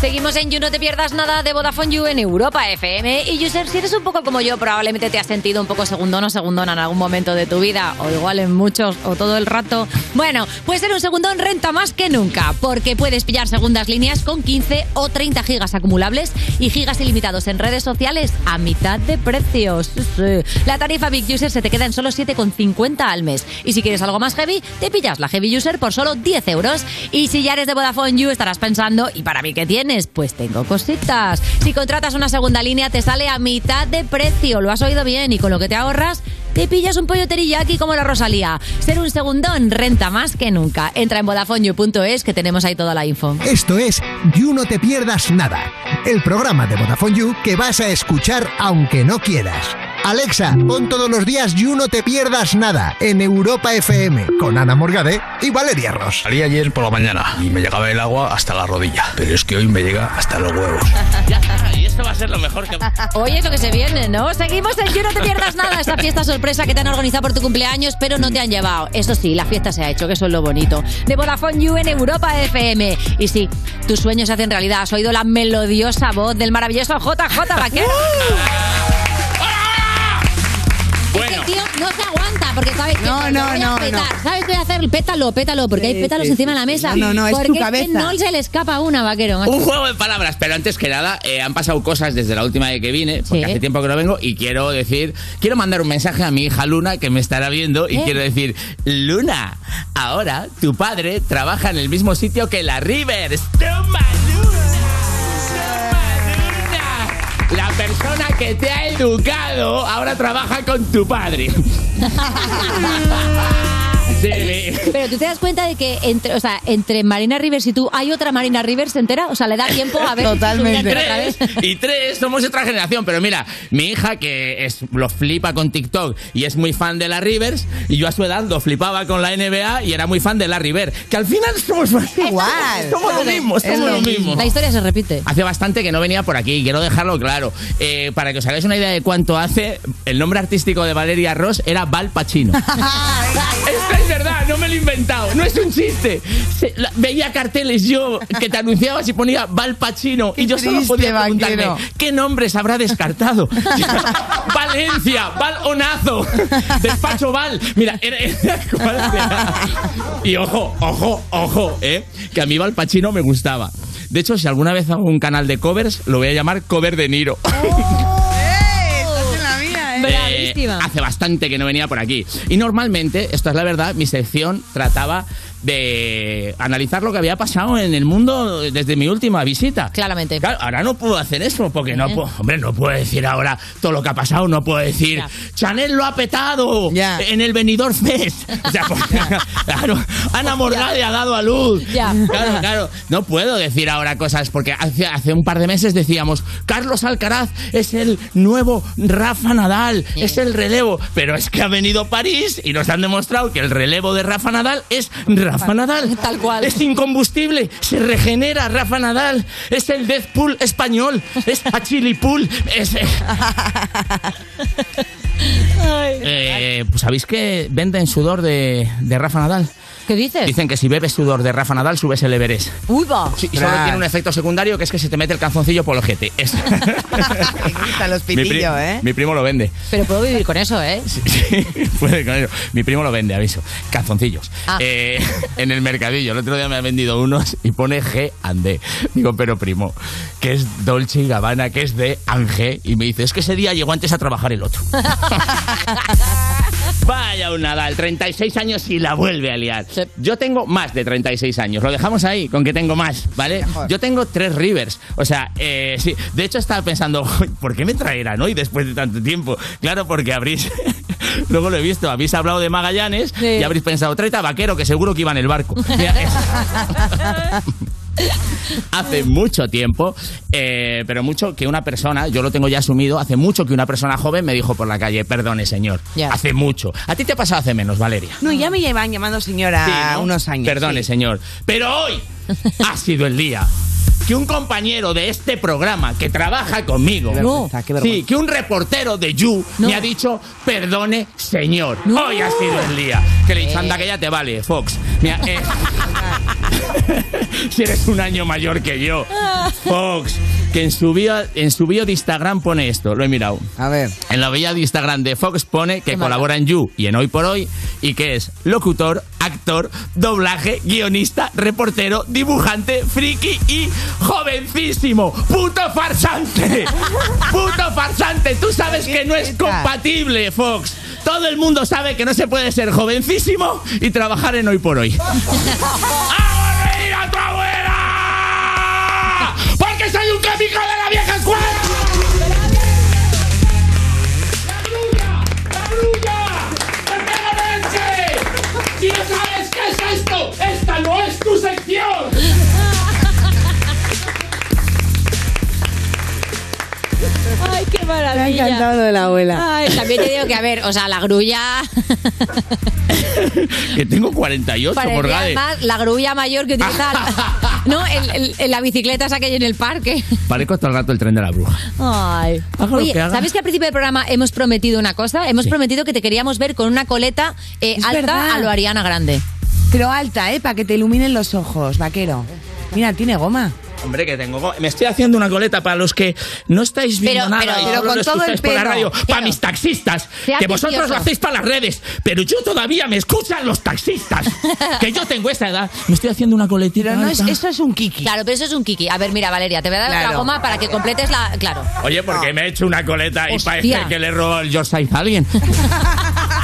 Seguimos en You No Te Pierdas Nada de Vodafone You en Europa FM. Y User, si eres un poco como yo, probablemente te has sentido un poco segundón o segundona en algún momento de tu vida, o igual en muchos, o todo el rato. Bueno, pues ser un segundón renta más que nunca, porque puedes pillar segundas líneas con 15 o 30 gigas acumulables y gigas ilimitados en redes sociales a mitad de precios. La tarifa Big User se te queda en solo 7,50 al mes. Y si quieres algo más heavy, te pillas la Heavy User por solo 10 euros. Y si ya eres de Vodafone You, estarás pensando, ¿y para mí qué Pues tengo cositas. Si contratas una segunda línea, te sale a mitad de precio. Lo has oído bien. Y con lo que te ahorras, te pillas un pollo teriyaki como la Rosalía. Ser un segundón renta más que nunca. Entra en VodafoneYou.es que tenemos ahí toda la info. Esto es You No Te Pierdas Nada, el programa de Vodafone You que vas a escuchar aunque no quieras. Alexa, pon todos los días You No Te Pierdas Nada en Europa FM con Ana Morgade y Valeria Ross. Salí ayer por la mañana y me llegaba el agua hasta la rodilla, pero es que hoy me llega hasta los huevos. y esto va a ser lo mejor que... Oye, es lo que se viene, ¿no? Seguimos en You No Te Pierdas Nada, esa fiesta sorpresa que te han organizado por tu cumpleaños, pero no te han llevado. Eso sí, la fiesta se ha hecho, que eso es lo bonito. De Vodafone You en Europa FM. Y sí, tus sueños se hacen realidad. Has oído la melodiosa voz del maravilloso JJ Vaquero. Es que tío no se aguanta porque sabes que No, no, voy a petar. no. ¿Sabes qué voy a hacer? Pétalo, pétalo, porque hay pétalos sí, encima sí, de la mesa. No, no, es porque tu que cabeza. no se le escapa una, vaquero. macho. Un juego de palabras, pero antes que nada, eh, han pasado cosas desde la última vez que vine, porque hace tiempo que no vengo, y quiero decir, quiero mandar un mensaje a mi hija Luna, que me estará viendo, y ¿Eh? quiero decir, Luna, ahora tu padre trabaja en el mismo sitio que la Rivers. ¡Toma, persona que te ha educado ahora trabaja con tu padre. Sí. Pero tú te das cuenta de que entre, o sea, entre Marina Rivers y tú hay otra Marina Rivers entera, o sea, le da tiempo a ver otra vez. Tres, y tres, somos otra generación. Pero mira, mi hija que es, lo flipa con TikTok y es muy fan de la Rivers, y yo a su edad lo flipaba con la NBA y era muy fan de la River. Que al final somos Igual. Somos lo mismo, somos lo mismo. La historia se repite. Hace bastante que no venía por aquí, quiero dejarlo claro. Eh, para que os hagáis una idea de cuánto hace, el nombre artístico de Valeria Ross era Val Pacino. Es verdad, no me lo he inventado, no es un chiste. Se- la- veía carteles yo que te anunciabas y ponía Val Pacino y yo solo podía preguntarme vaquero. qué nombres habrá descartado. Valencia, Val Onazo, Despacho Val. Mira, era, era-. Y ojo, ojo, ojo, ¿eh? que a mí Val Pacino me gustaba. De hecho, si alguna vez hago un canal de covers, lo voy a llamar Cover de Niro. Eh, hace bastante que no venía por aquí. Y normalmente, esto es la verdad, mi sección trataba de analizar lo que había pasado en el mundo desde mi última visita. Claramente. Claro, ahora no puedo hacer eso porque no Eh. puedo, hombre, no puedo decir ahora todo lo que ha pasado, no puedo decir Chanel lo ha petado en el Benidorm Fest. O sea, claro, Ana Morgade ha dado a luz. Claro, claro, no puedo decir ahora cosas porque hace, hace un par de meses decíamos Carlos Alcaraz es el nuevo Rafa Nadal, es el relevo, pero es que ha venido París y nos han demostrado que el relevo de Rafa Nadal es Rafa Nadal. Tal cual. Es incombustible, se regenera Rafa Nadal, es el Deathpool español, es Achilipool, es... eh, eh, pues ¿Sabéis que venden sudor de, de Rafa Nadal? ¿Qué dices? Dicen que si bebes sudor de Rafa Nadal subes el Everest. Uy, va. Sí, y solo tiene un efecto secundario que es que se te mete el calzoncillo por el ojete. Es- Está los mi, pri- pitillos, ¿eh? mi primo lo vende. Pero puedo vivir con eso, ¿eh? Puede con ello. Mi primo lo vende, aviso. Calzoncillos. Ah. Eh, en el mercadillo. El otro día me ha vendido unos y pone G and D. Digo, pero primo, que es Dolce y Gabbana, que es de Ange. Y me dice, es que ese día llegó antes a trabajar el otro. Vaya un Nadal, 36 años y la vuelve a liar. Yo tengo más de 36 años. Lo dejamos ahí, con que tengo más, ¿vale? Yo tengo tres Rivers. O sea, eh, sí. De hecho, estaba pensando, "Uy, ¿por qué me traerán hoy después de tanto tiempo? Claro, porque habréis. Luego lo he visto, habéis hablado de Magallanes y habréis pensado, a vaquero, que seguro que iba en el barco. Mira, hace mucho tiempo, eh, pero mucho que una persona, yo lo tengo ya asumido, hace mucho que una persona joven me dijo por la calle, perdone señor, Ya. hace mucho. ¿A ti te ha pasado hace menos, Valeria? No, ya me llevan llamando señora Sí, ¿no? unos años. Perdone, sí. señor. Pero hoy ha sido el día que un compañero de este programa que trabaja conmigo, qué vergüenza. sí, que un reportero de You me ha dicho, perdone, señor. Hoy ha sido el día. Que le he dicho, anda que ya te vale, Fox. Mira, eh, si eres un año mayor que yo, Fox, que en su bio, en su bio de Instagram pone esto, lo he mirado. A ver. En la bio de Instagram de Fox pone que colabora en You y en Hoy por Hoy y que es locutor, actor, doblaje, guionista, reportero, dibujante, friki y jovencísimo. ¡Puto farsante! ¡Puto farsante! Tú sabes que no es compatible, Fox. Todo el mundo sabe que no se puede ser jovencísimo y trabajar en Hoy por Hoy. reír a tu abuela! ¡Porque soy un cómico de la vieja escuela! ¡Si no sabes qué es esto! ¡Esta no es tu sección! Ay, qué maravilla. Me ha encantado de la abuela. Ay, también te digo que, a ver, o sea, la grulla. Que tengo 48, parecía Morgade. más la grulla mayor que utiliza. la- no, el, el- el- la bicicleta esa que hay en el parque. Parezco todo el rato el tren de la bruja. Ay. Haga lo Oye, que haga. ¿sabes que al principio del programa hemos prometido una cosa? Hemos prometido que te queríamos ver con una coleta eh, alta verdad. a lo Ariana Grande. Pero alta, ¿eh? Para que te iluminen los ojos, vaquero. Mira, tiene goma. Hombre, que tengo. go- Me estoy haciendo una coleta para los que no estáis viendo Pero- nada pero- y pero con lo todo el por la pelo. radio. Claro. Para mis taxistas. Sea que vosotros lo hacéis para las redes. Pero yo todavía me escuchan los taxistas. que yo tengo esa edad. Me estoy haciendo una coletita. Pero no es-. Eso es un kiki. Claro, pero eso es un kiki. A ver, mira, Valeria, te voy a dar Claro. la goma para que completes la. Claro. Oye, porque me he hecho una coleta y parece que le robó el George Sainz a alguien.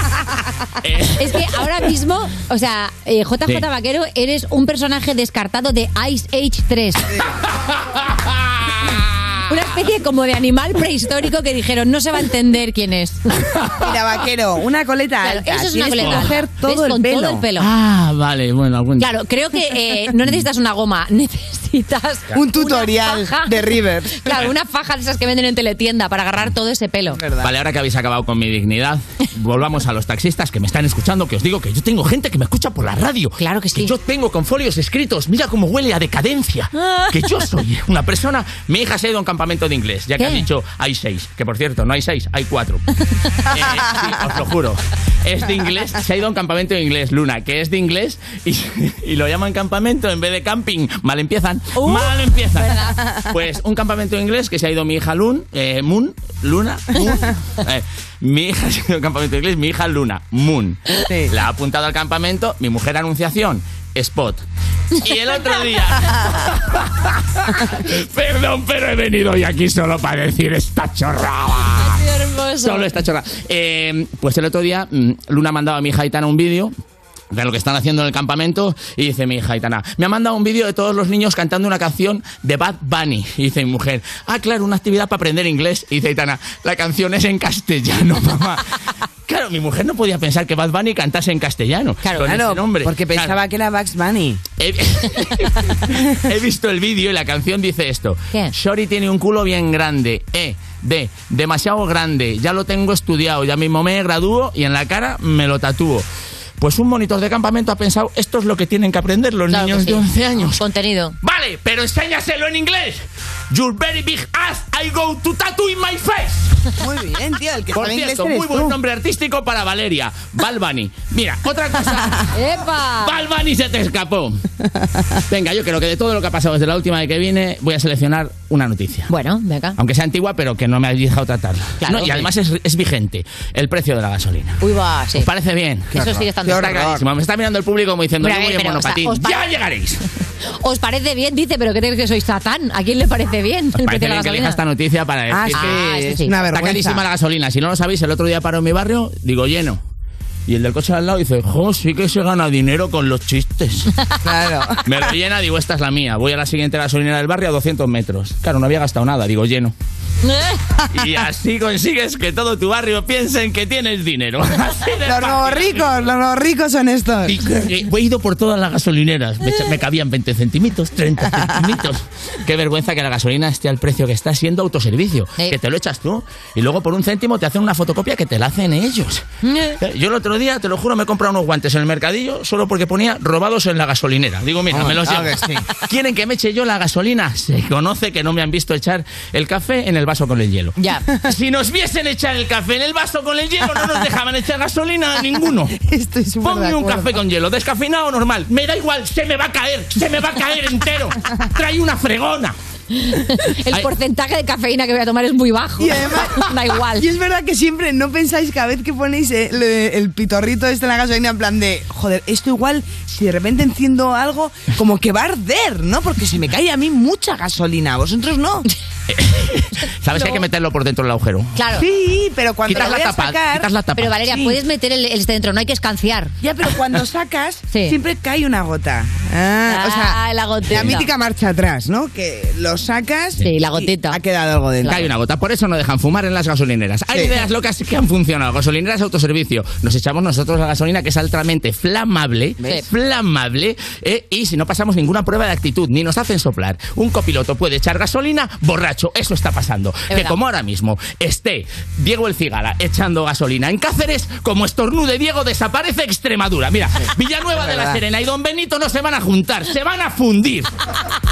Es que ahora mismo, o sea, eh, JJ Sí. Vaquero, eres un personaje descartado de Ice Age 3. Especie como de animal prehistórico que dijeron no se va a entender quién es. Mira, vaquero, una coleta Claro, alta. eso es una coleta coger todo el Con pelo. todo el pelo. Ah, vale, bueno, algún Claro, creo que eh, no necesitas una goma, necesitas Un tutorial una faja. de Rivers. Claro, una faja de esas que venden en teletienda para agarrar todo ese pelo. Vale, ahora que habéis acabado con mi dignidad, volvamos a los taxistas que me están escuchando, que os digo que yo tengo gente que me escucha por la radio. Claro que sí. Que yo tengo con folios escritos, mira cómo huele a decadencia. Que yo soy una persona... Mi hija se ha ido a un campamento inglés, ya que ¿Qué? has dicho hay seis, que por cierto, no hay seis, hay cuatro. Eh, sí, os lo juro. Es de inglés, se ha ido a un campamento de inglés, Luna, que es de inglés y, y lo llaman campamento en vez de camping. Mal empiezan. mal empiezan. Pues un campamento de inglés que se ha ido mi hija Lun, eh, Moon, Luna, Moon. Eh, mi hija ha ido a un campamento de inglés, mi hija Luna, Moon. La ha apuntado al campamento, mi mujer anunciación, Spot. Y el otro día. Perdón, pero he venido hoy aquí solo para decir esta chorrada. Solo esta chorrada. Eh, pues el otro día, mm, Luna mandaba a mi hija Aitana un vídeo de lo que están haciendo en el campamento y dice mi hija Aitana, me ha mandado un vídeo de todos los niños cantando una canción de Bad Bunny. Y dice mi mujer, ah, claro, una actividad para aprender inglés. Y dice Aitana, la canción es en castellano, mamá. Claro, mi mujer no podía pensar que Bad Bunny cantase en castellano. Claro, con claro, ese nombre. porque Claro. pensaba que era Bugs Bunny. He, he visto el vídeo y la canción dice esto. ¿Qué? Shori tiene un culo bien grande. E. D. Demasiado grande. Ya lo tengo estudiado. Ya mismo me gradúo y en la cara me lo tatúo. Pues un monitor de campamento ha pensado, esto es lo que tienen que aprender los Claro niños sí. de 11 años. Contenido. Vale, pero enséñaselo en inglés. Your very big ass, I go to tattoo in my face. Muy bien, tío. El que Por sabe inglés cierto, eres muy buen tú. nombre artístico para Valeria. Balbani. Mira, otra cosa. ¡Epa! Balbani se te escapó. Venga, yo creo que de todo lo que ha pasado desde la última vez que vine, voy a seleccionar una noticia. Bueno, venga. Aunque sea antigua, pero que no me habéis dejado tratarla. Claro, No, y además es, es vigente. El precio de la gasolina. Uy, va, sí. ¿Os parece bien? Eso sigue estando Está clarísimo. Me está mirando el público como diciendo, Pero a yo voy en pero, o sea, monopatín. ¿os pare- ¡Ya llegaréis! ¿Os parece bien? Dice, pero ¿qué crees que sois satán? ¿A quién le parece bien el Parece precio de la que gasolina? esta noticia para decir Ah, sí, que sí. una está vergüenza. carísima la gasolina. Si no lo sabéis, el otro día paró en mi barrio, digo lleno. Y el del coche al lado dice, jo, sí que se gana dinero con los chistes. Claro. Me lo llena, digo, esta es la mía. Voy a la siguiente gasolinera del barrio a 200 metros. Claro, no había gastado nada, digo, lleno. Y así consigues que todo tu barrio piense en que tienes dinero. Los nuevos ricos, los nuevos ricos son estos. Y, eh, he ido por todas las gasolineras. Me, me cabían 20 centímetros, 30 centímetros. Qué vergüenza que la gasolina esté al precio que está siendo autoservicio. Que te lo echas tú y luego por un céntimo te hacen una fotocopia que te la hacen ellos. Eh, Yo el otro día, te lo juro, me he comprado unos guantes en el mercadillo solo porque ponía robados en la gasolinera. Digo, mira, Ah, me los llevo. que sí. ¿Quieren que me eche yo la gasolina? Se conoce que no me han visto echar el café en el vaso con el hielo. Ya. Si nos viesen echar el café en el vaso con el hielo, no nos dejaban echar gasolina a ninguno. Estoy súper Ponme un café con hielo, descafeinado o normal. Me da igual, se me va a caer, se me va a caer entero. Trae una fregona. El Ay. porcentaje de cafeína que voy a tomar es muy bajo. Y además, da igual. Y es verdad que siempre no pensáis cada vez que ponéis el, el pitorrito este en la gasolina en plan de, joder, esto igual, si de repente enciendo algo, como que va a arder, ¿no? Porque se me cae a mí mucha gasolina, vosotros no. ¿Sabes que hay que meterlo por dentro del agujero? Claro. Sí, pero cuando Quitas lo voy la a tapa, sacar... quitas la tapa. Pero Valeria, Sí. puedes meter el, el este dentro, no hay que escanciar. Ya, pero cuando sacas, Sí. siempre cae una gota. Ah, o sea, Ah, la gotita. mítica marcha atrás, ¿no? Que lo sacas Sí, la y gotita. ha quedado algo dentro. Cae una gota, por eso no dejan fumar en las gasolineras. Hay Sí. ideas locas que han funcionado. Gasolineras autoservicio. Nos echamos nosotros la gasolina que es altamente flamable, ¿Ves? flamable, eh, y si no pasamos ninguna prueba de actitud, ni nos hacen soplar. Un copiloto puede echar gasolina borracho. Eso está pasando. que verdad. como ahora mismo esté Diego el Cigala echando gasolina en Cáceres, como estornude Diego desaparece Extremadura. Mira, Villanueva de la. Serena y Don Benito no se van a juntar, se van a fundir.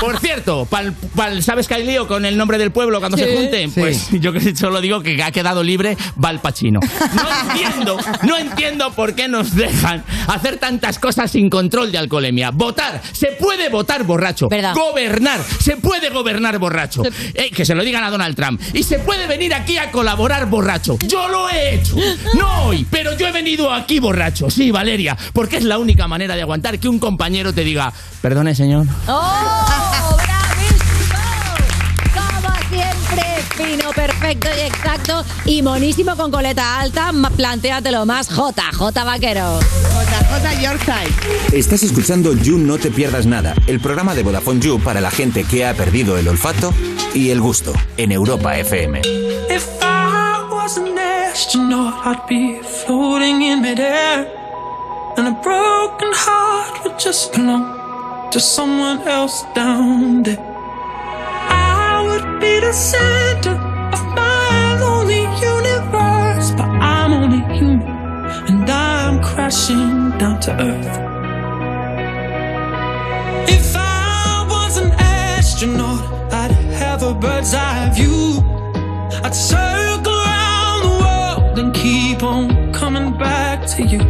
Por cierto, pal, pal- ¿sabes que hay lío con el nombre del pueblo cuando se Sí. junten? Sí. Pues yo que solo digo que ha quedado libre Valpachino. No entiendo, no entiendo por qué nos dejan hacer tantas cosas sin control de alcoholemia. Votar, se puede votar borracho. Verdad. Gobernar, se puede gobernar borracho. Eh, que se lo digan a Donald Trump. Y se puede venir aquí a colaborar borracho. Yo lo he hecho. No hoy, pero yo he venido aquí borracho. Sí, Valeria, porque es la única manera de aguantar que un compañero te diga, perdone, señor. ¡Oh! ¡Bravísimo! Como siempre, fino, perfecto y exacto. Y monísimo con coleta alta. Plantéatelo más. J, J Vaquero. JJ Yorkshire. Estás escuchando You No Te Pierdas Nada, el programa de Vodafone You para la gente que ha perdido el olfato y el gusto en Europa FM. If I was an astronaut, I'd be floating in midair. And a broken heart would just belong to someone else down there. I would be the center of my lonely universe. But I'm only human, and I'm crashing down to earth. If I was an astronaut, I'd have a bird's eye view. I'd circle around the world and keep on coming back to you.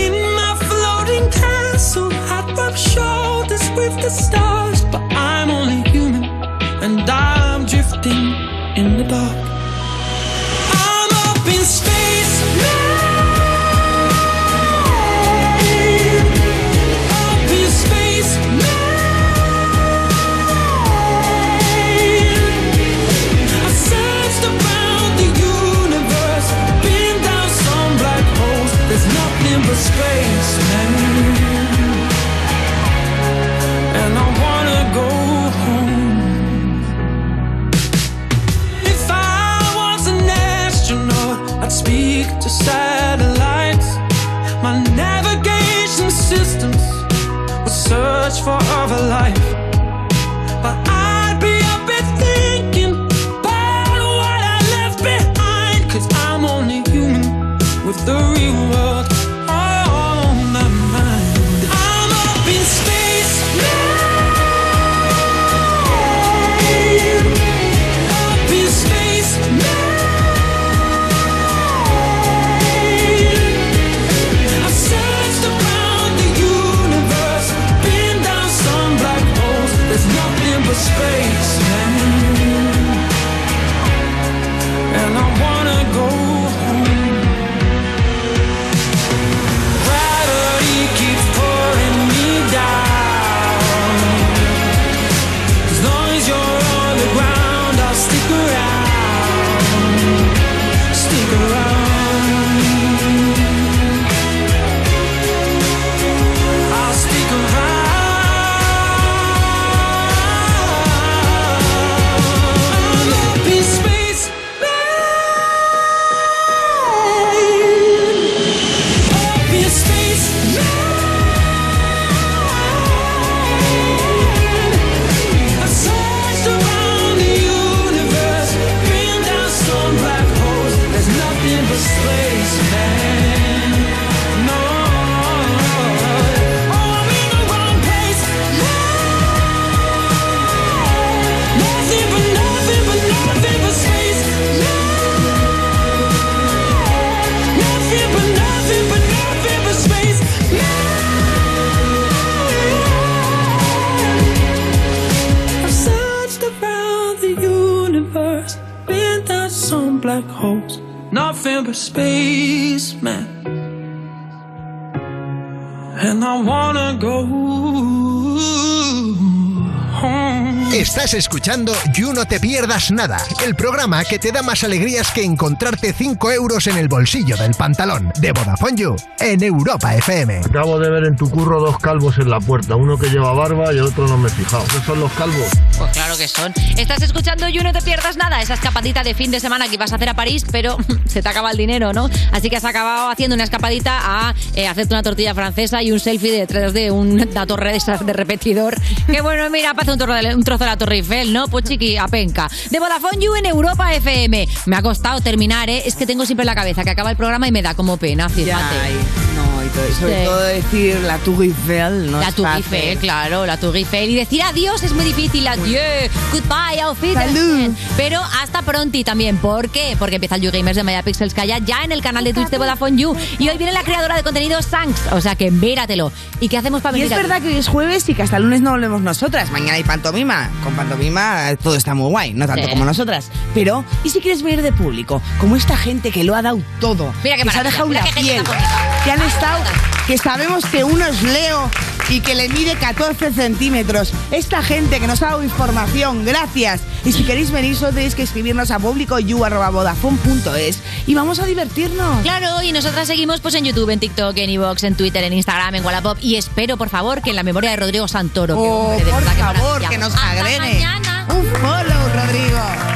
In my floating castle, I'd rub shoulders with the stars, but I'm only human and I'm drifting in the dark. Search for other life. But I'd be up and thinking about what I left behind. Cause I'm only human with the real world escuchando You No Te Pierdas Nada, el programa que te da más alegrías que encontrarte 5 euros en el bolsillo del pantalón de Vodafone You en Europa FM. Acabo de ver en tu curro dos calvos en la puerta, uno que lleva barba y el otro no me he fijado. ¿Qué son los calvos? Pues claro que son. Estás escuchando You No Te Pierdas Nada, esa escapadita de fin de semana que ibas a hacer a París, pero se te acaba el dinero, ¿no? Así que has acabado haciendo una escapadita a eh, hacerte una tortilla francesa y un selfie detrás de una torre de de repetidor. Que bueno, mira, parece un, un trozo de la Torre Eiffel, ¿no? Pues chiqui, a penca. De Vodafone You en Europa FM. Me ha costado terminar, ¿eh? Es que tengo siempre en la cabeza que acaba el programa y me da como pena, fíjate. No, y sobre Sí. todo decir la Tour Eiffel, ¿no? La Tour. Eiffel, claro, la Tour Eiffel. Y decir adiós es muy difícil. Adiós, goodbye, auf Wiedersehen. Pero hasta pronto también. ¿Por qué? Porque empieza el You Gamers de Megapixels Calla ya en el canal de Twitch de Vodafone You. Y hoy viene la creadora de contenido Sanks. O sea que míratelo. ¿Y qué hacemos para Y es venir verdad que hoy es jueves y que hasta el lunes no volvemos nosotras. Mañana hay pantomima. Con pantomima todo está muy guay, no tanto Sí. como nosotras. Pero, ¿y si quieres venir de público? Como esta gente que lo ha dado todo. Mira qué que se ha dejado la piel. Que han estado, que sabemos que uno es Leo y que le mide 14 centímetros. Esta gente que nos ha dado información, gracias. Y si queréis venir, solo tenéis que escribirnos a publicoyu.vodafone.es y vamos a divertirnos. Claro, y nosotras seguimos pues en YouTube, en TikTok, en Evox, en Twitter, en Instagram, en Wallapop. Y espero, por favor, que en la memoria de Rodrigo Santoro. que, Oh, hombre, de por verdad, favor, que nos Hasta agregue. mañana. Un follow, Rodrigo.